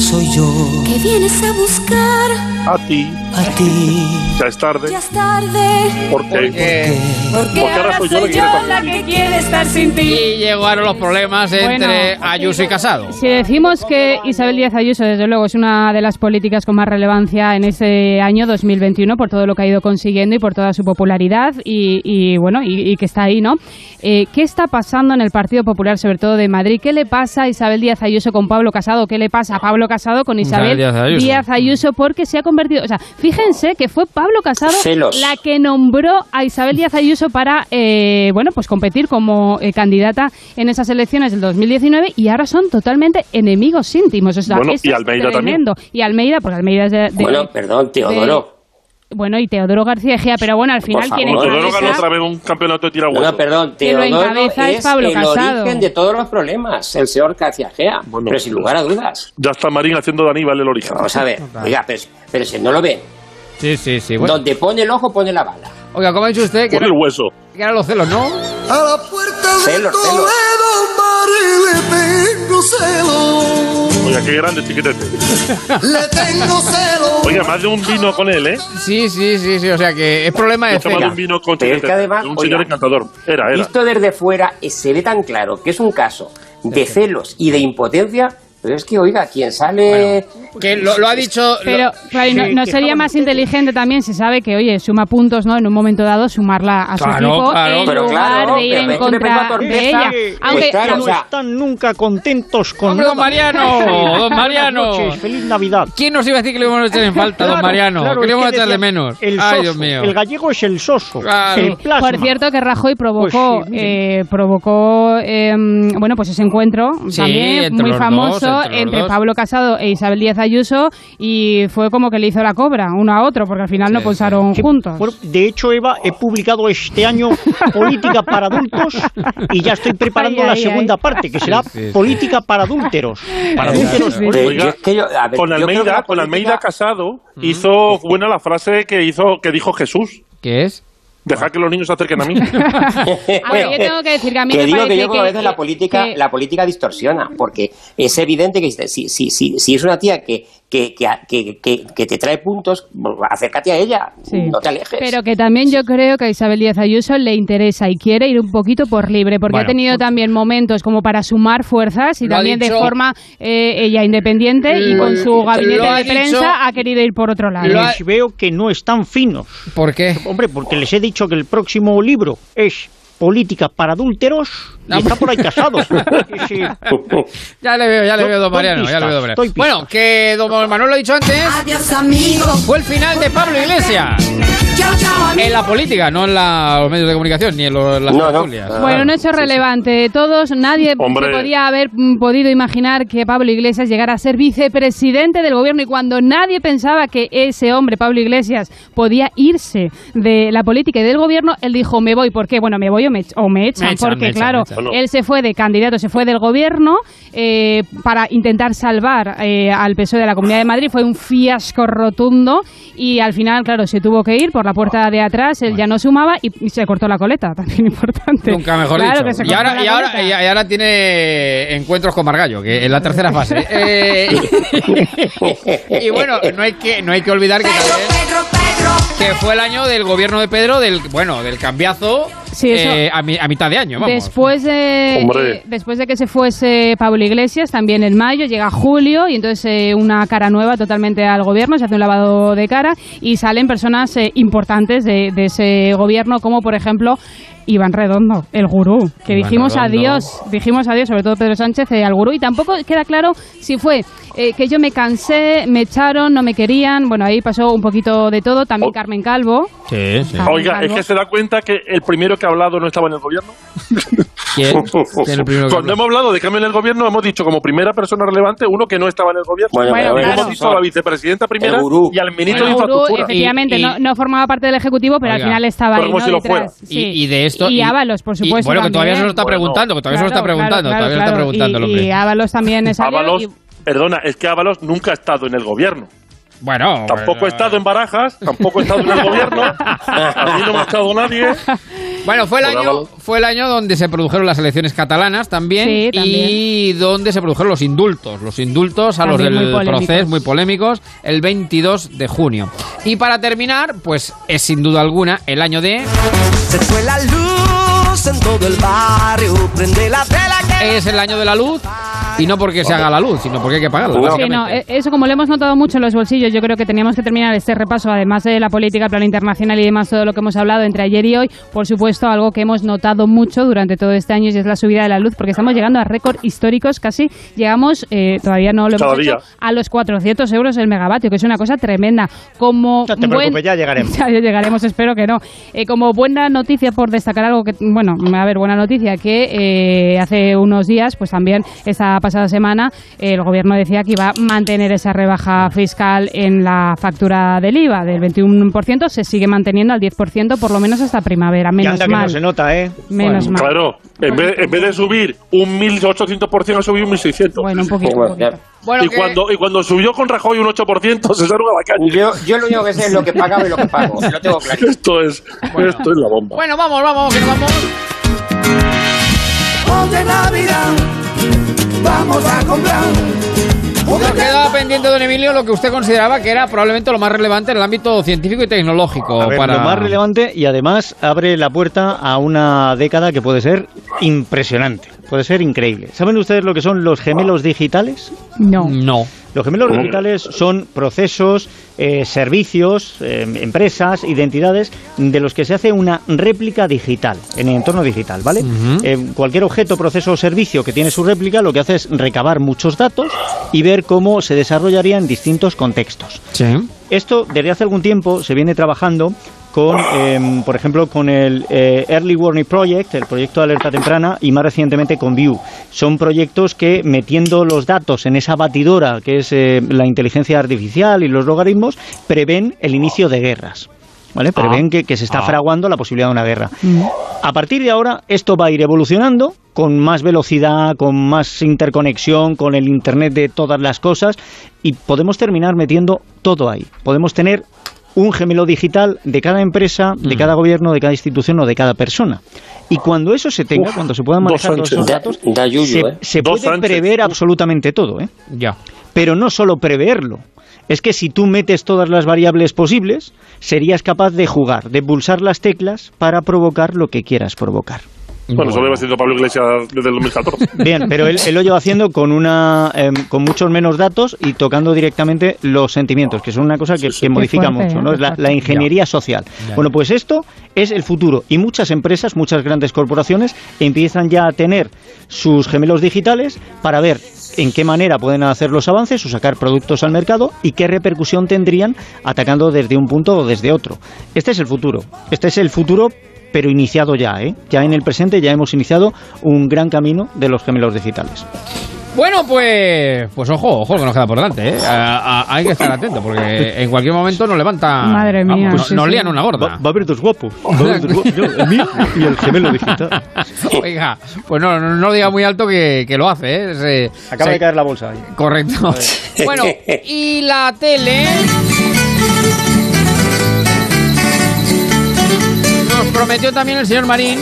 Soy yo que vienes a buscar. A ti. a ti. Ya es tarde. Ya es tarde. ¿Por qué? Porque Porque ahora soy yo la que quiere estar que quiere estar sin ti. Y llegaron los problemas entre Bueno. Ayuso y Casado. Si decimos que Isabel Díaz Ayuso, desde luego, es una de las políticas con más relevancia en este año 2021 por todo lo que ha ido consiguiendo y por toda su popularidad y, y, bueno, y, y que está ahí, ¿no? Eh, ¿Qué está pasando en el Partido Popular, sobre todo de Madrid? ¿Qué le pasa a Isabel Díaz Ayuso con Pablo Casado? ¿Qué le pasa a Pablo Casado con Isabel, Díaz Ayuso. Díaz Ayuso? Porque se ha convertido, o sea, fíjense que fue Pablo Casado Celos. la que nombró a Isabel Díaz Ayuso para, eh, bueno, pues competir como eh, candidata en esas elecciones del 2019 y ahora son totalmente enemigos íntimos. O sea, Bueno, eso y es Almeida también. tremendo. Y Almeida, porque Almeida es de... de- Bueno, perdón, Teodoro. Bueno, y Teodoro García Egea, pero bueno, al final quien Teodoro ganó otra vez un campeonato de No, tirahueso. no, perdón, Que lo Teodoro encabeza es es Pablo el Casado. origen de todos los problemas, el señor García Gea, Bueno, pero sin lugar a dudas. Ya está Marín haciendo de Aníbal el origen. Vamos a ver, oiga, pero, pero si no lo ven, Sí, sí, sí. Bueno. donde pone el ojo pone la bala. Oiga, ¿cómo ha dicho usted? Que Pon era, el hueso. que eran los celos, ¿no? A la puerta de Celos, celos. Le tengo celo. Oiga, qué grande chiquitete. Le tengo celo. Oiga, más de un vino con él, ¿eh? Sí, sí, sí, sí. O sea que es problema de celos. un vino con Pero es que además, un oiga, señor encantador. Era, era. Visto desde fuera, eh, se ve tan claro que es un caso de celos y de impotencia, pero es que, oiga, quien sale... Que lo, lo ha dicho. lo- Pero, claro, ¿y no, sería más inteligente también si sabe que, oye, suma puntos, ¿no? En un momento dado, sumarla a su Claro, equipo claro. en Pero lugar claro, de ir pero en contra de ella. Pues Aunque, claro, no o sea- están nunca contentos con Hombre, don. Mariano, don Mariano. noches, feliz Navidad. ¿Quién nos iba a decir que le íbamos a echar en falta, don Mariano? claro, que íbamos a que echar de decían, menos. El Ay, soso, Dios mío. El gallego es el soso. Claro. El plasma. Por cierto, que Rajoy provocó, Pues sí, mire. eh, provocó eh, bueno, pues ese encuentro Sí, también muy famoso entre. Pablo Casado e Isabel Díaz Ayuso y fue como que le hizo la cobra uno a otro porque al final no Sí, Que, juntos. bueno, de hecho, Eva, he publicado este año Política para adultos y ya estoy preparando Ay, la ay, segunda ay. parte, que será Sí, sí. Política para adúlteros. Para Oiga, yo ver, Con política- Almeida casado, hizo buena la frase que hizo que dijo Jesús. ¿Qué es? Dejar que los niños se acerquen a mí. A ver, yo tengo que decir que a mí que me digo parece que yo que a veces que- la política que- la política distorsiona porque es evidente que si, si, si, si es una tía que, que, que, que, que- que te trae puntos acércate a ella Sí. no te alejes Pero que también yo creo que a Isabel Díaz Ayuso le interesa y quiere ir un poquito por libre, porque Bueno, ha tenido también momentos como para sumar fuerzas y también de forma eh, ella independiente y con su gabinete de dicho- prensa ha querido ir por otro lado. Les veo que no están finos. ¿Por qué? Hombre, porque les he dicho que el próximo libro es Política para adúlteros y está por ahí casado. Sí, sí. Ya le veo, ya le veo, don Mariano, ya le veo, don Mariano. Bueno, que don Manuel lo ha dicho antes. Adiós, amigo. Fue el final de Pablo Iglesias. Chao, chao, amigo. En la política, no en la- los medios de comunicación, ni en los- las No, no. tertulias. Bueno, un hecho relevante de todos. Nadie Hombre. se podía haber mm, podido imaginar que Pablo Iglesias llegara a ser vicepresidente del gobierno y cuando nadie pensaba que ese hombre, Pablo Iglesias, podía irse de la política y del gobierno, él dijo, me voy. ¿Por qué? Bueno, me voy o me, ech- o me echan. Me echan, porque, me echan, claro, echan. él se fue de candidato, se fue del gobierno eh, para intentar salvar eh, al PSOE de la Comunidad de Madrid. Fue un fiasco rotundo y al final, claro, se tuvo que ir por la puerta de atrás, él ya no sumaba y, y se cortó la coleta, también importante. Nunca mejor Claro dicho. que se y, ahora, y, ahora, coleta. y ahora tiene encuentros con Margallo, que en la tercera fase. Eh, y bueno, no hay que, no hay que olvidar que también que fue el año del gobierno de Pedro, del bueno, del cambiazo Sí, eso- eh, a, mi- a mitad de año, vamos. Después de, eh, después de que se fuese Pablo Iglesias, también en mayo, llega julio y entonces eh, una cara nueva totalmente al gobierno, se hace un lavado de cara y salen personas eh, importantes de, de ese gobierno, como por ejemplo Iván Redondo, el gurú, que Iván dijimos Redondo. adiós, dijimos adiós, sobre todo Pedro Sánchez, eh, al gurú, y tampoco queda claro si fue eh, que yo me cansé, me echaron, no me querían, bueno, ahí pasó un poquito de todo, también Carmen Calvo. Sí, sí. Oiga, es que se da cuenta que el primero que ha hablado no estaba en el gobierno. ¿Quién? ¿Quién es Cuando hemos hablado de cambio en el gobierno, hemos dicho como primera persona relevante uno que no estaba en el gobierno. Bueno, Bueno, Hemos claro. dicho a la vicepresidenta primera y al ministro de Infraestructura. efectivamente, Y- y- no, no formaba parte del Ejecutivo, pero Oiga, al final estaba pero ahí, como ¿no? si lo fuera. sí. Y, y de esto. Y Ábalos, por y- supuesto. bueno, que todavía se lo está preguntando, que todavía se lo está preguntando, todavía está preguntando Y, Ábalos también salió. Ábalos, perdona, es que Ábalos nunca ha estado en el gobierno. Bueno, Tampoco bueno, he estado en Barajas, tampoco he estado en el gobierno. Aquí no me ha estado nadie. Bueno, fue el año, fue el año donde se produjeron las elecciones catalanas también, Sí, también. y donde se produjeron los indultos, los indultos a También los del polémicos. proceso muy polémicos el 22 de junio. Y para terminar, pues es sin duda alguna el año de Se fue la luz en todo el barrio. Prende la tela que. es el año de la luz y no porque se haga la luz, sino porque hay que pagarla. Sí, no, eh, eso como lo hemos notado mucho en los bolsillos, yo creo que teníamos que terminar este repaso, además de la política, el plan internacional y demás, todo lo que hemos hablado entre ayer y hoy, por supuesto, algo que hemos notado mucho durante todo este año y es la subida de la luz, porque estamos llegando a récord históricos, casi llegamos, eh, todavía no lo hemos Cada hecho, a los 400 euros el megavatio, que es una cosa tremenda. Como No te buen- preocupes, ya llegaremos. Ya llegaremos, espero que no. Eh, como buena noticia, por destacar algo que, bueno, a ver, buena noticia, que eh, hace unos días, pues también esta pasada semana, el gobierno decía que iba a mantener esa rebaja fiscal en la factura del IVA del 21%, se sigue manteniendo al 10% por lo menos hasta primavera, Y menos anda que mal. no se nota, ¿eh? Menos mal. Claro, en vez, en vez de subir un 1.800%, ha subido un 1.600%. Bueno, un poquito. un poquito. Bueno, y, que- cuando, y cuando subió con Rajoy un 8%, se salió a la calle. yo, yo lo único que sé es lo que pagaba y lo que pago lo tengo claro Esto es, esto es la bomba. Bueno, vamos, vamos, que nos vamos. Ponte Navidad. Vamos a comprar. Nos quedaba pendiente, don Emilio, lo que usted consideraba que era probablemente lo más relevante en el ámbito científico y tecnológico. A ver, para... Lo más relevante y además abre la puerta a una década que puede ser impresionante, puede ser increíble. ¿Saben ustedes lo que son los gemelos digitales? No. No. Los gemelos digitales son procesos, eh, servicios, eh, empresas, identidades de los que se hace una réplica digital en el entorno digital, ¿vale? Eh, cualquier objeto, proceso o servicio que tiene su réplica lo que hace es recabar muchos datos y ver cómo se desarrollaría en distintos contextos. Sí. Esto desde hace algún tiempo se viene trabajando con, em, por ejemplo, con el eh, Early Warning Project, el proyecto de alerta temprana, y más recientemente con View. Son proyectos que, metiendo los datos en esa batidora que es eh, la inteligencia artificial y los logaritmos, prevén el inicio de guerras. ¿Vale? Prevén que, que se está Ah. fraguando la posibilidad de una guerra. A partir de ahora, esto va a ir evolucionando con más velocidad, con más interconexión, con el Internet de todas las cosas y podemos terminar metiendo todo ahí. Podemos tener un gemelo digital de cada empresa, de cada gobierno, de cada institución o de cada persona. Y cuando eso se tenga, Uf, cuando se puedan manejar todos esos datos, Da- da yuyu, se, ¿eh? se puede Sánchez. prever absolutamente todo. ¿eh? Ya. Pero no solo preverlo. Es que si tú metes todas las variables posibles, serías capaz de jugar, de pulsar las teclas para provocar lo que quieras provocar. Bueno, eso lo iba haciendo Pablo Iglesias desde el 2014. Bien, pero él, él lo lleva haciendo con una em, con muchos menos datos y tocando directamente los sentimientos, que es una cosa que, que modifica fuerte, mucho, ¿eh? ¿no? Es la, ingeniería social. Ya. Bueno, pues esto es el futuro y muchas empresas, muchas grandes corporaciones empiezan ya a tener sus gemelos digitales para ver en qué manera pueden hacer los avances o sacar productos al mercado y qué repercusión tendrían atacando desde un punto o desde otro. Este es el futuro. Este es el futuro pero iniciado ya, ¿eh? Ya en el presente ya hemos iniciado un gran camino de los gemelos digitales. Bueno, pues, pues ojo, ojo que nos queda por delante, ¿eh? A- a- hay que estar atento porque en cualquier momento nos levanta. Madre mía, vamos, sí, nos sí. lían una gorda. Va, va a haber dos guapos. Va a haber dos guapos. Yo, el mío y el gemelo digital. Oiga, pues no, no, no lo diga muy alto que, que lo hace, ¿eh? Se- Acaba se- de caer la bolsa ahí. Correcto. Bueno, y la tele. Prometió también el señor Marín.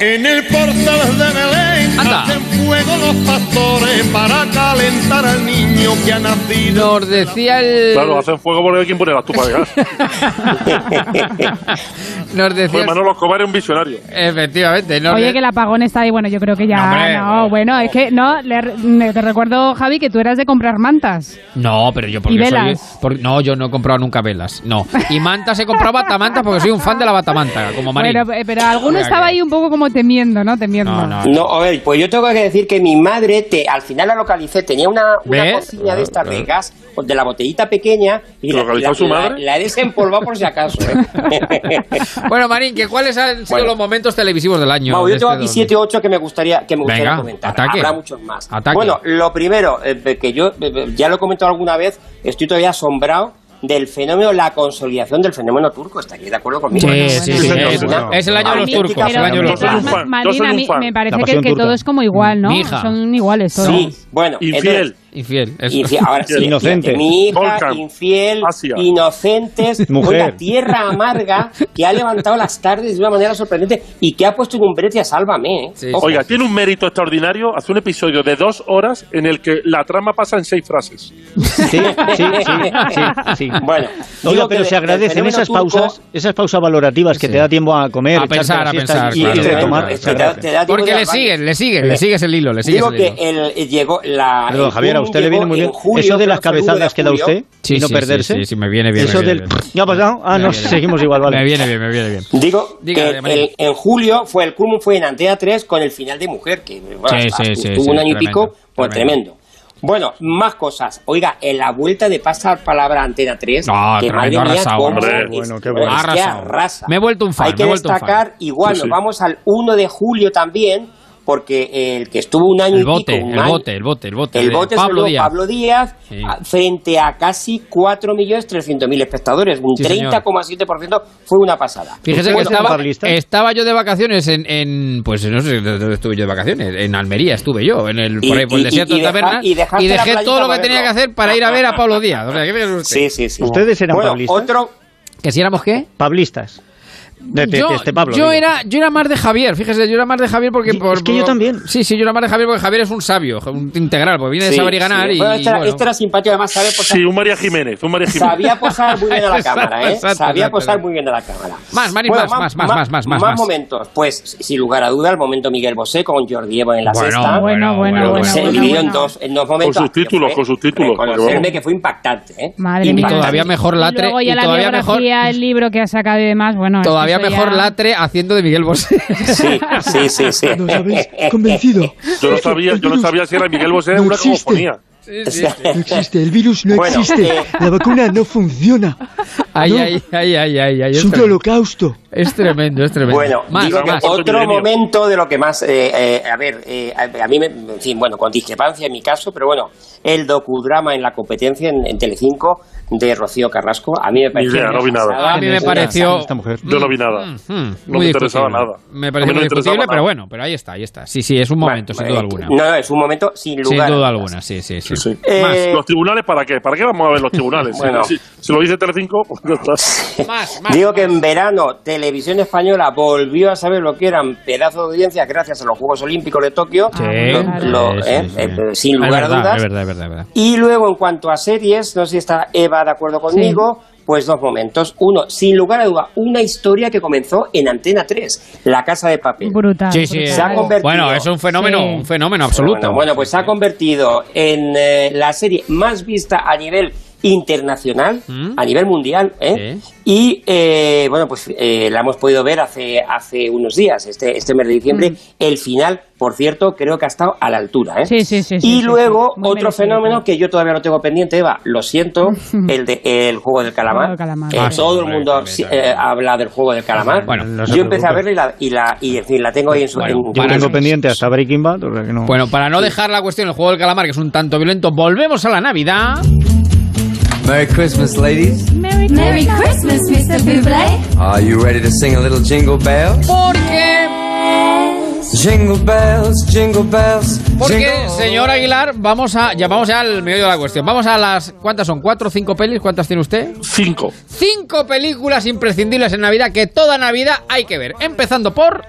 En el portal de Belén Anda. Fuego los pastores para calentar al niño que ha nacido. Nos decía el. Claro, hacen fuego porque hay quien pone la estufa de gas. Nos decía. Pues Manolo Escobar es un visionario. Efectivamente. Oye, que el apagón está ahí. Bueno, yo creo que ya. No, hombre, No, bueno, es que no. le- me- te recuerdo, Javi, que tú eras de comprar mantas. No, pero yo porque ¿Y soy. velas? por- no, yo no he comprado nunca velas. No. Y mantas he comprado batamantas porque soy un fan de la batamanta, como Marín. Bueno, eh, pero alguno estaba ahí un poco como temiendo, ¿no? Temiendo. No, no. No, a ver, pues yo tengo que decir que mi madre, te, al final la localicé, tenía una, una cocina de estas de gas, de la botellita pequeña, y ¿Te la, la- su la- madre? la he desempolvado por si acaso. ¿eh? Bueno, Marín, ¿que ¿cuáles han sido Bueno. los momentos televisivos del año? De yo tengo este aquí 2000? 7 o 8 que me gustaría, que me gustaría Venga, comentar. ataque. Habrá muchos más. Ataque. Bueno, lo primero, eh, que yo eh, ya lo he comentado alguna vez, estoy todavía asombrado del fenómeno, la consolidación del fenómeno turco. ¿Estaréis de acuerdo conmigo? Sí, sí, sí, es, el año de los turcos. el año de los turcos. Marina, a mí me parece que, que todo es como igual, ¿no? Son iguales todos. Sí, bueno. Infiel. entonces- Infiel. eso. Infiel, ahora sí, Inocente. fíjate, Mi hija, Volcan. infiel, Asia. inocentes, Mujer. una tierra amarga que ha levantado las tardes de una manera sorprendente y que ha puesto en un brete a Sálvame. ¿eh? Sí. Oiga, tiene un mérito extraordinario. Hace un episodio de dos horas en el que la trama pasa en seis frases. Sí, sí, sí, sí, sí. Bueno, Oiga, pero que se agradecen esas turco- pausas, esas pausas valorativas que Sí. te da tiempo a comer, A pensar, a pensar, y, claro, y claro, retomar. claro. se Te da- agradece. te da tiempo Porque le siguen, le siguen, le sigues el hilo, le sigues Digo el que hilo. el, eh, llegó la. Perdón, el Javier, usted le viene muy bien. en julio, Eso de las cabezadas de que da usted Sí, y no sí, sí, perderse. sí, sí, me viene bien, me Eso viene del. bien. ¿Ya ha pasado? Ah, Me no, seguimos igual, vale. Me viene bien, me viene bien. Digo Dígame, que el- en julio fue el culmen fue en Antena 3 con el final de Mujer, que bueno, Sí, sí, sí, sí, un año y pico, pues tremendo. Bueno, más cosas. Oiga, en la vuelta de pasar palabra a Antena 3, No, que madre mía, arrasado, cómo hombre. es- Bueno, qué es bueno. que Arrasado. arrasa. Me he vuelto un fan, Hay que un fan. destacar, igual, Sí, sí. nos vamos al 1 de julio también, porque el que estuvo un año El y bote, pico, el año- bote, el bote, el bote. el bote Pablo Díaz. Pablo Díaz Sí. frente a casi 4.300.000 espectadores. Un Sí, señor. 30,7% fue una pasada. Fíjese que estaba, yo de vacaciones en, en, pues no sé dónde estuve yo de vacaciones, en Almería estuve yo, en el, Y- por ahí por el y- desierto y de deja- Tabernas, y la dejé todo lo que tenía que hacer para ir a ver a Pablo Díaz. O sea, ¿qué fíjese usted? Sí, sí, sí. ¿Ustedes eran bueno, pablistas? otro, ¿Que si éramos qué? Pablistas. De, de- yo, de este Pablo. yo digo. era yo era más de Javier, fíjese, yo era más de Javier porque por, es que yo también. Sí, sí, yo era más de Javier porque Javier es un sabio, un integral, porque viene de saber y ganar sí. y, Bueno, este, era, bueno. este era simpático, además sabe posar, Sí, un María Jiménez, un María Jiménez. sabía posar muy bien a la cámara, ¿eh? exacto, sabía exacto, posar muy bien a la cámara. Más, Bueno, más, más, más, más, más, más, más. momentos. Pues, sin lugar a duda, el momento Miguel Bosé con Jordi Evo en la Bueno, sexta. Bueno, bueno, bueno, se bueno, dividió en dos, en dos momentos. sus títulos, con sus títulos, Reconocerme que fue impactante, ¿eh? Madre Y mía. todavía mejor Y latre, y todavía mejor, el libro que ha sacado y demás, bueno. todavía mejor ya- latre haciendo de Miguel Bosé. Sí, sí, sí, sí. Nos habéis convencido. Yo no sabía, yo no sabía si era Miguel Bosé no una existe. No existe, el virus no Bueno, existe. eh, La vacuna no funciona. Ay, No. ay, ay, ay, ay, ay. Es un holocausto. Es tremendo, es tremendo. Bueno, más, digo que más. Cuarto otro momento de lo que más, eh, eh, a ver, eh, a, a mí, me, en fin, bueno, con discrepancia en mi caso, pero bueno, el docudrama en la competencia en, en Telecinco de Rocío Carrasco, a mí me pareció... idea, no vi nada. A mí me pareció. esta mujer. Yo no vi nada. Mm, mm, No me interesaba nada. Me A pareció no muy pero bueno, pero ahí está, ahí está. Sí, sí, es un momento, Bueno, sin duda eh, alguna. No, no, es un momento sin lugar. sin a duda dudas. alguna, sí, sí, sí. Sí. Eh, Más, ¿Los tribunales para qué? ¿Para qué vamos a ver los tribunales? Bueno. si, si lo dice Telecinco, pues ya está. Más, Digo que en verano Televisión Española volvió a saber lo que eran pedazos de audiencia gracias a los Juegos Olímpicos de Tokio, Sí, lo- lo- sí, eh, sí, eh, sí. sin Es lugar a verdad, dudas. Es verdad, es verdad, es verdad. Y luego en cuanto a series, no sé si está Eva de acuerdo conmigo, pues dos momentos. Uno, sin lugar a duda, una historia que comenzó en Antena 3, La Casa de Papel. Brutal. Sí, sí. Se ha convertido- Bueno, es un fenómeno, Sí. un fenómeno absoluto. Bueno, bueno, pues se ha convertido en eh, la serie más vista a nivel internacional, a nivel mundial, ¿eh? y eh, bueno, pues eh, la hemos podido ver hace, hace unos días, este, este mes de diciembre. El final, por cierto, creo que ha estado a la altura. ¿eh? Sí, sí, sí. sí, y sí, luego otro merecido. fenómeno que yo todavía no tengo pendiente, Eva, lo siento, el de el juego del calamar. Juego del calamar. Eh, Ah, sí, todo el mundo también, sí, también. eh, habla del juego del calamar. Bueno, no yo empecé a verla y la, y la y en fin la tengo ahí en su Bueno, en- Yo Para tengo pendiente hasta Breaking Bad, o sea que no. Bueno, para no dejar la cuestión del juego del calamar, que es un tanto violento, volvemos a la Navidad. Merry Christmas, ladies. Merry Christmas, Mr. Bublé. Are you ready to sing a little jingle bells? Porque, Jingle bells, jingle bells. porque, señor Aguilar, vamos a, ya vamos ya al medio de la cuestión. Vamos a las, ¿cuántas son? ¿Cuatro o cinco pelis? ¿Cuántas tiene usted? Cinco. Cinco películas imprescindibles en Navidad que toda Navidad hay que ver. Empezando por...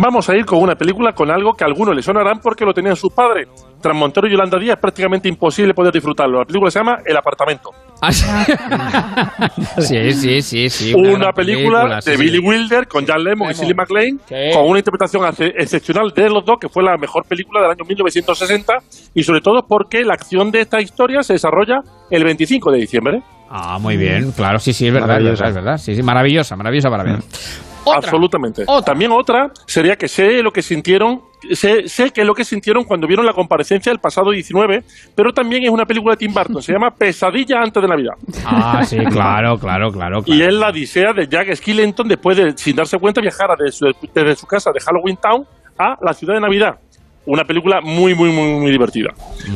Vamos a ir con una película con algo que a algunos le sonarán porque lo tenían sus padres. Tras Montero y Yolanda Díaz es prácticamente imposible poder disfrutarlo. La película se llama El apartamento. Ah, sí, sí, sí, sí. una película, de sí. Billy Wilder con Jan Lemmon y Cillian MacLaine con una interpretación excepcional de los dos que fue la mejor película del año 1960 y sobre todo porque la acción de esta historia se desarrolla el 25 de diciembre. Ah, muy bien, claro, sí, sí, es verdad, es verdad, es verdad. Sí, sí, maravillosa, maravillosa para ver. Otra. Absolutamente. Otra. También otra sería que sé lo que sintieron, sé, sé que lo que sintieron cuando vieron la comparecencia del pasado 19, pero también es una película de Tim Burton, se llama Pesadilla antes de Navidad. Ah, sí, claro, claro, claro. Y es la odisea de Jack Skellington después de, sin darse cuenta, viajar desde su, desde su casa de Halloween Town a la ciudad de Navidad. Una película muy, muy, muy, muy divertida.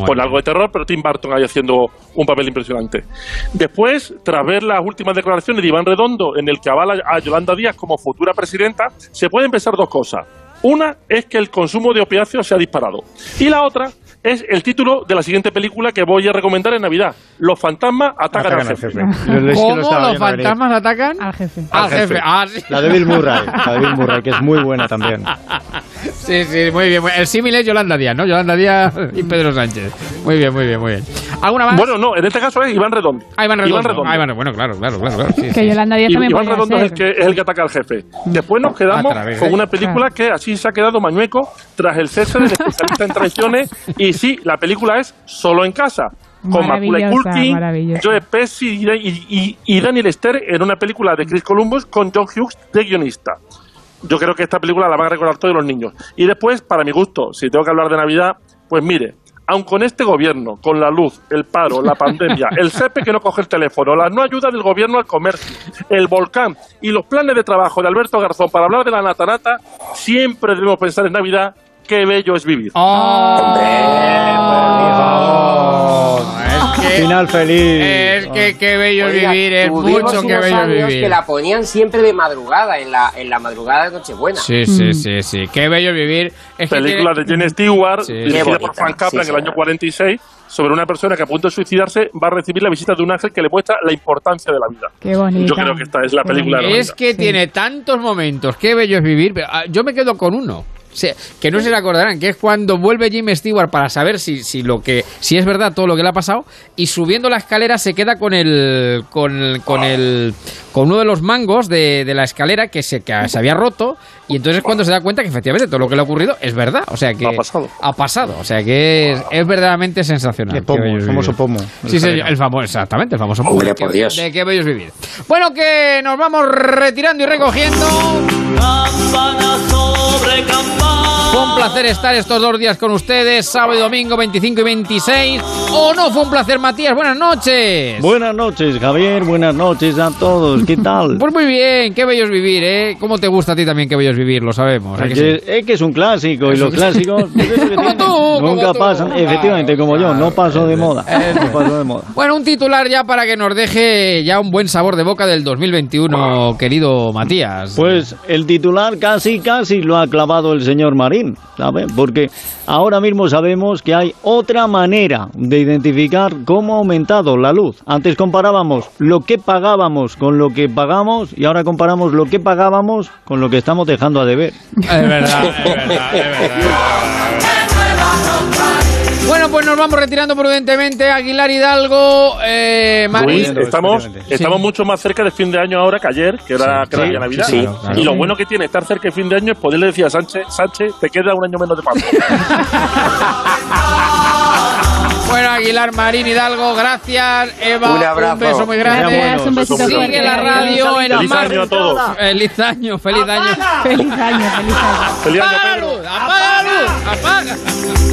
Con algo de terror, pero Tim Burton ahí haciendo un papel impresionante. Después, tras ver las últimas declaraciones de Iván Redondo, en el que avala a Yolanda Díaz como futura presidenta, se pueden pensar dos cosas. Una es que el consumo de opiáceos se ha disparado. Y la otra es el título de la siguiente película que voy a recomendar en Navidad. Los fantasmas atacan, Atacan al al jefe. jefe. Yo- es que lo ¿Cómo los fantasmas atacan? Al jefe. Al jefe. Ah, sí. La de Bill Murray, la de Bill Murray, que es muy buena también. Sí, sí, muy bien. muy- El símil es Yolanda Díaz, ¿no? Yolanda Díaz y Pedro Sánchez. Muy bien, muy bien, muy bien. ¿Alguna más? Bueno, no, en este caso es Iván Redondo. Ah, Iván Redondo. Iván Redondo. Ah, Iván- bueno, claro, claro, claro. claro, sí, Que sí. Yolanda Díaz también Iván Redondo es el, que, es el que ataca al jefe. Después nos quedamos con una película que así se ha quedado mañueco tras el cese del especialista en traiciones. Y sí, la película es Solo en casa. Con Macaulay Culkin. Joe Pesci y, y- y- y Daniel Stern en una película de Chris Columbus con John Hughes de guionista. Yo creo que esta película la van a recordar todos los niños. Y después, para mi gusto, si tengo que hablar de Navidad, pues mire, aun con este gobierno, con la luz, el paro, la pandemia, el CEPE que no coge el teléfono, la no ayuda del gobierno al comercio, el volcán y los planes de trabajo de Alberto Garzón para hablar de la natanata, siempre debemos pensar en Navidad, qué bello es vivir. Es que, Final feliz. es que qué bello Oiga, vivir, es mucho que bello es años vivir. que la ponían siempre de madrugada, en la, en la madrugada de Nochebuena. Sí, sí, sí, sí. Qué bello vivir. Es que película tiene- de Jen Stewart, Sí. dirigida por Frank Capra sí, en el año señor. 46, sobre una persona que a punto de suicidarse va a recibir la visita de un ángel que le muestra la importancia de la vida. Qué bonita. Yo creo que esta es la película de la Es que tiene tantos momentos, qué bello es vivir. pero, ah, Yo me quedo con uno. O sea, que no se le acordarán, que es cuando vuelve Jim Stewart para saber si, si lo que si es verdad todo lo que le ha pasado y subiendo la escalera se queda con el con el, con el con uno de los mangos de, de la escalera que se, que se había roto y entonces es cuando se da cuenta que efectivamente todo lo que le ha ocurrido es verdad, o sea que Ha pasado. ha pasado, o sea que es, es verdaderamente sensacional. Qué pomo, el famoso pomo. Sí, señor, el famoso, exactamente, el famoso pomo. Por qué- Dios. De qué bello es vivir. Bueno, que nos vamos retirando y recogiendo. Fue un placer estar estos dos días con ustedes, sábado y domingo 25 y 26. ¿O no fue un placer, Matías? Buenas noches. Buenas noches, Javier. Buenas noches a todos. ¿Qué tal? Pues muy bien, qué bello es vivir, ¿eh? ¿Cómo te gusta a ti también qué bello es vivir? Lo sabemos. ¿a Es que sí? es que es un clásico y los clásicos Como tú, como nunca tú. pasan, efectivamente, como yo, no paso de moda. No paso de moda. Bueno, un titular ya para que nos deje ya un buen sabor de boca del 2021, querido Matías. Pues el titular casi, casi lo ha clavado el señor. Marín, ¿sabes? Porque ahora mismo sabemos que hay otra manera de identificar cómo ha aumentado la luz. Antes comparábamos lo que pagábamos con lo que pagamos y ahora comparamos lo que pagábamos con lo que estamos dejando a deber. Es verdad, es verdad. Bueno, pues nos vamos retirando prudentemente. Aguilar Hidalgo, eh. Luis, estamos, estamos mucho más cerca de fin de año ahora que ayer, que era, que era Sí, ya Navidad. sí, claro, claro. Y lo bueno que tiene estar cerca de fin de año es poderle decir a Sánchez, Sánchez, te queda un año menos de paso. Bueno, Aguilar, Marín, Hidalgo, gracias. Eva, Un abrazo. beso muy grande. Un besito Sigue fuerte. la radio en Feliz Mar- año a todos. Feliz año, feliz año. Feliz año, feliz año. Feliz año, Apaga la luz, apaga la luz, apaga.